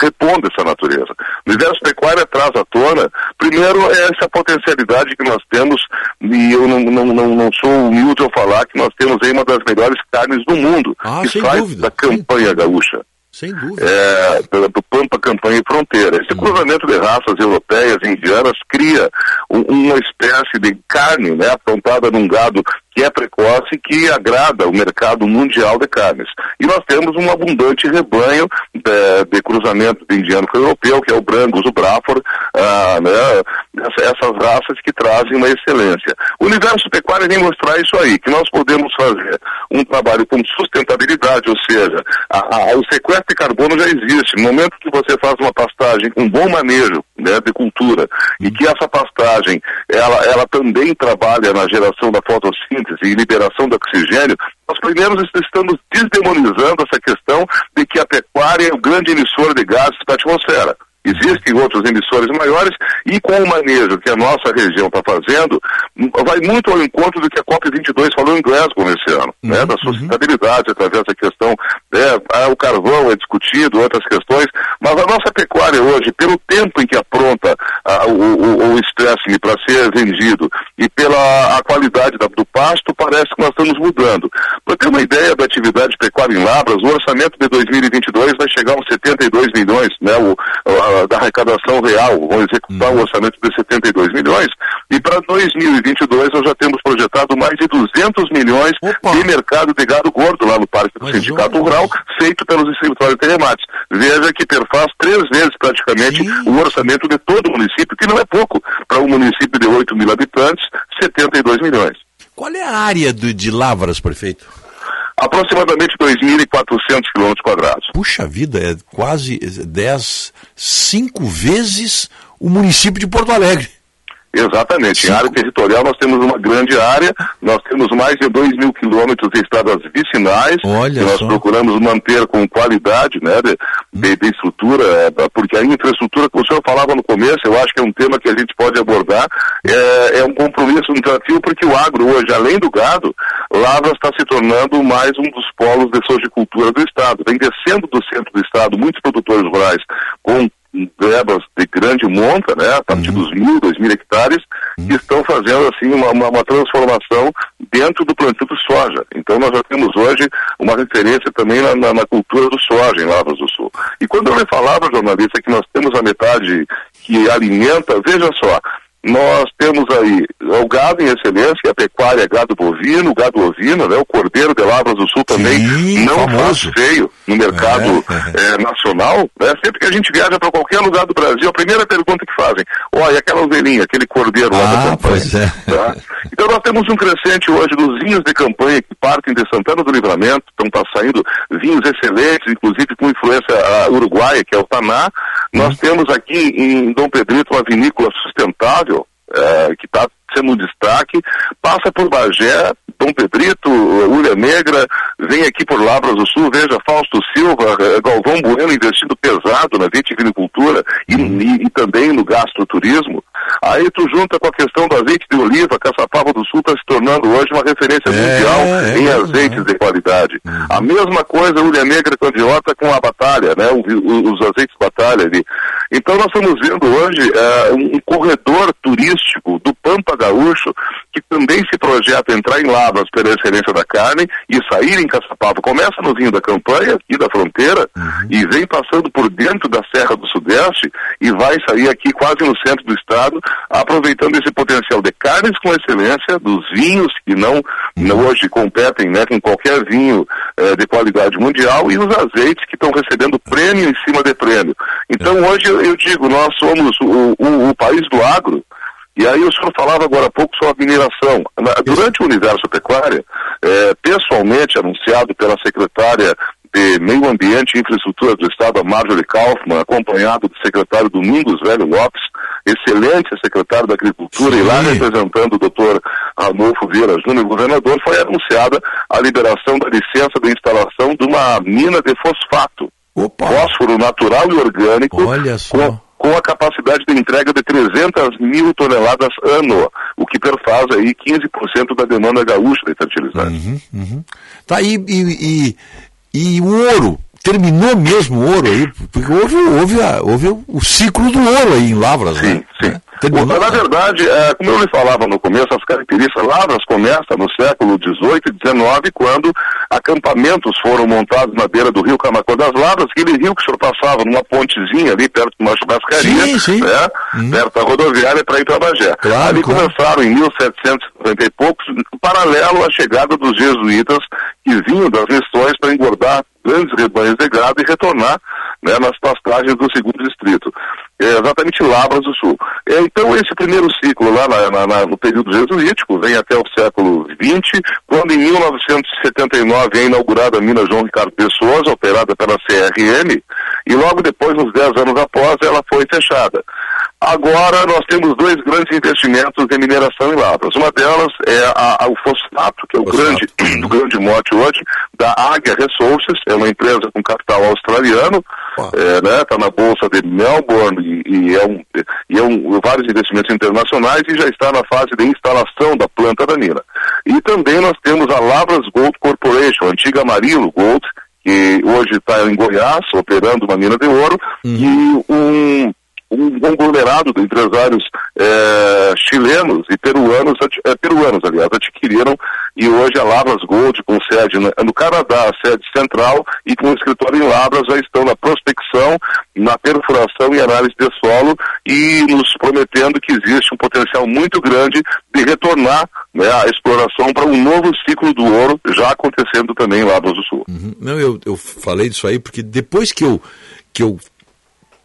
repondo essa natureza. O universo pecuária traz à tona, primeiro, essa potencialidade que nós temos, e eu não, não, não, não sou humilde ao falar que nós temos aí uma das melhores carnes do mundo, Ah, que sai dúvida. da campanha gaúcha Sem dúvida. é, pela- do Pampa Campanha e Fronteira. Esse cruzamento de raças europeias e indianas cria um- uma espécie de carne né, aprontada num gado que é precoce e que agrada o mercado mundial de carnes. E nós temos um abundante rebanho de, de cruzamento de indiano com europeu, que é o Brangus, o Braford, ah, né, essa- essas raças que trazem uma excelência. O universo pecuário vem mostrar isso aí, que nós podemos fazer um trabalho com sustentabilidade, ou seja, a- a- o sequestro de carbono já existe. No momento que você faz uma pastagem com bom manejo né, de cultura e que essa pastagem ela, ela também trabalha na geração da fotossíntese e liberação de oxigênio, nós primeiros estamos desdemonizando essa questão de que a pecuária é o grande emissor de gases para a atmosfera. Existem outros emissores maiores e com o manejo que a nossa região está fazendo, vai muito ao encontro do que a COP22 falou em Glasgow nesse ano, né, da sustentabilidade através da questão, né, ah, o carvão é discutido, outras questões, mas a nossa pecuária hoje, pelo tempo em que apronta ah, o, o, o estresse para ser vendido e pela a qualidade da- do pasto, parece que nós estamos mudando. Para ter uma ideia da atividade pecuária em Labras, o orçamento de 2022 vai chegar a uns 72 milhões, né, o, a- da arrecadação real, vão executar um orçamento de 72 milhões, e para 2022 nós já temos projetado mais de 200 milhões de mercado de gado gordo lá no Parque do Sindicato Rural, feito pelos distribuidores telemates. Veja que perfaz três vezes praticamente o orçamento de todo o município, que não é pouco. Para um município de 8 mil habitantes, 72 milhões. Qual é a área do- de Lavras, prefeito? Aproximadamente 2.400 quilômetros quadrados. Puxa vida, é quase 10, 5 vezes o município de Porto Alegre. Exatamente. Em área territorial nós temos uma grande área, nós temos mais de 2 mil quilômetros de estradas vicinais, Olha que nós só. procuramos manter com qualidade né, de, de- de estrutura, é, porque a infraestrutura que o senhor falava no começo, eu acho que é um tema que a gente pode abordar, é, é um compromisso, um desafio, porque o agro hoje, além do gado, Lavras está se tornando mais um dos polos de sojicultura do Estado. Vem descendo do centro do Estado muitos produtores rurais com verbas de grande monta, né, a partir dos mil, dois mil hectares, que estão fazendo assim uma, uma, uma transformação dentro do plantio do soja. Então nós já temos hoje uma referência também na, na, na cultura do soja em Lavras do Sul. E quando eu lhe falava, jornalista, que nós temos a metade que alimenta, veja só, nós temos aí o gado em excelência, a pecuária é gado bovino, gado ovino, né? O cordeiro de Lavras do Sul também Sim, não famoso. faz feio no mercado eh, nacional. Né? Sempre que a gente viaja para qualquer lugar do Brasil, a primeira pergunta que fazem, olha, aquela ovelhinha, aquele cordeiro lá da Ah, campanha. pois é. Tá? Então nós temos um crescente hoje dos vinhos de campanha que partem de Santana do Livramento, estão tá saindo vinhos excelentes, inclusive com influência ah, uruguaia, que é o Taná. Nós temos aqui em Dom Pedrito uma vinícola sustentável, eh, que está sendo um destaque, passa por Bagé, Dom Pedrito, Ulha Negra, vem aqui por Lavras do Sul, veja Fausto Silva, eh, Galvão Bueno investindo pesado na vitivinicultura e, e- e também no gastroturismo. Aí tu junta com a questão do azeite de oliva, Caçapava do Sul está se tornando hoje uma referência mundial é em mesmo, azeites de qualidade. A mesma coisa Ulha Negra Candiota com a Batalha, né? o- o- os azeites Batalha ali. Então nós estamos vendo hoje eh, um, um corredor turístico do Pampa Gaúcho que também se projeta entrar em Lavras pela excelência da carne e sair em Caçapava. Começa no vinho da campanha, aqui da fronteira, e vem passando por dentro da Serra do Sudeste e vai sair aqui quase no centro do estado, aproveitando esse potencial de carnes com excelência, dos vinhos que não, não hoje competem né, com qualquer vinho eh, de qualidade mundial e os azeites que estão recebendo prêmio em cima de prêmio. Então hoje eu, eu digo, nós somos o, o- o país do agro, e aí o senhor falava agora há pouco sobre a mineração. Durante o universo pecuária, eh, pessoalmente anunciado pela secretária de Meio Ambiente e Infraestrutura do Estado, a Marjorie Kaufmann, acompanhado do secretário Domingos Velho Lopes, excelente secretário da Agricultura, e lá representando o doutor Arnolfo Vieira Júnior, governador, foi anunciada a liberação da licença de instalação de uma mina de fosfato. Fósforo natural e orgânico Olha só. com, com a capacidade de entrega de 300 mil toneladas ano, o que perfaz aí 15% da demanda gaúcha de fertilizantes. Tá, e, e, e, e o ouro? Terminou mesmo o ouro aí? Porque houve, houve, a- houve o ciclo do ouro aí em Lavras, né? Sim. Bom, na verdade, é, como eu lhe falava no começo, as características Lavras começam no século XVIII e XIX, quando acampamentos foram montados na beira do rio Camacô das Lavras, aquele rio que o senhor passava numa pontezinha ali perto de uma churrascaria, Sim, sim. né, perto da rodoviária para ir para Bagé. Claro, ali claro. começaram em 1750 e poucos, paralelo à chegada dos jesuítas que vinham das missões para engordar grandes rebanhos de gado e retornar né, nas pastagens do segundo distrito. É exatamente Lavras do Sul. É, então, esse primeiro ciclo lá na- na- na- no período jesuítico vem até o século XX, quando em 1979 é inaugurada a mina João Ricardo Pessoas, operada pela CRM, e logo depois, uns 10 anos após, ela foi fechada. Agora nós temos dois grandes investimentos em mineração em Lavras. Uma delas é a- a- o fosfato, que é o grande, o grande mote hoje, da Águia Resources, é uma empresa com capital australiano, está na Bolsa de Melbourne e, e é, um, e é um- vários investimentos internacionais e já está na fase de instalação da planta da mina. E também nós temos a Lavras Gold Corporation, a antiga Amarillo Gold, que hoje está em Goiás, operando uma mina de ouro, e um um conglomerado de empresários eh, chilenos e peruanos, eh, peruanos, aliás, adquiriram e hoje a Lavras Gold, com sede no Canadá, sede central, e com escritório em Lavras, já estão na prospecção, na perfuração e análise de solo e nos prometendo que existe um potencial muito grande de retornar né, a exploração para um novo ciclo do ouro, já acontecendo também em Lavras do Sul. Não, eu, eu falei disso aí porque depois que eu, que eu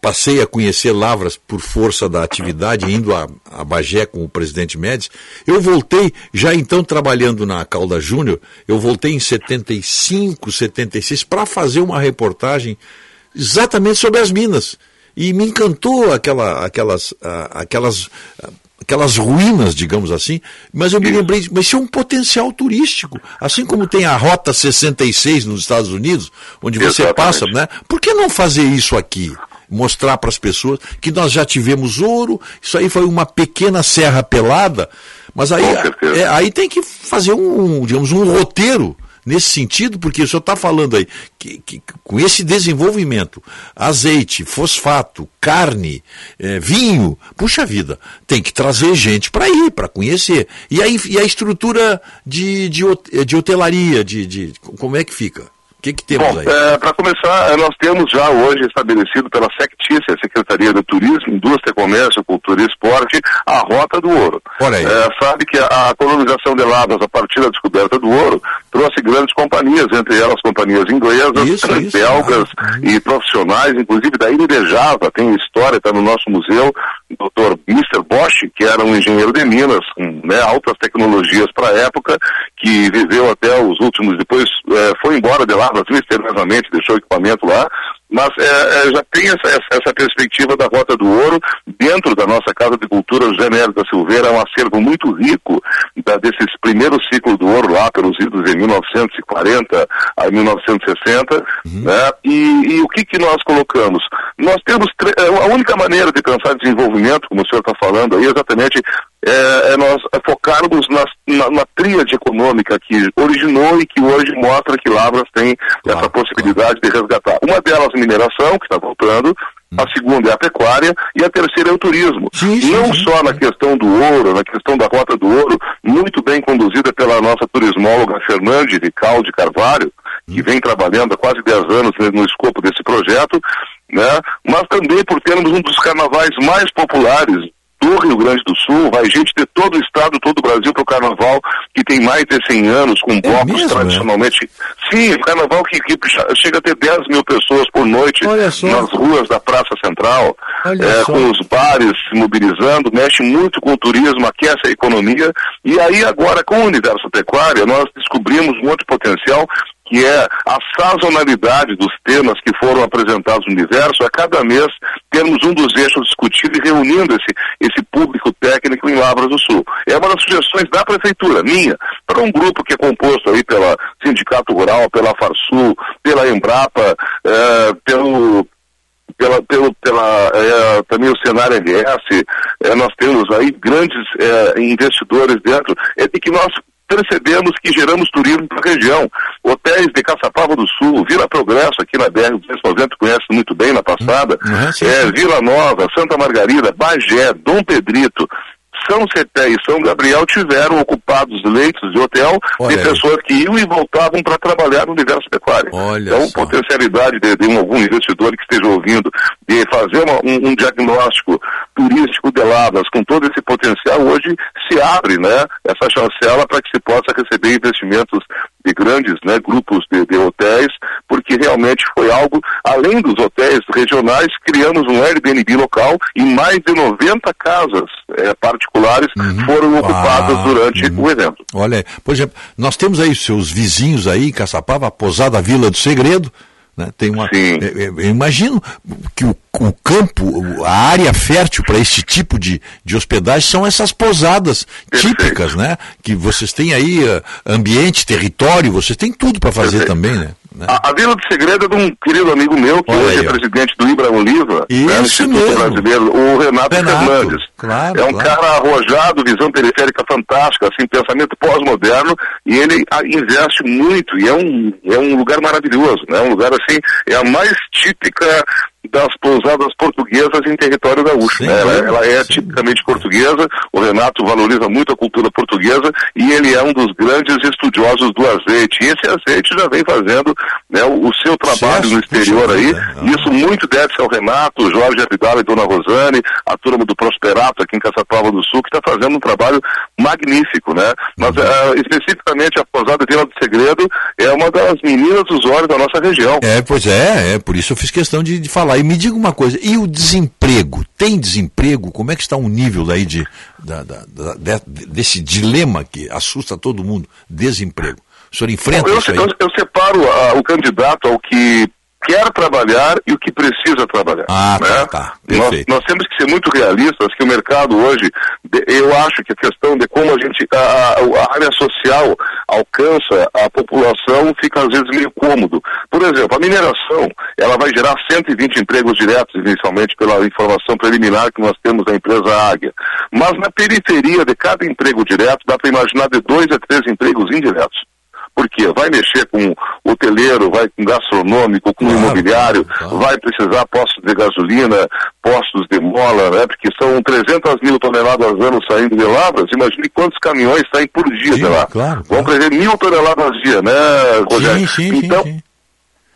passei a conhecer Lavras por força da atividade, indo a, a Bagé com o presidente Médici, eu voltei, já então trabalhando na Calda Júnior, eu voltei em 75, 76, para fazer uma reportagem exatamente sobre as minas. E me encantou aquela, aquelas, aquelas, aquelas ruínas, digamos assim, mas eu me lembrei, mas isso é um potencial turístico. Assim como tem a Rota 66 nos Estados Unidos, onde você Exatamente. passa, né? Por que não fazer isso aqui? Mostrar para as pessoas que nós já tivemos ouro, isso aí foi uma pequena serra pelada, mas aí, é, aí tem que fazer um, digamos, um roteiro nesse sentido? Porque o senhor está falando aí que, que, com esse desenvolvimento, azeite, fosfato, carne, eh, vinho, puxa vida, tem que trazer gente para ir, para conhecer. E a, e a estrutura de, de, de hotelaria, de, de, como é que fica? O que, que temos Bom, aí? para começar, eh, nós temos já hoje estabelecido pela SECTICE, a Secretaria de Turismo, Indústria, Comércio, Cultura e Esporte, a Rota do Ouro. Olha aí. Eh, sabe que a, a colonização de Lavras, a partir da descoberta do ouro, trouxe grandes companhias, entre elas companhias inglesas, belgas e profissionais, inclusive da Ilha de Java, tem história, está no nosso museu, Dr. Mr. Bosch, que era um engenheiro de Minas, com né, altas tecnologias para a época, que viveu até os últimos, depois eh, foi embora de Lavras misteriosamente, deixou o equipamento lá, mas eh, eh, já tem essa, essa- perspectiva da Rota do Ouro dentro da nossa Casa de Cultura José Nélio da Silveira, é um acervo muito rico da, desses primeiros ciclos do ouro lá pelos idos de 1940 a 1960, né? E, e o que que nós colocamos? Nós temos eh, a única maneira de pensar desenvolvimento, como o senhor está falando aí, exatamente é, é nós focarmos nas- na, na tríade econômica que originou e que hoje mostra que Lavras tem essa possibilidade de resgatar. Uma delas a mineração, que está voltando, a segunda é a pecuária e a terceira é o turismo. Não só na questão do ouro, na questão da rota do ouro, muito bem conduzida pela nossa turismóloga Fernande Vical de Carvalho, que vem trabalhando há quase 10 anos no escopo desse projeto, né? mas também por termos um dos carnavais mais populares do Rio Grande do Sul, vai gente de todo o estado, todo o Brasil para o carnaval, que tem mais de 100 anos, com blocos tradicionalmente. Sim, o carnaval que, que chega a ter 10 mil pessoas por noite nas ruas da Praça Central, é, com os bares se mobilizando, mexe muito com o turismo, aquece a economia. E aí agora, com o universo pecuário, nós descobrimos um outro potencial que é a sazonalidade dos temas que foram apresentados no universo, a cada mês termos um dos eixos discutido e reunindo esse, esse público técnico em Lavras do Sul. É uma das sugestões da prefeitura, minha, para um grupo que é composto aí pela Sindicato Rural, pela Farsul, pela Embrapa, eh, pelo pela, pelo, pela, eh, também o cenário MS, eh, nós temos aí grandes eh, investidores dentro, é de que nós percebemos que geramos turismo para a região. Hotéis de Caçapava do Sul, Vila Progresso, aqui na BR-290, conhece muito bem na passada, eh, Vila Nova, Santa Margarida, Bagé, Dom Pedrito, são Ceté e São Gabriel tiveram ocupados leitos de hotel Olha de aí. pessoas que iam e voltavam para trabalhar no universo pecuário. então, potencialidade de, de um- algum investidor que esteja ouvindo de fazer uma- um, um diagnóstico turístico de Lavras com todo esse potencial, hoje se abre né, essa chancela para que se possa receber investimentos de grandes né, grupos de, de hotéis, porque realmente foi algo, além dos hotéis regionais, criamos um Airbnb local e mais de 90 casas eh, particulares foram ocupadas Ah, durante o evento. Olha, por exemplo, nós temos aí seus vizinhos aí Caçapava, a Posada Vila do Segredo, né? Tem uma, é, é, eu imagino que o, o campo, a área fértil para esse tipo de, de hospedagem são essas posadas típicas, né? Que vocês têm aí eh, ambiente, território, vocês têm tudo para fazer também, né? A, a Vila do Segredo é de um querido amigo meu, que Olha hoje aí, é ó. presidente do Ibra Oliva, né, Instituto mesmo. Brasileiro, o Renato, Renato, Fernandes. claro, é um claro. cara arrojado, visão periférica fantástica, assim, pensamento pós-moderno, e ele ah, investe muito, e é um, é um lugar maravilhoso, né? Um lugar assim, é a mais típica das pousadas portuguesas em território gaúcho. né? Ela, ela é tipicamente portuguesa, o Renato valoriza muito a cultura portuguesa e ele é um dos grandes estudiosos do azeite. E esse azeite já vem fazendo né, o, o seu trabalho no exterior aí. Isso muito deve-se ao Renato, Jorge Abdala e Dona Rosane, a turma do Prosperato aqui em Caçapava do Sul, que está fazendo um trabalho magnífico, né? Mas ah, especificamente a Posada Vila do Segredo é uma das meninas dos olhos da nossa região. É, pois é, é, por isso eu fiz questão de, de falar. E me diga uma coisa, e o desemprego? Tem desemprego? Como é que está o nível daí de, da- da- da- de- desse dilema que assusta todo mundo? Desemprego. O senhor enfrenta eu, isso aí? eu- eu separo ah, o candidato ao que quer trabalhar e o que precisa trabalhar. Ah, né? tá, tá. Nós, Perfeito. nós temos que ser muito realistas que o mercado hoje, eu acho que a questão de como a gente, a, a- a área social alcança a população fica às vezes meio cômodo. Por exemplo, a mineração, ela vai gerar 120 empregos diretos inicialmente pela informação preliminar que nós temos da empresa Águia. Mas na periferia de cada emprego direto, dá para imaginar de dois a três empregos indiretos. Porque vai mexer com hoteleiro, vai com gastronômico, com imobiliário, vai precisar postos de gasolina, postos de mola, né? Porque são 300 mil toneladas ano saindo de Lavras. Imagine quantos caminhões saem por dia de lá. Claro, Vão prever mil toneladas dia, né, Rogério? Sim, sim, então, sim, sim.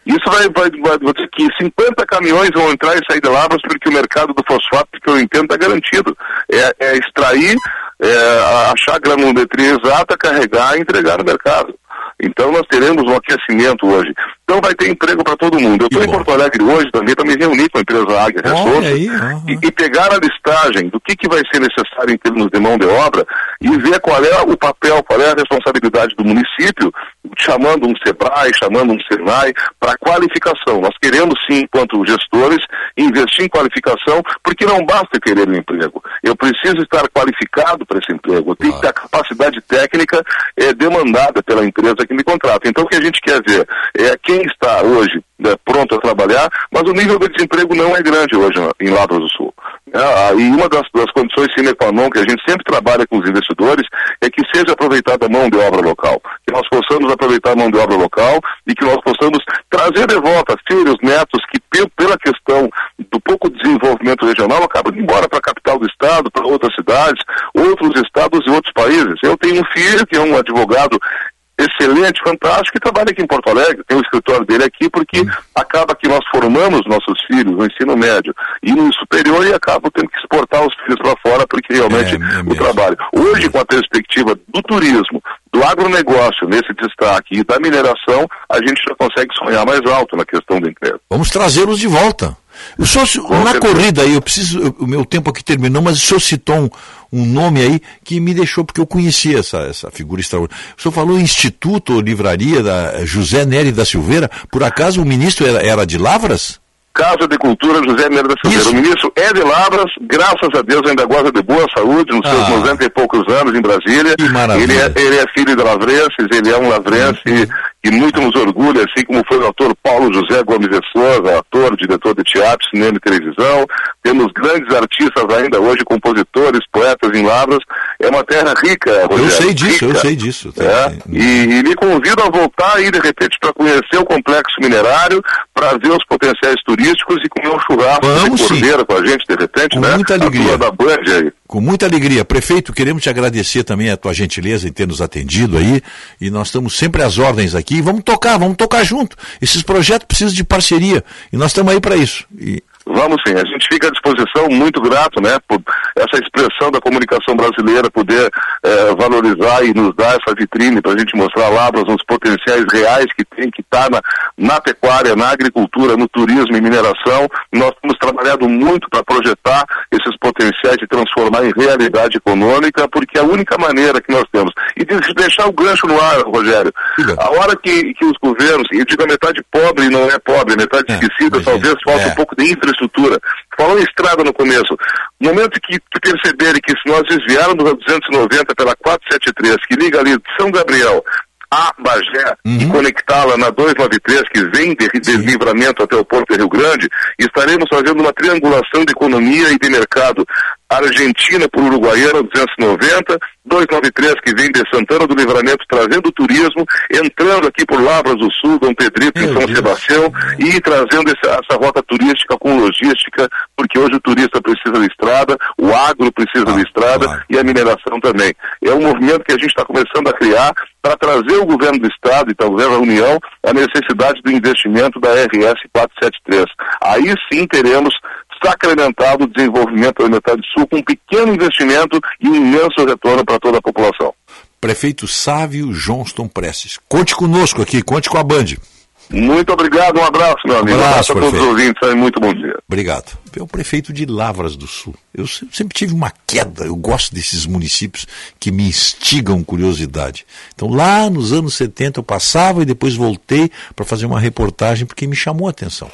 isso vai, vai, vai vou dizer que 50 caminhões vão entrar e sair de Lavras porque o mercado do fosfato, que eu entendo, está garantido. É, é extrair, é, achar a granulometria exata, carregar e entregar no mercado. Então nós teremos um aquecimento hoje. Então vai ter emprego para todo mundo. Eu estou em Porto Alegre hoje também para me reunir com a empresa Águia Resources aí, e, e pegar a listagem do que, que vai ser necessário em termos de mão de obra e ver qual é o papel, qual é a responsabilidade do município, chamando um SEBRAE, chamando um SENAI, para qualificação. Nós queremos sim, enquanto gestores, investir em qualificação, porque não basta querer um emprego. Eu preciso estar qualificado para esse emprego. Eu tenho que ter a capacidade técnica eh, demandada pela empresa que me contrata. Então o que a gente quer ver é quem está hoje né, pronto a trabalhar, mas o nível de desemprego não é grande hoje na- em Lavras do Sul. Ah, e uma das, das condições sine qua non que a gente sempre trabalha com os investidores é que seja aproveitada a mão de obra local. Que nós possamos aproveitar a mão de obra local e que nós possamos trazer de volta filhos, netos que pe- pela questão do pouco desenvolvimento regional acabam indo embora para a capital do estado, para outras cidades, outros estados e outros países. Eu tenho um filho que é um advogado excelente, fantástico, que trabalha aqui em Porto Alegre, tem o escritório dele aqui, porque acaba que nós formamos nossos filhos no ensino médio e no superior e acabam tendo que exportar os filhos para fora, porque realmente o trabalho. Hoje, com a perspectiva do turismo, do agronegócio nesse destaque e da mineração, a gente já consegue sonhar mais alto na questão do emprego. Vamos trazê-los de volta. O senhor, na corrida aí, eu preciso, o meu tempo aqui terminou, mas o senhor citou um, um nome aí que me deixou, porque eu conhecia essa, essa figura extraordinária. O senhor falou Instituto ou Livraria da José Nery da Silveira. Por acaso o ministro era, era de Lavras? Casa de Cultura José Nery da Silveira. O ministro é de Lavras, graças a Deus ainda goza de boa saúde, nos seus Ah. 90 e poucos anos em Brasília. maravilha. Ele é, ele é filho de lavrenses, ele é um lavrense e muito nos orgulha, assim como foi o ator Paulo José Gomes de Souza, ator, diretor de teatro, cinema e televisão. Temos grandes artistas ainda hoje, compositores, poetas em Lavras. É uma terra rica, Eu Rogério, sei disso, eu rica. sei disso. É, e, e lhe convido a voltar aí, de repente, para conhecer o complexo minerário, para ver os potenciais turísticos e comer um churrasco Vamos de sim. cordeiro com a gente, de repente, Com né? muita A alegria. turma da Band aí. Com muita alegria. Prefeito, queremos te agradecer também a tua gentileza em ter nos atendido aí. E nós estamos sempre às ordens aqui. Vamos tocar, vamos tocar junto. Esses projetos precisam de parceria. E nós estamos aí para isso. E Vamos sim, a gente fica à disposição, muito grato, né, por essa expressão da comunicação brasileira poder eh, valorizar e nos dar essa vitrine para a gente mostrar Lavras os potenciais reais que tem, que está na, na pecuária, na agricultura, no turismo e mineração. Nós temos trabalhado muito para projetar esses potenciais e transformar em realidade econômica, porque é a única maneira que nós temos. E de deixar o gancho no ar, Rogério. A hora que, que os governos, e eu digo a metade pobre não é pobre, a metade esquecida, talvez falta um pouco de infraestrutura. Falou em estrada no começo. No momento que, que perceberem que se nós desviarmos a 290 pela 473, que liga ali de São Gabriel a Bagé e conectá-la na 293, que vem de deslivramento até o Porto de Rio Grande, estaremos fazendo uma triangulação de economia e de mercado. Argentina por Uruguaiana 290, 293 que vem de Santana do Livramento trazendo turismo, entrando aqui por Lavras do Sul, Dom Pedrito e São Sebastião e trazendo essa, essa rota turística com logística, porque hoje o turista precisa de estrada, o agro precisa de estrada e a mineração também. É um movimento que a gente está começando a criar para trazer o governo do Estado e talvez a União a necessidade do investimento da RS 473. Aí sim teremos sacramentado o desenvolvimento da metade sul com um pequeno investimento e um imenso retorno para toda a população. prefeito Sávio Johnston Prestes. Conte conosco aqui, conte com a Band. Muito obrigado, um abraço, meu amigo. Um abraço, abraço a todos os ouvintes muito bom dia. Obrigado. É o prefeito de Lavras do Sul. Eu se- sempre tive uma queda, eu gosto desses municípios que me instigam curiosidade. Então, lá nos anos 70 eu passava e depois voltei para fazer uma reportagem porque me chamou a atenção.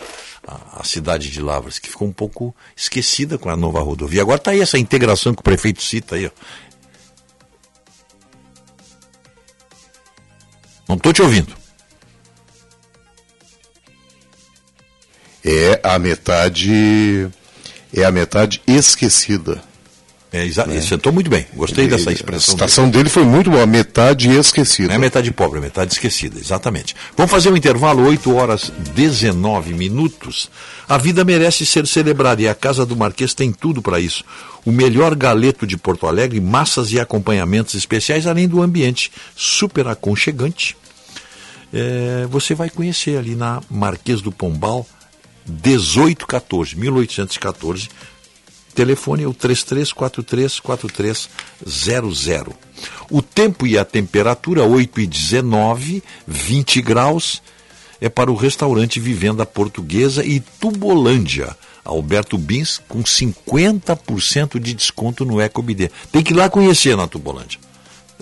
A, cidade de Lavras, que ficou um pouco esquecida com a nova rodovia. Agora está aí essa integração que o prefeito cita aí. Ó. Não estou te ouvindo. É a metade é a metade esquecida. É, exa- sentou muito bem. Gostei Ele- dessa expressão. A citação dele foi muito boa, metade esquecida. Não é metade pobre, é metade esquecida, exatamente. Vamos fazer um intervalo, 8 horas 19 minutos. A vida merece ser celebrada e a Casa do Marquês tem tudo para isso. O melhor galeto de Porto Alegre, massas e acompanhamentos especiais, além do ambiente super aconchegante. É, você vai conhecer ali na Marquês do Pombal, 1814, 1814. Telefone é o 33434300. O tempo e a temperatura 8 e 19, 20 graus, é para o restaurante Vivenda Portuguesa e Tubolândia. Alberto Bins com 50% de desconto no EcoBD. Tem que ir lá conhecer na Tubolândia.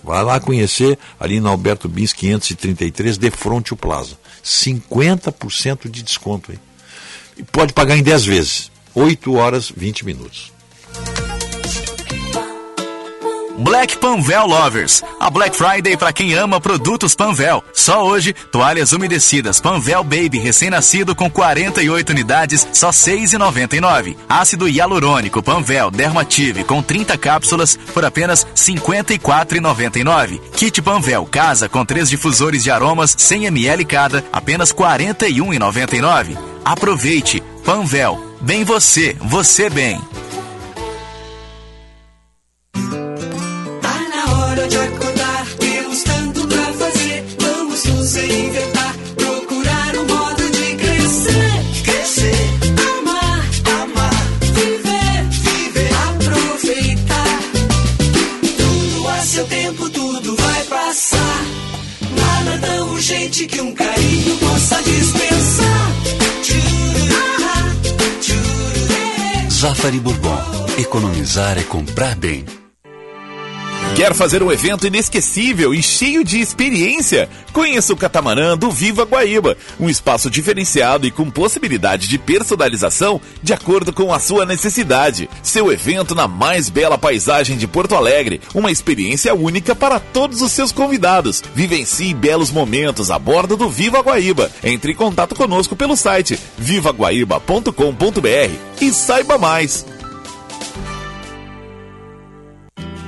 Vai lá conhecer ali na Alberto Bins 533, de frente ao Plaza. 50% de desconto aí. E pode pagar em 10 vezes. 8 horas 20 minutos. Black Panvel Lovers. A Black Friday para quem ama produtos Panvel. Só hoje, toalhas umedecidas Panvel Baby recém-nascido com 48 unidades, só R$ 6,99. Ácido hialurônico Panvel Dermative com 30 cápsulas por apenas R$ 54,99. Kit Panvel casa com três difusores de aromas 100 ml cada, apenas R$ 41,99. Aproveite. Panvel. Bem você, você bem. Nada tão urgente que um carinho possa dispensar. Tchururá, tchururê. Zafari Bourbon. Economizar é comprar bem. Quer fazer um evento inesquecível e cheio de experiência? Conheça o catamarã do Viva Guaíba, um espaço diferenciado e com possibilidade de personalização de acordo com a sua necessidade. Seu evento na mais bela paisagem de Porto Alegre, uma experiência única para todos os seus convidados. Vivencie belos momentos a bordo do Viva Guaíba. Entre em contato conosco pelo site vivaguaíba.com.br e saiba mais.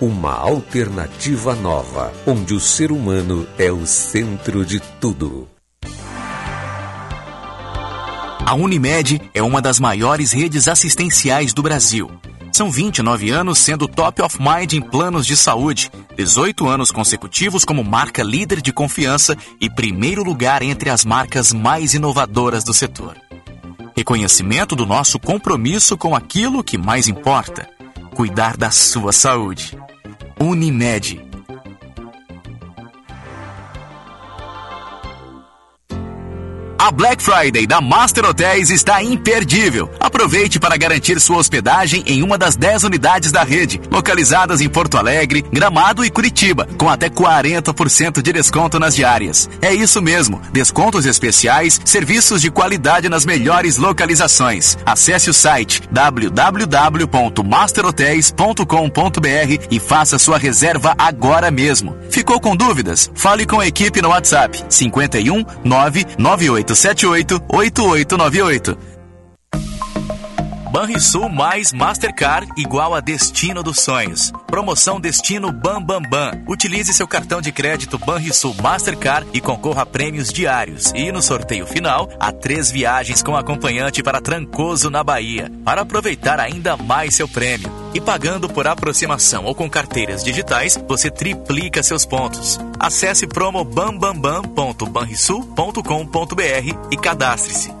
Uma alternativa nova, onde o ser humano é o centro de tudo. A Unimed é uma das maiores redes assistenciais do Brasil. São 29 anos sendo top of mind em planos de saúde, 18 anos consecutivos como marca líder de confiança e primeiro lugar entre as marcas mais inovadoras do setor. Reconhecimento do nosso compromisso com aquilo que mais importa: cuidar da sua saúde. Unimed. Black Friday da Master Hotels está imperdível. Aproveite para garantir sua hospedagem em uma das 10 unidades da rede, localizadas em Porto Alegre, Gramado e Curitiba, com até 40% de desconto nas diárias. É isso mesmo, descontos especiais, serviços de qualidade nas melhores localizações. Acesse o site www.masterhotels.com.br e faça sua reserva agora mesmo. Ficou com dúvidas? Fale com a equipe no WhatsApp 51 99878 8898. Banrisul mais Mastercard igual a Destino dos Sonhos. Promoção Destino Bam Bam Bam. Utilize seu cartão de crédito Banrisul Mastercard e concorra a prêmios diários. E no sorteio final, há três viagens com acompanhante para Trancoso, na Bahia, para aproveitar ainda mais seu prêmio. E pagando por aproximação ou com carteiras digitais, você triplica seus pontos. Acesse promo bambambam.banrisul.com.br e cadastre-se.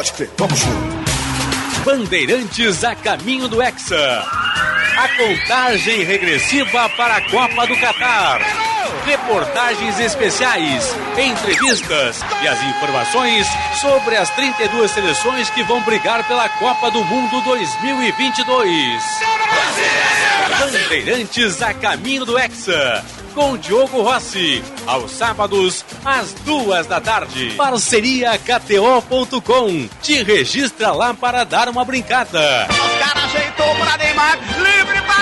Pode crer, vamos junto. Bandeirantes a caminho do Hexa. A contagem regressiva para a Copa do Catar. Reportagens especiais, entrevistas e as informações sobre as 32 seleções que vão brigar pela Copa do Mundo 2022. Bandeirantes a caminho do Hexa. Com Diogo Rossi, aos sábados, às duas da tarde. Parceria KTO.com. Te registra lá para dar uma brincada. Os caras ajeitou para Neymar, livre para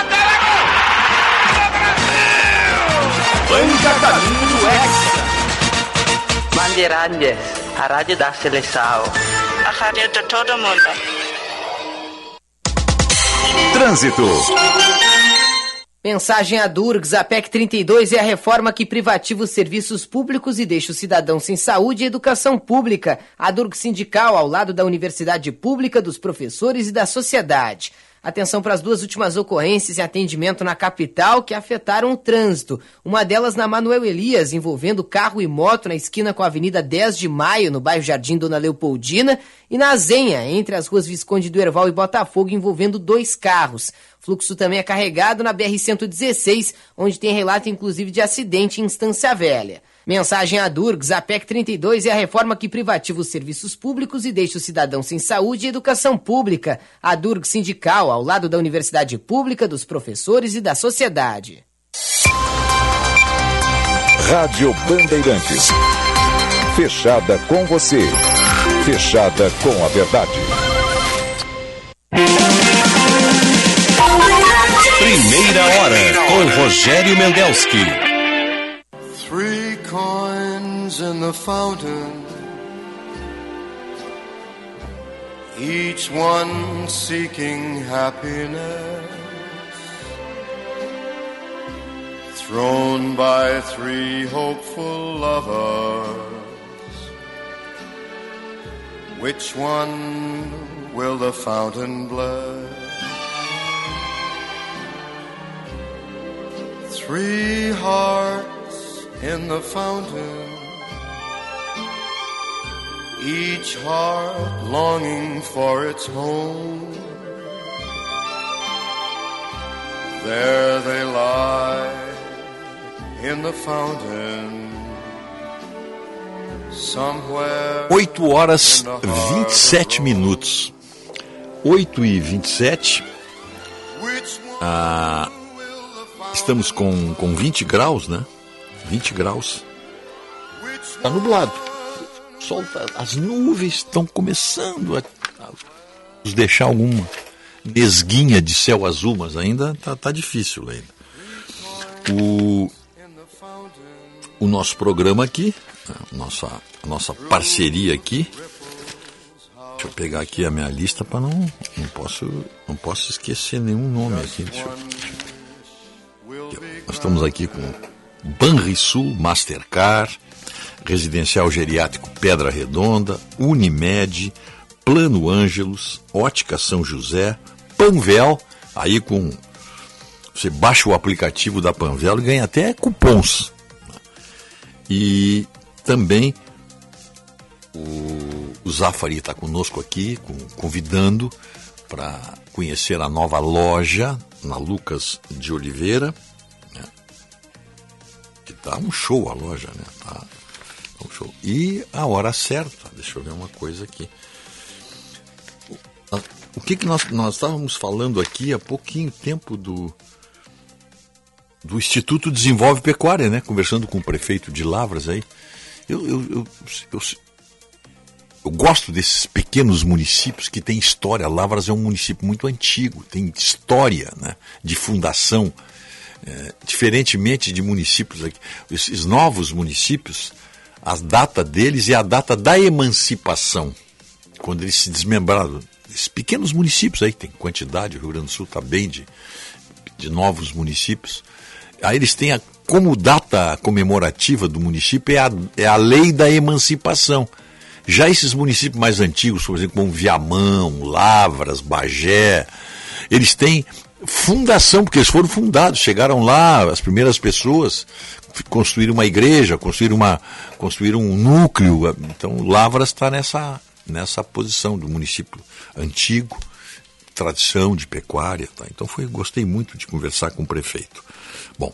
Banca Caminho do Hexa. Bandeirantes, a rádio da seleção. A rádio de todo mundo. Trânsito. Mensagem a Durgs, a PEC 32 é a reforma que privativa os serviços públicos e deixa o cidadão sem saúde e educação pública. A Durgs Sindical, ao lado da Universidade Pública, dos professores e da sociedade. Atenção para as duas últimas ocorrências em atendimento na capital que afetaram o trânsito. Uma delas na Manuel Elias, envolvendo carro e moto na esquina com a Avenida 10 de Maio, no bairro Jardim Dona Leopoldina, e na Zenha, entre as ruas Visconde do Erval e Botafogo, envolvendo dois carros. Fluxo também é carregado na BR-116, onde tem relato inclusive de acidente em Instância Velha. Mensagem a Durgs, a PEC 32 é a reforma que privativa os serviços públicos e deixa o cidadão sem saúde e educação pública. A Durgs Sindical, ao lado da Universidade Pública, dos professores e da sociedade. Rádio Bandeirantes. Fechada com você. Fechada com a verdade. Primeira hora com Rogério Mendelski. Coins in the fountain, each one seeking happiness. Thrown by three hopeful lovers, which one will the fountain bless? Three hearts in the fountain, each heart longing for its home. There they lie in the fountain, somewhere. 8 horas 27 minutos. 8 e 27. Ah, estamos com, com 20 graus, né? 20 graus. Está nublado. O sol tá- as nuvens estão começando a, a nos deixar alguma nesguinha de céu azul, mas ainda tá, tá difícil ainda. O, o nosso programa aqui, a nossa, a nossa parceria aqui. Deixa eu pegar aqui a minha lista para não não posso não posso esquecer nenhum nome aqui. Deixa eu- nós estamos aqui com Banrisul Mastercard, Residencial Geriátrico Pedra Redonda, Unimed, Plano Ângelos, Ótica São José, Panvel, aí com você baixa o aplicativo da Panvel e ganha até cupons. E também o, o Zafari está conosco aqui, com- convidando para conhecer a nova loja na Lucas de Oliveira. Tá um show a loja, né? Tá, um show. E a hora certa, deixa eu ver uma coisa aqui. O- O que, que nós, nós estávamos falando aqui há pouquinho tempo do, do Instituto Desenvolve Pecuária, né? Conversando com o prefeito de Lavras aí. Eu, eu, eu, eu, eu gosto desses pequenos municípios que têm história. Lavras é um município muito antigo, tem história né? de fundação. É, diferentemente de municípios aqui, esses novos municípios, a data deles é a data da emancipação, quando eles se desmembraram esses pequenos municípios aí, tem quantidade, o Rio Grande do Sul está bem de, de novos municípios. Aí eles têm a, como data comemorativa do município é a, é a lei da emancipação. Já esses municípios mais antigos, por exemplo, como Viamão, Lavras, Bagé, eles têm fundação, porque eles foram fundados, chegaram lá, as primeiras pessoas construíram uma igreja, construíram, uma, construíram um núcleo. Então, Lavras está nessa, nessa posição do município antigo, tradição de pecuária. Tá? Então, foi, gostei muito de conversar com o prefeito. Bom,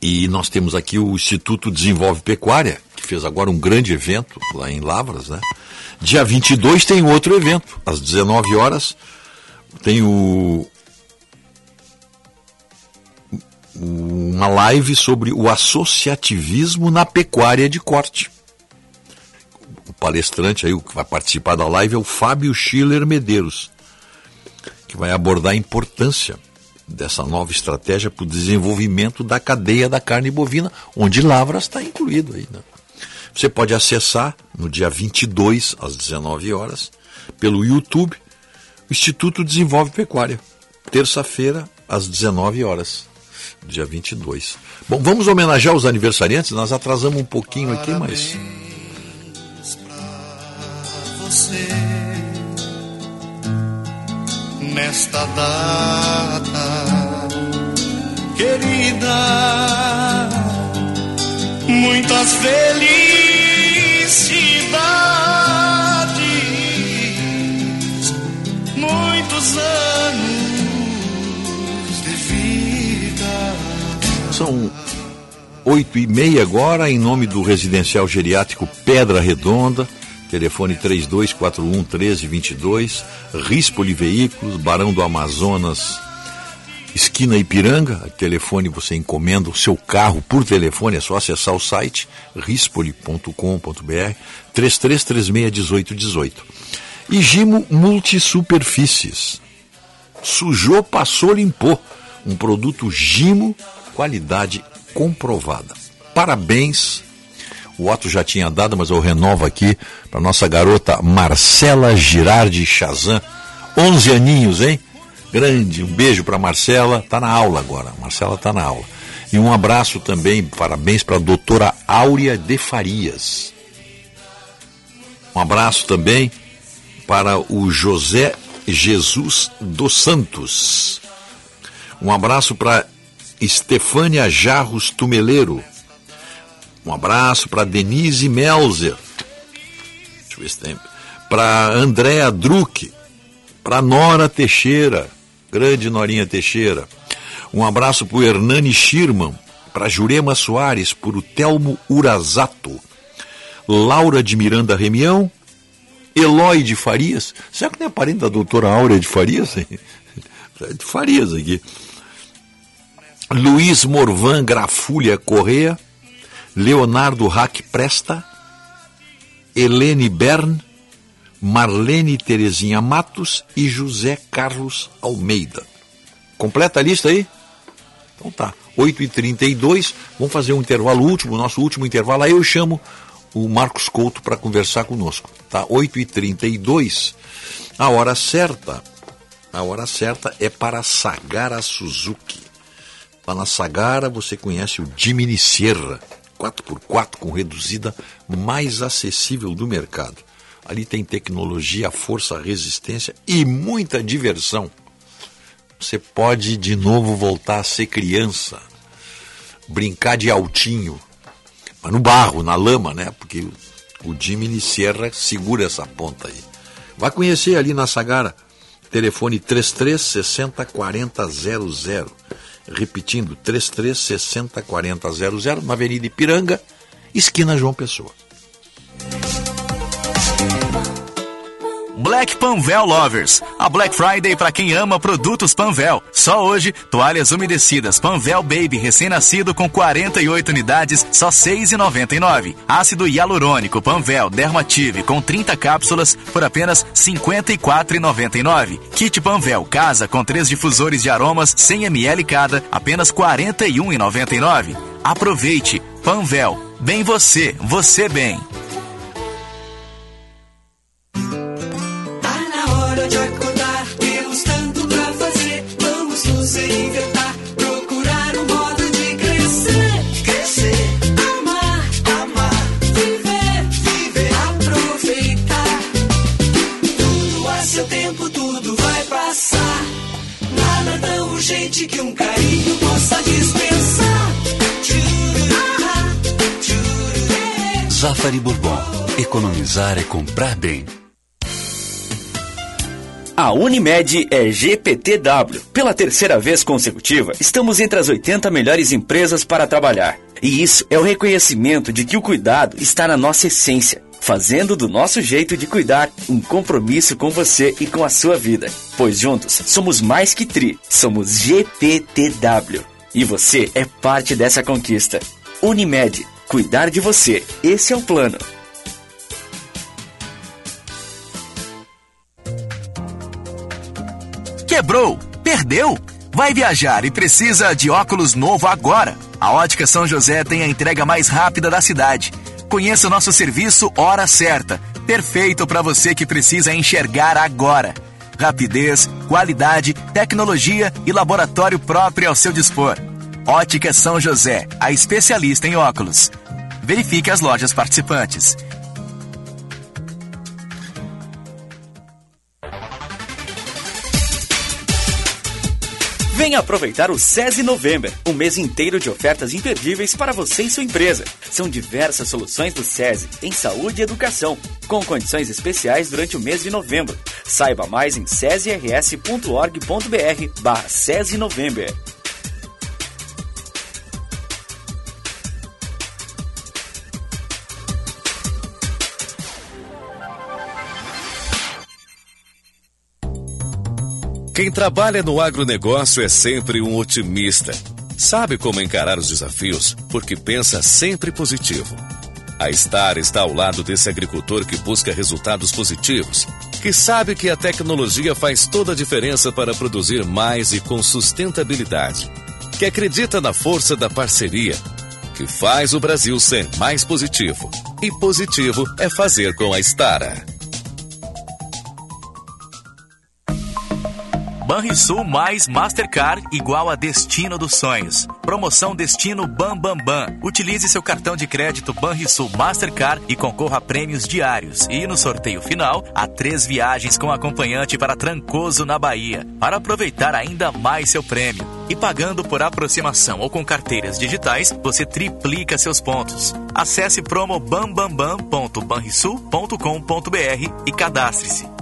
e nós temos aqui o Instituto Desenvolve Pecuária, que fez agora um grande evento lá em Lavras, né? Dia 22 tem outro evento, às 19 horas, tem o, uma live sobre o associativismo na pecuária de corte. O palestrante aí, o que vai participar da live é o Fábio Schiller Medeiros, que vai abordar a importância dessa nova estratégia para o desenvolvimento da cadeia da carne bovina, onde Lavras está incluído aí. Né? Você pode acessar no dia 22, às 19 horas, pelo YouTube, o Instituto Desenvolve Pecuária, terça-feira, às 19 horas dia 22. Bom, vamos homenagear os aniversariantes, nós atrasamos um pouquinho aqui, mas. Você, nesta data querida, muitas felicidades, muitos anos São oito e meia agora, em nome do Residencial Geriátrico Pedra Redonda, telefone 3241 1322, Rispoli Veículos, Barão do Amazonas, esquina Ipiranga, telefone você encomenda o seu carro por telefone, é só acessar o site rispoli.com.br 33361818. E Gimo Multisuperfícies. Sujou, passou, limpou. Um produto Gimo qualidade comprovada. Parabéns. O Otto já tinha dado, mas eu renovo aqui para nossa garota Marcela Girardi Chazan. 11 aninhos, hein? Grande, um beijo para Marcela. Tá na aula agora. Marcela tá na aula. E um abraço também, parabéns para a doutora Áurea de Farias. Um abraço também para o José Jesus dos Santos. Um abraço para Estefânia Jarros Tumeleiro. Um abraço para Denise Melzer. Deixa eu ver se tem. Para Andréa Druck. Para Nora Teixeira. Grande Norinha Teixeira. Um abraço para o Hernani Schirman. Para Jurema Soares. Para o Telmo Urazato. Laura de Miranda Remião. Eloy de Farias. Será que não é parente da doutora Áurea de Farias? de Farias aqui. Luiz Morvan Grafulha Correa, Leonardo Hack Presta, Helene Bern, Marlene Terezinha Matos e José Carlos Almeida. Completa a lista aí? Então tá. 8h32, vamos fazer um intervalo último, nosso último intervalo. Aí eu chamo o Marcos Couto para conversar conosco. Tá? 8h32, a hora certa. A hora certa é para Sagara Suzuki. Na Sagara você conhece o Jimny Sierra, 4x4 com reduzida mais acessível do mercado. Ali tem tecnologia, força, resistência e muita diversão. Você pode de novo voltar a ser criança, brincar de altinho, mas no barro, na lama, né? Porque o Jimny Sierra segura essa ponta aí. Vai conhecer ali na Sagara, telefone 33 60 40 00 repetindo, 33 60 40 00, na Avenida Ipiranga, esquina João Pessoa. Black Panvel Lovers. A Black Friday para quem ama produtos Panvel. Só hoje, toalhas umedecidas Panvel Baby recém-nascido com 48 unidades, só 6,99. Ácido hialurônico Panvel Dermative com 30 cápsulas por apenas 54,99. Kit Panvel casa com três difusores de aromas 100 ml cada, apenas 41,99. Aproveite. Panvel. Bem você, você bem. Urgente que um carinho possa dispensar. Zafari Bourbon. Economizar é comprar bem. A Unimed é GPTW. Pela terceira vez consecutiva, estamos entre as 80 melhores empresas para trabalhar. E isso é o reconhecimento de que o cuidado está na nossa essência, fazendo do nosso jeito de cuidar um compromisso com você e com a sua vida. Pois juntos somos mais que tri, somos GPTW. E você é parte dessa conquista. Unimed, cuidar de você. Esse é o plano. Quebrou? Perdeu? Vai viajar e precisa de óculos novo agora? A Ótica São José tem a entrega mais rápida da cidade. Conheça o nosso serviço Hora Certa, perfeito para você que precisa enxergar agora. Rapidez, qualidade, tecnologia e laboratório próprio ao seu dispor. Ótica São José, a especialista em óculos. Verifique as lojas participantes. Venha aproveitar o SESI November, um mês inteiro de ofertas imperdíveis para você e sua empresa. São diversas soluções do SESI em saúde e educação, com condições especiais durante o mês de novembro. Saiba mais em sesirs.org.br barra SESI. Quem trabalha no agronegócio é sempre um otimista. Sabe como encarar os desafios, porque pensa sempre positivo. A Star está ao lado desse agricultor que busca resultados positivos, que sabe que a tecnologia faz toda a diferença para produzir mais e com sustentabilidade, que acredita na força da parceria, que faz o Brasil ser mais positivo. E positivo é fazer com a Stara. Banrisul mais Mastercard igual a Destino dos Sonhos. Promoção Destino Bam Bam Bam. Utilize seu cartão de crédito Banrisul Mastercard e concorra a prêmios diários. E no sorteio final, há três viagens com acompanhante para Trancoso, na Bahia, para aproveitar ainda mais seu prêmio. E pagando por aproximação ou com carteiras digitais, você triplica seus pontos. Acesse promo bambambam.banrisul.com.br e cadastre-se.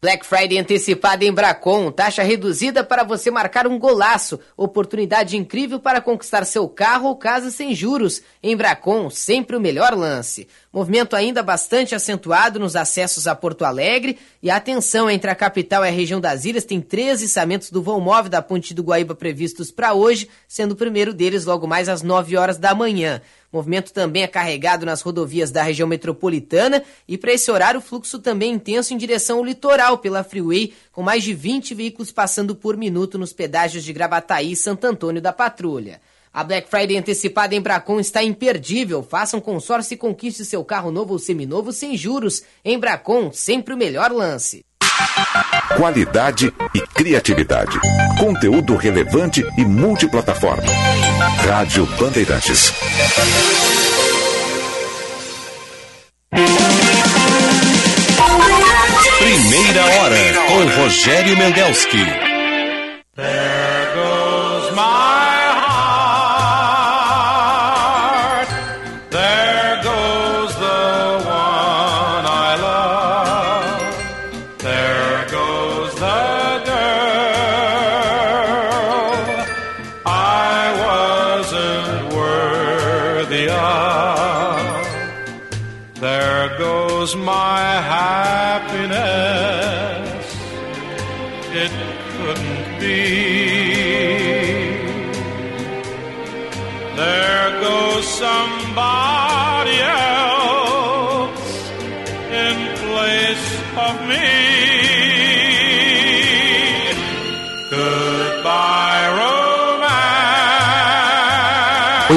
Black Friday antecipada em Bracon, taxa reduzida para você marcar um golaço. Oportunidade incrível para conquistar seu carro ou casa sem juros. Em Bracon, sempre o melhor lance. Movimento ainda bastante acentuado nos acessos a Porto Alegre e a atenção entre a capital e a região das ilhas tem três içamentos do vão móvel da Ponte do Guaíba previstos para hoje, sendo o primeiro deles logo mais às 9 horas da manhã. Movimento também é carregado nas rodovias da região metropolitana e para esse horário o fluxo também é intenso em direção ao litoral pela Freeway, com mais de 20 veículos passando por minuto nos pedágios de Gravataí e Santo Antônio da Patrulha. A Black Friday antecipada em Bracon está imperdível. Faça um consórcio e conquiste seu carro novo ou seminovo sem juros. Em Bracon, sempre o melhor lance. Qualidade e criatividade. Conteúdo relevante e multiplataforma. Rádio Bandeirantes. Primeira hora com Rogério Mendelski.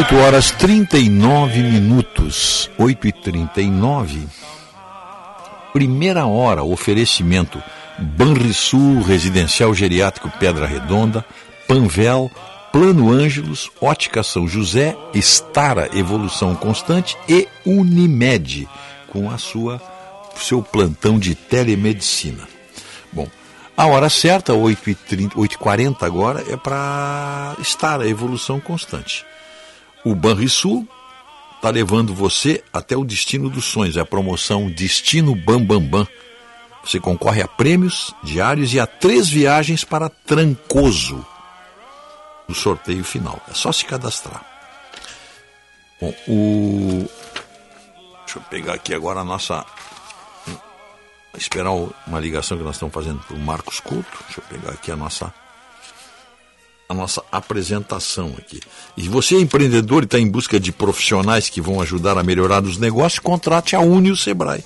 8 horas 39 minutos. 8 e 39. Primeira hora, oferecimento. Banrisul, Residencial Geriátrico Pedra Redonda, Panvel, Plano Ângelos, Ótica São José, Estara Evolução Constante e Unimed, com a sua seu plantão de telemedicina. Bom, a hora certa, 8h30, 8h40 agora, é para estar a evolução constante. O Banrisul está levando você até o destino dos sonhos, é a promoção Destino Bam Bam Bam. Você concorre a prêmios diários e a três viagens para Trancoso no sorteio final. É só se cadastrar. Bom, o. Deixa eu pegar aqui agora a nossa. Esperar uma ligação que nós estamos fazendo para o Marcos Couto. Deixa eu pegar aqui a nossa a nossa apresentação aqui. E você é empreendedor e está em busca de profissionais que vão ajudar a melhorar os negócios, contrate a Unio Sebrae.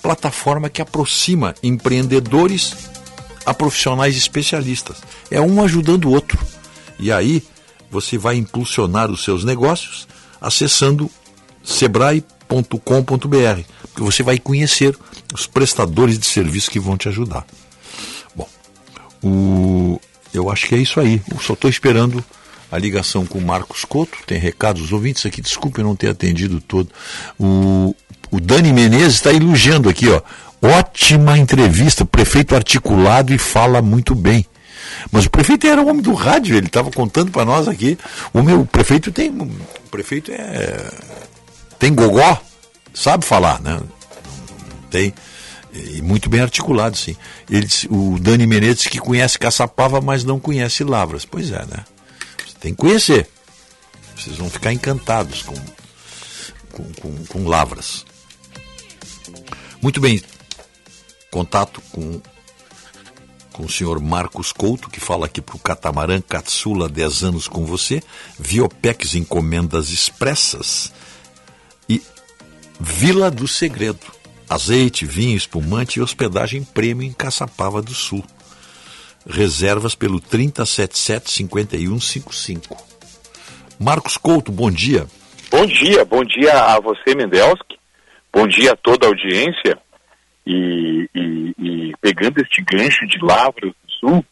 Plataforma que aproxima empreendedores a profissionais especialistas. É um ajudando o outro. E aí você vai impulsionar os seus negócios acessando sebrae.com.br, porque você vai conhecer os prestadores de serviço que vão te ajudar. Bom, o eu acho que é isso aí. Eu só estou esperando a ligação com o Marcos Couto. Tem recados dos ouvintes aqui, desculpe não ter atendido todo. O, o Dani Menezes está elogiando aqui, ó. Ótima entrevista, prefeito articulado e fala muito bem. Mas o prefeito era um homem do rádio, ele estava contando para nós aqui. O meu prefeito tem. O prefeito é. Tem gogó, sabe falar, né? Tem. E muito bem articulado, sim. Ele, o Dani Menezes que conhece Caçapava, mas não conhece Lavras. Pois é, né? Você tem que conhecer. Vocês vão ficar encantados com, com, com, com Lavras. Muito bem. Contato com, com o senhor Marcos Couto, que fala aqui para o Catamarã Catsula 10 anos com você. Viopex Encomendas Expressas. E Vila do Segredo azeite, vinho, espumante e hospedagem prêmio em Caçapava do Sul. Reservas pelo 3077-5155. Marcos Couto, bom dia. Bom dia, bom dia a você, Mendelski. Bom dia a toda a audiência. E, e, e pegando este gancho de Lavras do Sul,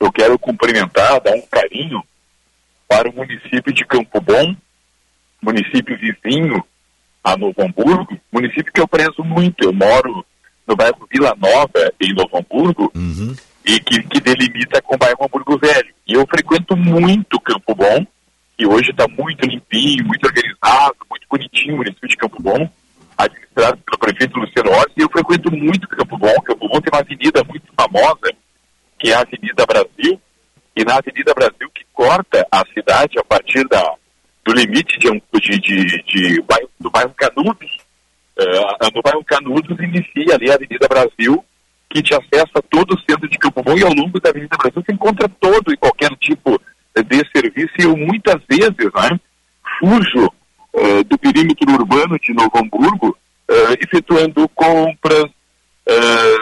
eu quero cumprimentar, dar um carinho para o município de Campo Bom, município vizinho a Novo Hamburgo, município que eu prezo muito. Eu moro no bairro Vila Nova, em Novo Hamburgo, uhum. e que, que delimita com o bairro Hamburgo Velho. E eu frequento muito Campo Bom, que hoje está muito limpinho, muito organizado, muito bonitinho o município de Campo Bom, administrado pelo prefeito Luciano Orsi, e eu frequento muito Campo Bom. Campo Bom tem uma avenida muito famosa, que é a Avenida Brasil, e na Avenida Brasil que corta a cidade a partir da, do limite de, de, de, de bairro, do bairro Canudos. Uh, no bairro Canudos inicia ali a Avenida Brasil, que te acessa todo o centro de Campo Bom e ao longo da Avenida Brasil você encontra todo e qualquer tipo de serviço e eu muitas vezes né, fujo uh, do perímetro urbano de Novo Hamburgo, uh, efetuando compras,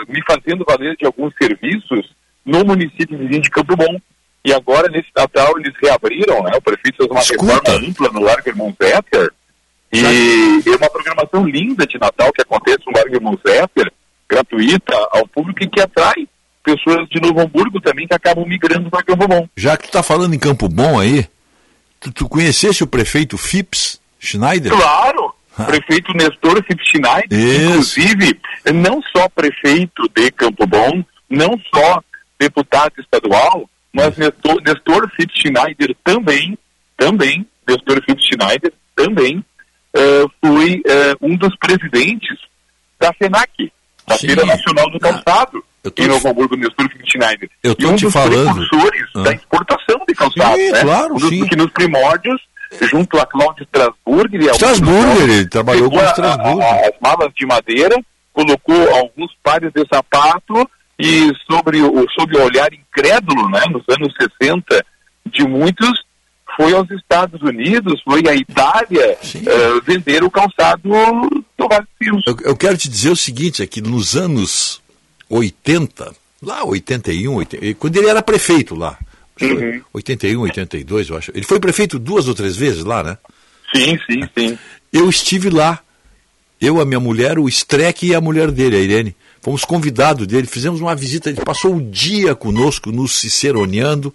me fazendo valer de alguns serviços no município de Campo Bom. E agora, nesse Natal, eles reabriram, né? O prefeito fez uma Escuta. reforma ampla no Largo Irmão Zéter. E é uma programação linda de Natal que acontece no Largo Irmão Zéter, gratuita ao público e que atrai pessoas de Novo Hamburgo também que acabam migrando para Campo Bom. Já que tu está falando em Campo Bom aí, tu, tu conhecesse o prefeito Phipps Schneider? Claro! Prefeito Nestor Schneider, Isso. inclusive, não só prefeito de Campo Bom, não só deputado estadual, mas Nestor, Nestor Phipps Schneider também, também, Nestor Phipps Schneider também eh, foi eh, um dos presidentes da FENAC, da Sim. Feira Nacional do Calçado, eu tô em Novo Hamburgo, Nestor Phipps Schneider. Eu e tô um te dos falando. precursores Ah. da exportação de calçado, Sim, né? claro, um dos sim. que nos primórdios, junto a Cláudio Strasburg, e a Strasburg, ele trabalhou com a- Strasburg. a- as malas de madeira, colocou alguns pares de sapato e sobre o, sobre o olhar incrédulo, né, nos anos 60, de muitos, foi aos Estados Unidos, foi à Itália uh, vender o calçado do Vale eu, eu quero te dizer o seguinte, é que nos anos 80, lá 81, 80, quando ele era prefeito lá, uhum. 81, 82, eu acho. Ele foi prefeito duas ou três vezes lá, né? Sim, sim, sim. Eu estive lá. Eu, a minha mulher, o Streck e a mulher dele, a Irene. Fomos convidados dele, fizemos uma visita, ele passou o dia conosco, nos ciceroneando.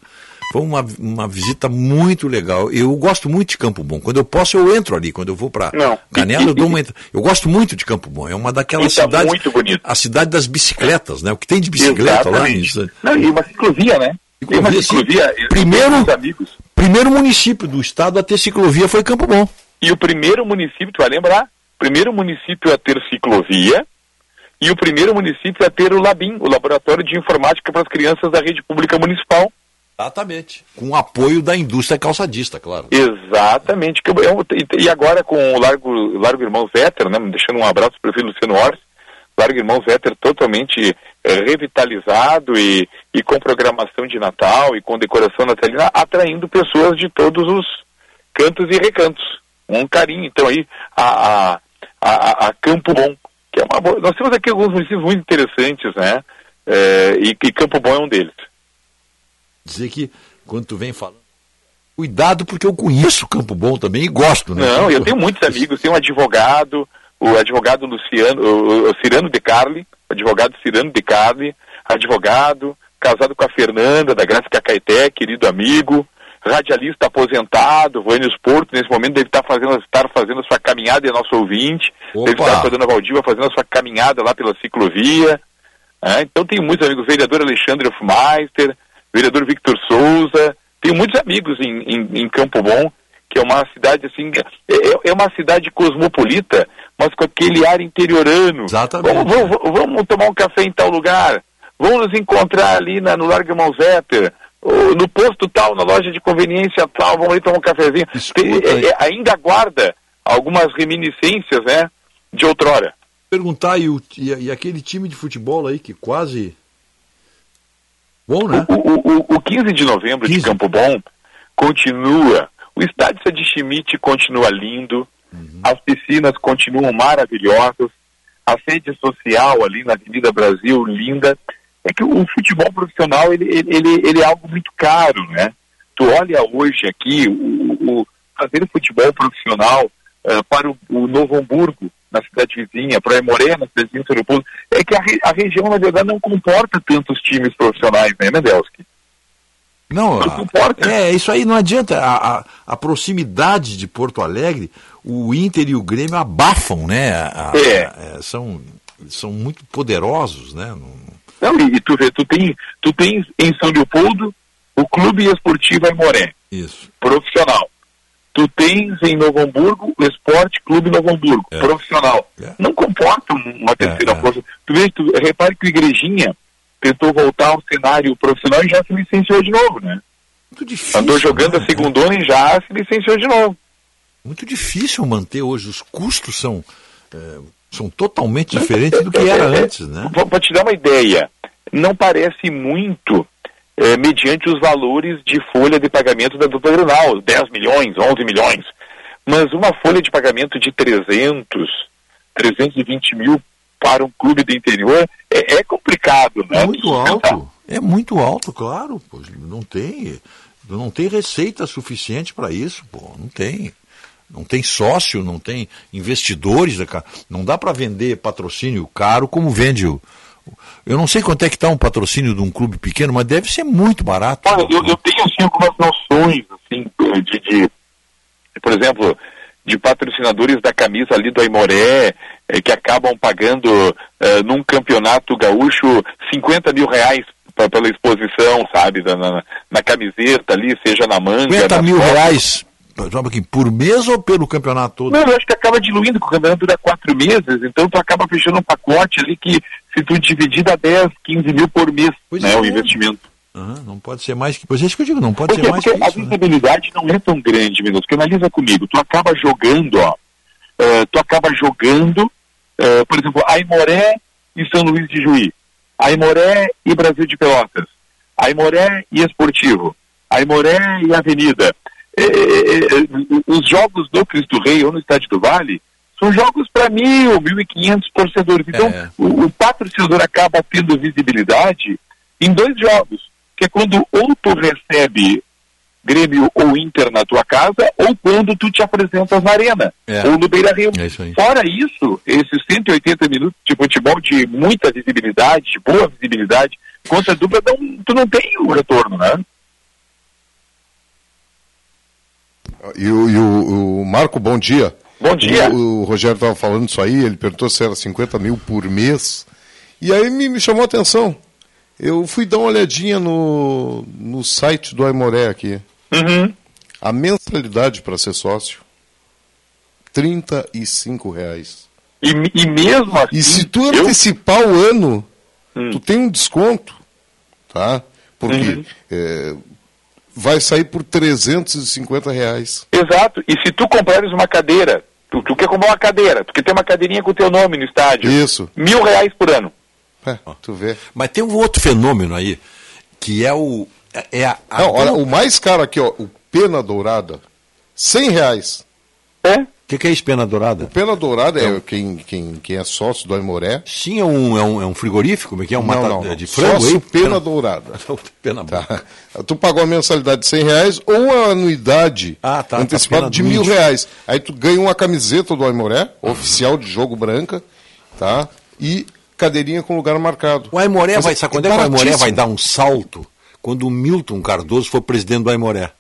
Foi uma, uma visita muito legal. Eu gosto muito de Campo Bom. Quando eu posso, eu entro ali. Quando eu vou para Canela, eu dou uma entrada. Eu gosto muito de Campo Bom. É uma daquelas tá cidades. muito bonito. A cidade das bicicletas, né? O que tem de bicicleta Exatamente. lá. Não, e uma ciclovia, né? Tem uma ciclovia. Primeiro, primeiro município do estado a ter ciclovia foi Campo Bom. E o primeiro município, tu vai lembrar? Primeiro município a ter ciclovia e o primeiro município a ter o LABIM, o Laboratório de Informática para as Crianças da Rede Pública Municipal. Exatamente. Com apoio da indústria calçadista, claro. Exatamente. E agora com o Largo, Largo Irmão Véter, né, deixando um abraço para o prefeito Luciano Ors, Largo Irmão Véter totalmente é, revitalizado e, e com programação de Natal e com decoração natalina, atraindo pessoas de todos os cantos e recantos. Um carinho, então, aí, a, a, a, a Campo Bom, é uma boa... Nós temos aqui alguns municípios muito interessantes, né? É, e, e Campo Bom é um deles. Dizer que, quando tu vem falando, cuidado porque eu conheço Campo Bom também e gosto, né? Não, eu tenho muitos amigos, tenho um advogado, o advogado Luciano, o, o Cirano de Carli, advogado Cirano de Carli, advogado, casado com a Fernanda, da Gráfica Caeté, querido amigo, radialista aposentado, Vânios Porto, nesse momento deve estar fazendo, estar fazendo a sua caminhada, é nosso ouvinte, Opa. deve estar com a dona Valdiva fazendo a sua caminhada lá pela ciclovia. né? então tem muitos amigos, vereador Alexandre Hofmeister, vereador Victor Souza, tenho muitos amigos em, em, em Campo Bom, que é uma cidade assim, é, é uma cidade cosmopolita, mas com aquele ar interiorano. Exatamente. Vamos, vamos, vamos tomar um café em tal lugar, vamos nos encontrar ali na, no Largo ou no posto tal, na loja de conveniência tal, vamos ali tomar um cafezinho. Tem, é, é, ainda guarda algumas reminiscências, né, de outrora. Perguntar, e, o, e, e aquele time de futebol aí que quase. Bom, né? O, o, o 15 de novembro 15. de Campo Bom continua. O estádio Sadi Schmidt continua lindo, uhum. as piscinas continuam maravilhosas, a sede social ali na Avenida Brasil, linda. É que o futebol profissional ele, ele, ele é algo muito caro, né? Tu olha hoje aqui o, o fazer futebol profissional uh, para o, o, Novo Hamburgo, na cidade vizinha, para a Emoré, na cidade vizinha, Leopoldo, é que a, a, região, na verdade, não comporta tantos times profissionais, né, Medelski? Não, a, é, isso aí não adianta. A, a, a, proximidade de Porto Alegre, o Inter e o Grêmio abafam, né? A, é. é. são, são muito poderosos, né? Não, e, e tu vê, tu, tem, tu tens em São Leopoldo o Clube Esportivo Aimoré. Isso. Profissional. Tu tens em Novo Hamburgo o Esporte Clube Novo Hamburgo. É. Profissional. É. Não comporta uma terceira força. Tu vê, tu, repare que o Igrejinha tentou voltar ao cenário profissional e já se licenciou de novo, né? Muito difícil. Andou jogando né? a segundona e já se licenciou de novo. Muito difícil manter hoje. Os custos são, é, são totalmente diferentes do que era antes, né? Para te dar uma ideia, não parece muito é, mediante os valores de folha de pagamento da dupla Grenal, 10 milhões, 11 milhões. Mas uma folha de pagamento de 300, 320 mil para um clube do interior é, é complicado, né? É muito alto. É muito alto, claro. Pô, não tem, não tem receita suficiente para isso, pô. Não tem. Não tem sócio, não tem investidores. Não dá para vender patrocínio caro como vende o. Eu não sei quanto é que está um patrocínio de um clube pequeno, mas deve ser muito barato. Olha, eu, eu tenho assim algumas noções, assim, de, de por exemplo, de patrocinadores da camisa ali do Aimoré, eh, que acabam pagando eh, num campeonato gaúcho 50 mil reais pra, pela exposição, sabe, na, na, na, camiseta ali, seja na manga. 50 mil fotos. reais por mês ou pelo campeonato todo? Não, eu acho que acaba diluindo, porque o campeonato dura quatro meses, então tu acaba fechando um pacote ali que se tu dividir dá 10, 15 mil por mês, pois né, é. o investimento. Uhum, não pode ser mais que. Pois é isso que eu digo, não pode porque, ser mais porque que a isso. visibilidade né? não é tão grande, Minuto. Porque analisa comigo, tu acaba jogando, ó. Uh, tu acaba jogando, uh, por exemplo, Aimoré e São Luís de Juí. Aimoré e Brasil de Pelotas, Aimoré e Esportivo, Aimoré e Avenida. É, é, é, os jogos do Cristo Rei ou no Estádio do Vale são jogos para mil, mil e quinhentos torcedores. Então, É. o, o patrocinador acaba tendo visibilidade em dois jogos, que é quando ou tu recebe Grêmio ou Inter na tua casa, ou quando tu te apresentas na arena, É. ou no Beira Rio. É isso. Fora isso, esses 180 minutos de futebol de muita visibilidade, de boa visibilidade, contra a dupla, não, tu não tem o retorno, né? E o, e o- o Marco, bom dia. Bom dia. O, o Rogério estava falando isso aí, ele perguntou se era 50 mil por mês. E aí me, me chamou a atenção. Eu fui dar uma olhadinha no, no site do Aimoré aqui. Uhum. A mensalidade para ser sócio, 35 reais. E, e mesmo assim. E se tu antecipar o ano, tu tem um desconto, tá? Porque é, vai sair por 350 reais. Exato. E se tu comprares uma cadeira, tu, tu quer comprar uma cadeira, tu quer ter uma cadeirinha com o teu nome no estádio. Isso. Mil reais por ano. É, tu vê. Mas tem um outro fenômeno aí, que é o. É a, a- Não, olha, o mais caro aqui, ó, o Pena Dourada, 100 reais. É? O que, que é isso, pena dourada? O Pena Dourada é quem, quem, quem é sócio do Aimoré. Sim, é um, é um, é um frigorífico, como é que é? Um não, mata- não, não. de frango Sócio aí? Pena Dourada. Pena Tá. Tu pagou a mensalidade de 100 reais ou a anuidade Ah, tá, antecipada tá, pena de mil reais. Aí tu ganha uma camiseta do Aimoré, oficial de jogo branca, tá? E cadeirinha com lugar marcado. O Aimoré Mas vai, sabe quando é que o Aimoré vai dar um salto? Quando o Milton Cardoso for presidente do Aimoré.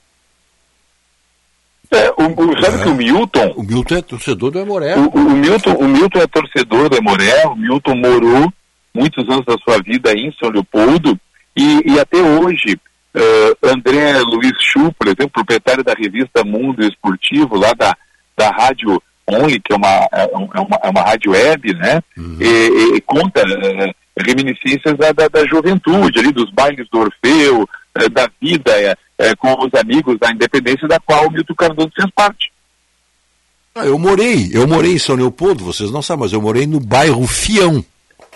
É, o, o- sabe que o Milton. O Milton é torcedor do Aimoré. O, o Milton, o Milton é torcedor do Emoré, o Milton morou muitos anos da sua vida em São Leopoldo e, e até hoje eh, André Luiz Chu, por exemplo, proprietário da revista Mundo Esportivo, lá da, da Rádio Only, que é uma, é uma, é uma rádio web, né? E, e conta eh, reminiscências da, da, da juventude, ali, dos bailes do Orfeu, da vida eh, eh, com os amigos da independência da qual o Milton Cardoso fez parte. Ah, eu morei, eu morei em São Leopoldo, vocês não sabem, mas eu morei no bairro Fião.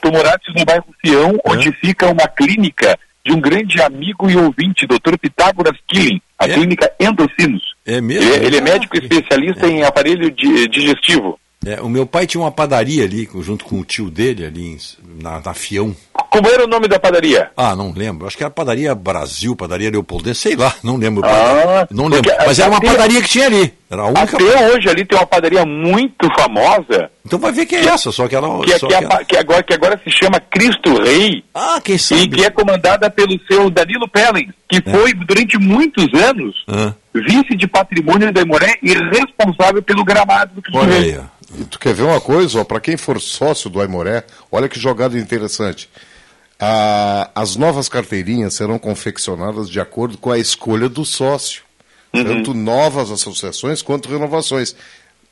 Tu moraste no bairro Fião, onde fica uma clínica de um grande amigo e ouvinte, Dr. Pitágoras Killing, a clínica Endocinos. É mesmo? Ele, ele é médico especialista em aparelho di- digestivo. É, o meu pai tinha uma padaria ali, junto com o tio dele, ali em- na, na Fião. Como era o nome da padaria? Ah, não lembro. Acho que era padaria Brasil, padaria Leopoldense, sei lá, não lembro. Ah, não lembro. Mas era uma até- padaria que tinha ali. Era a única. Até hoje ali tem uma padaria muito famosa. Então vai ver que é essa, só que ela. Que, é- só que é que ela- que agora, que agora se chama Cristo Rei. Ah, quem E sabe? que é comandada pelo seu Danilo Pellens, que foi durante muitos anos Ah, vice de patrimônio da Emoré e responsável pelo gramado do Cristo Olha Rei. aí. E tu quer ver uma coisa, ó, para quem for sócio do Aimoré, olha que jogada interessante. Ah, as novas carteirinhas serão confeccionadas de acordo com a escolha do sócio. Tanto novas associações quanto renovações.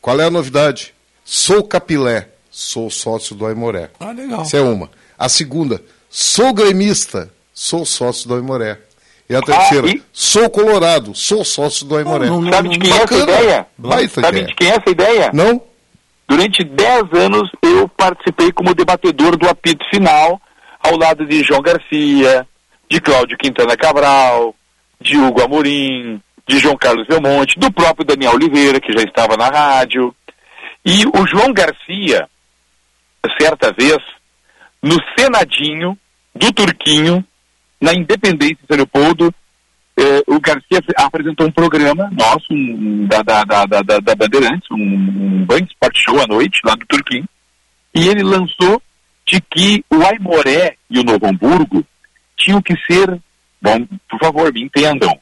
Qual é a novidade? Sou capilé, sou sócio do Aimoré. Ah, legal. Essa é uma. A segunda, sou gremista, sou sócio do Aimoré. E a terceira, e- sou colorado, sou sócio do Aimoré. Sabe de quem é essa ideia? Baita Sabe ideia. de quem é essa ideia? Não? Durante 10 anos eu participei como debatedor do apito final, ao lado de João Garcia, de Cláudio Quintana Cabral, de Hugo Amorim, de João Carlos Belmonte, do próprio Daniel Oliveira, que já estava na rádio. E o João Garcia, certa vez, no Senadinho do Turquinho, na Independência de Leopoldo, eh, o Garcia apresentou um programa nosso, um, da, da, da, da, da- Bandeirantes, um, um Band Sport Show à noite, lá do Turquinho, e ele lançou de que o Aimoré e o Novo Hamburgo tinham que ser, bom, por favor, me entendam,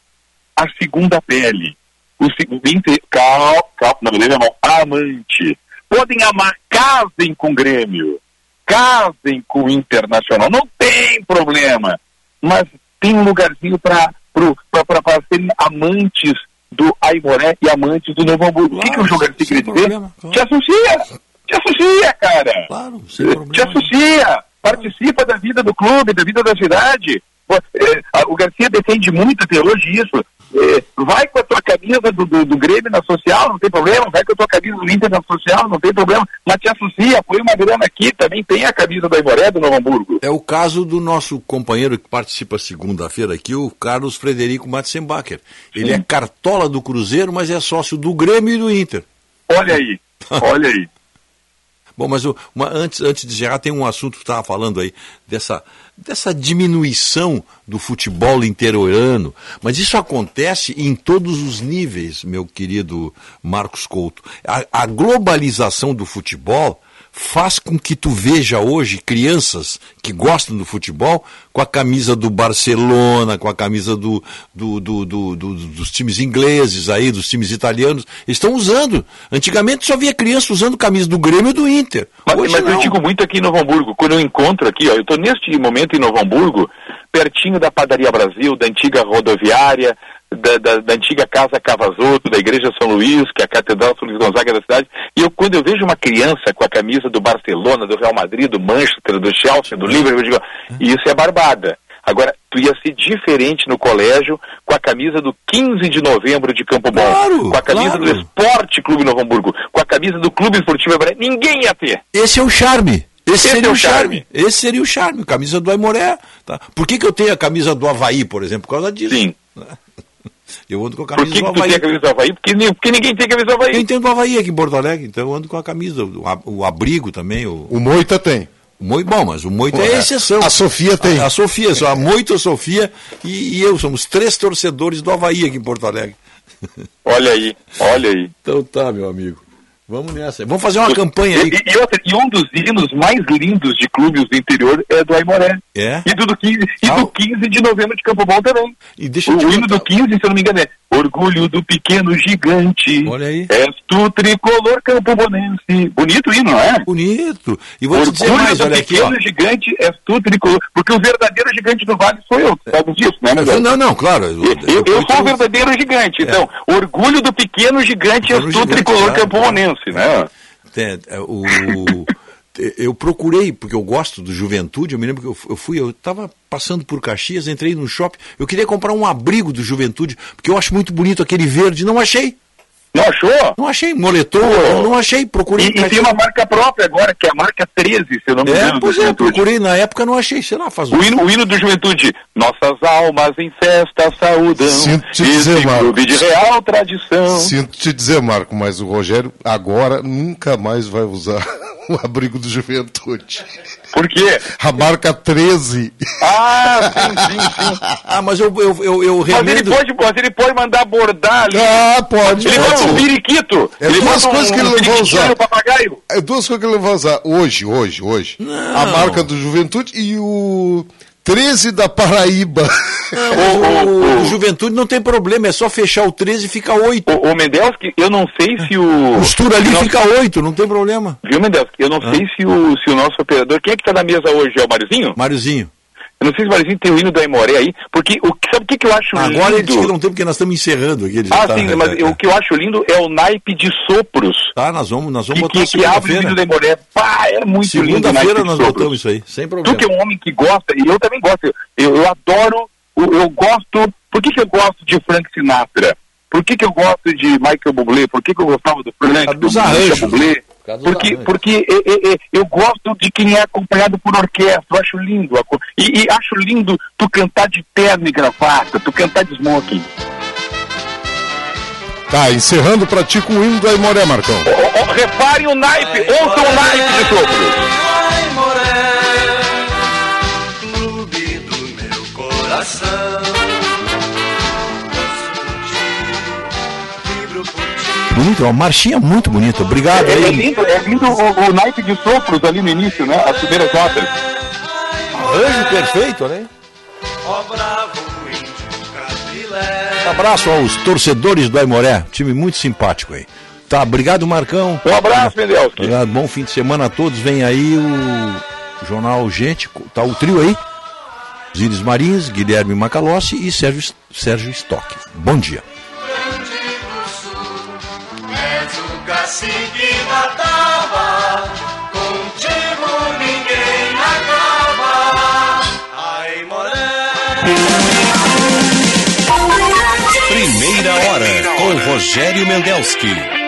a segunda pele. O segundo, calma, calma, não me a mão, amante. Podem amar, casem com o Grêmio, casem com o Internacional, não tem problema. Mas tem um lugarzinho para serem amantes do Aimoré e amantes do Novo Hamburgo. o que, que o João Garcia queria dizer? Te associa! Te associa, cara! Claro, Te associa! Participa da vida do clube, da vida da cidade. A- O Garcia defende muito até hoje isso. Eh, vai com a tua camisa do, do, do Grêmio na social, não tem problema, vai com a tua camisa do Inter na social, não tem problema, mas te associa, põe uma grana aqui, também tem a camisa do Aimoré do Novo Hamburgo. É o caso do nosso companheiro que participa segunda-feira aqui, o Carlos Frederico Matzenbacher. Ele é cartola do Cruzeiro, mas é sócio do Grêmio e do Inter. Olha aí, olha aí. Bom, mas uma- antes, antes de encerrar, tem um assunto que estava falando aí, dessa, dessa diminuição do futebol interiorano. Mas isso acontece em todos os níveis, meu querido Marcos Couto. A, a globalização do futebol faz com que tu veja hoje crianças que gostam do futebol com a camisa do Barcelona, com a camisa do, do- do- do- do- dos times ingleses aí, dos times italianos, estão usando. Antigamente só via criança usando camisa do Grêmio e do Inter. Mas, Hoje mas eu não. digo muito aqui em Novo Hamburgo, quando eu encontro aqui, ó, eu estou neste momento em Novo Hamburgo, pertinho da Padaria Brasil, da antiga rodoviária, da, da- da antiga Casa Cavazoto, da Igreja São Luís, que é a Catedral São Luís Gonzaga da cidade, e eu, quando eu vejo uma criança com a camisa do Barcelona, do Real Madrid, do Manchester, do Chelsea, do Liverpool, eu digo, isso é barbada. Agora, tu ia ser diferente no colégio com a camisa do 15 de novembro de Campo Bom, Claro, com a camisa claro. do Esporte Clube Novo Hamburgo, com a camisa do Clube Esportivo Hebraico, ninguém ia ter. Esse é o charme. Esse, Esse seria é o o charme. charme. Esse seria o charme. Camisa do Aimoré. Tá? Por que, que eu tenho a camisa do Havaí, por exemplo? Por causa disso. Sim. Eu ando com a Por camisa que, do que tu Havaí. tem a camisa do Havaí? Porque, porque ninguém tem a camisa do Havaí. Quem tem do Havaí aqui em Porto Alegre, então eu ando com a camisa, o, o abrigo também. O, O Moita tem. o Moi- bom, mas o Moita Pô, é é. exceção. A Sofia tem. A, a Sofia, só a Moita, a Sofia e, e eu somos três torcedores do Havaí aqui em Porto Alegre. Olha aí, olha aí. Então tá, meu amigo. Vamos nessa. Vamos fazer uma campanha aí. e- e e um dos hinos mais lindos de clubes do interior é do Aimoré. É? E do, do 15, e do 15 de novembro de Campo Bom também. E deixa o eu hino do 15, se eu não me engano, é Orgulho do pequeno gigante. Olha aí. És tu tricolor campobonense. Bonito o hino, não é? Bonito. E vou te dizer Orgulho mais, do olha aqui, ó. pequeno gigante, és tu tricolor. Porque o verdadeiro gigante do vale sou eu. Sabe disso, né, meu Não, não, não, claro. Eu, Eu, eu sou o verdadeiro gigante. Então, orgulho do pequeno gigante, és Pequeno tu gigante, tricolor claro, campobonense, né? É, o, eu procurei, porque eu gosto do Juventude, eu me lembro que eu fui, eu estava passando por Caxias, entrei no shopping, eu queria comprar um abrigo do Juventude, porque eu acho muito bonito aquele verde, não achei. Não achou? Não achei, moletom, eu não achei, procurei. E, e tem uma marca própria agora, que é a marca 13, se eu não me É, engano. do pois é, procurei na época, não achei, sei lá, faz um O hino, o hino do Juventude, nossas almas em festa saúdam, Sinto te dizer, Marcos. clube de real tradição. Sinto te dizer, Marco, mas o Rogério agora nunca mais vai usar o abrigo do Juventude. Por quê? A marca 13. Ah, sim, sim, sim. Ah, mas eu, eu, eu, eu Mas ele, remendo... pode, mas ele pode mandar bordar ali. Ah, pode. Ele pode. manda um periquito. É ele duas coisas um, que ele um não vai usar. É duas coisas que ele vai usar hoje, hoje, hoje. A marca do Juventude e o 13 da Paraíba. Não, o, o Juventude não tem problema, é só fechar o 13 e fica 8. O, o Mendelski, eu não sei se o... Costura ali Não- fica 8, não tem problema. Viu, Mendelski? Eu não sei se o, se o nosso operador... Quem é que tá na mesa hoje? É o Mariozinho? Máriozinho. Eu não sei se o Mariozinho tem o hino da Imoré aí, porque o, sabe o que, que eu acho Agora ele lindo? diz que não tem porque nós estamos encerrando aqui. ele Ah, tá- sim, mas é, o que eu acho lindo é o naipe de sopros. Tá, nós vamos, nós vamos Que, botar que, que abre o hino da Imoré. Pá, é muito lindo o naipe Segunda-feira nós botamos isso aí, sem Tu problema. que é um homem que gosta, e eu também gosto, eu, eu adoro, eu, eu gosto, por que, que eu gosto de Frank Sinatra? Por que, que eu gosto de Michael Bublé? Por que, que eu gostava do Frank, dos do arranjos. Bublé? Causa Porque, arranjos. porque e- e- e- eu gosto de quem é acompanhado por orquestra, eu acho lindo. E, e acho lindo tu cantar de terno e gravata, tu cantar de smoking. Tá, encerrando pra ti com o hino da Imoré, Marcão. Ó, ó, reparem o naipe, ouçam o naipe de sopros. Bonito, uma marchinha muito bonita. Obrigado É, é aí. lindo, é lindo o, o naipe de sopros ali no início, né? As primeiras notas. Arranjo perfeito, né? Um abraço aos torcedores do Aimoré, time muito simpático aí. Tá, obrigado Marcão. Um abraço, Mendelski. Obrigado, bom fim de semana a todos. Vem aí o Jornal Gente, tá o trio aí. Zíris Marins, Guilherme Macalossi e Sérgio, Sérgio Stock. Bom dia. És o cacique da tava, contigo ninguém acaba. Ai, Moré. Rogério Mendelski.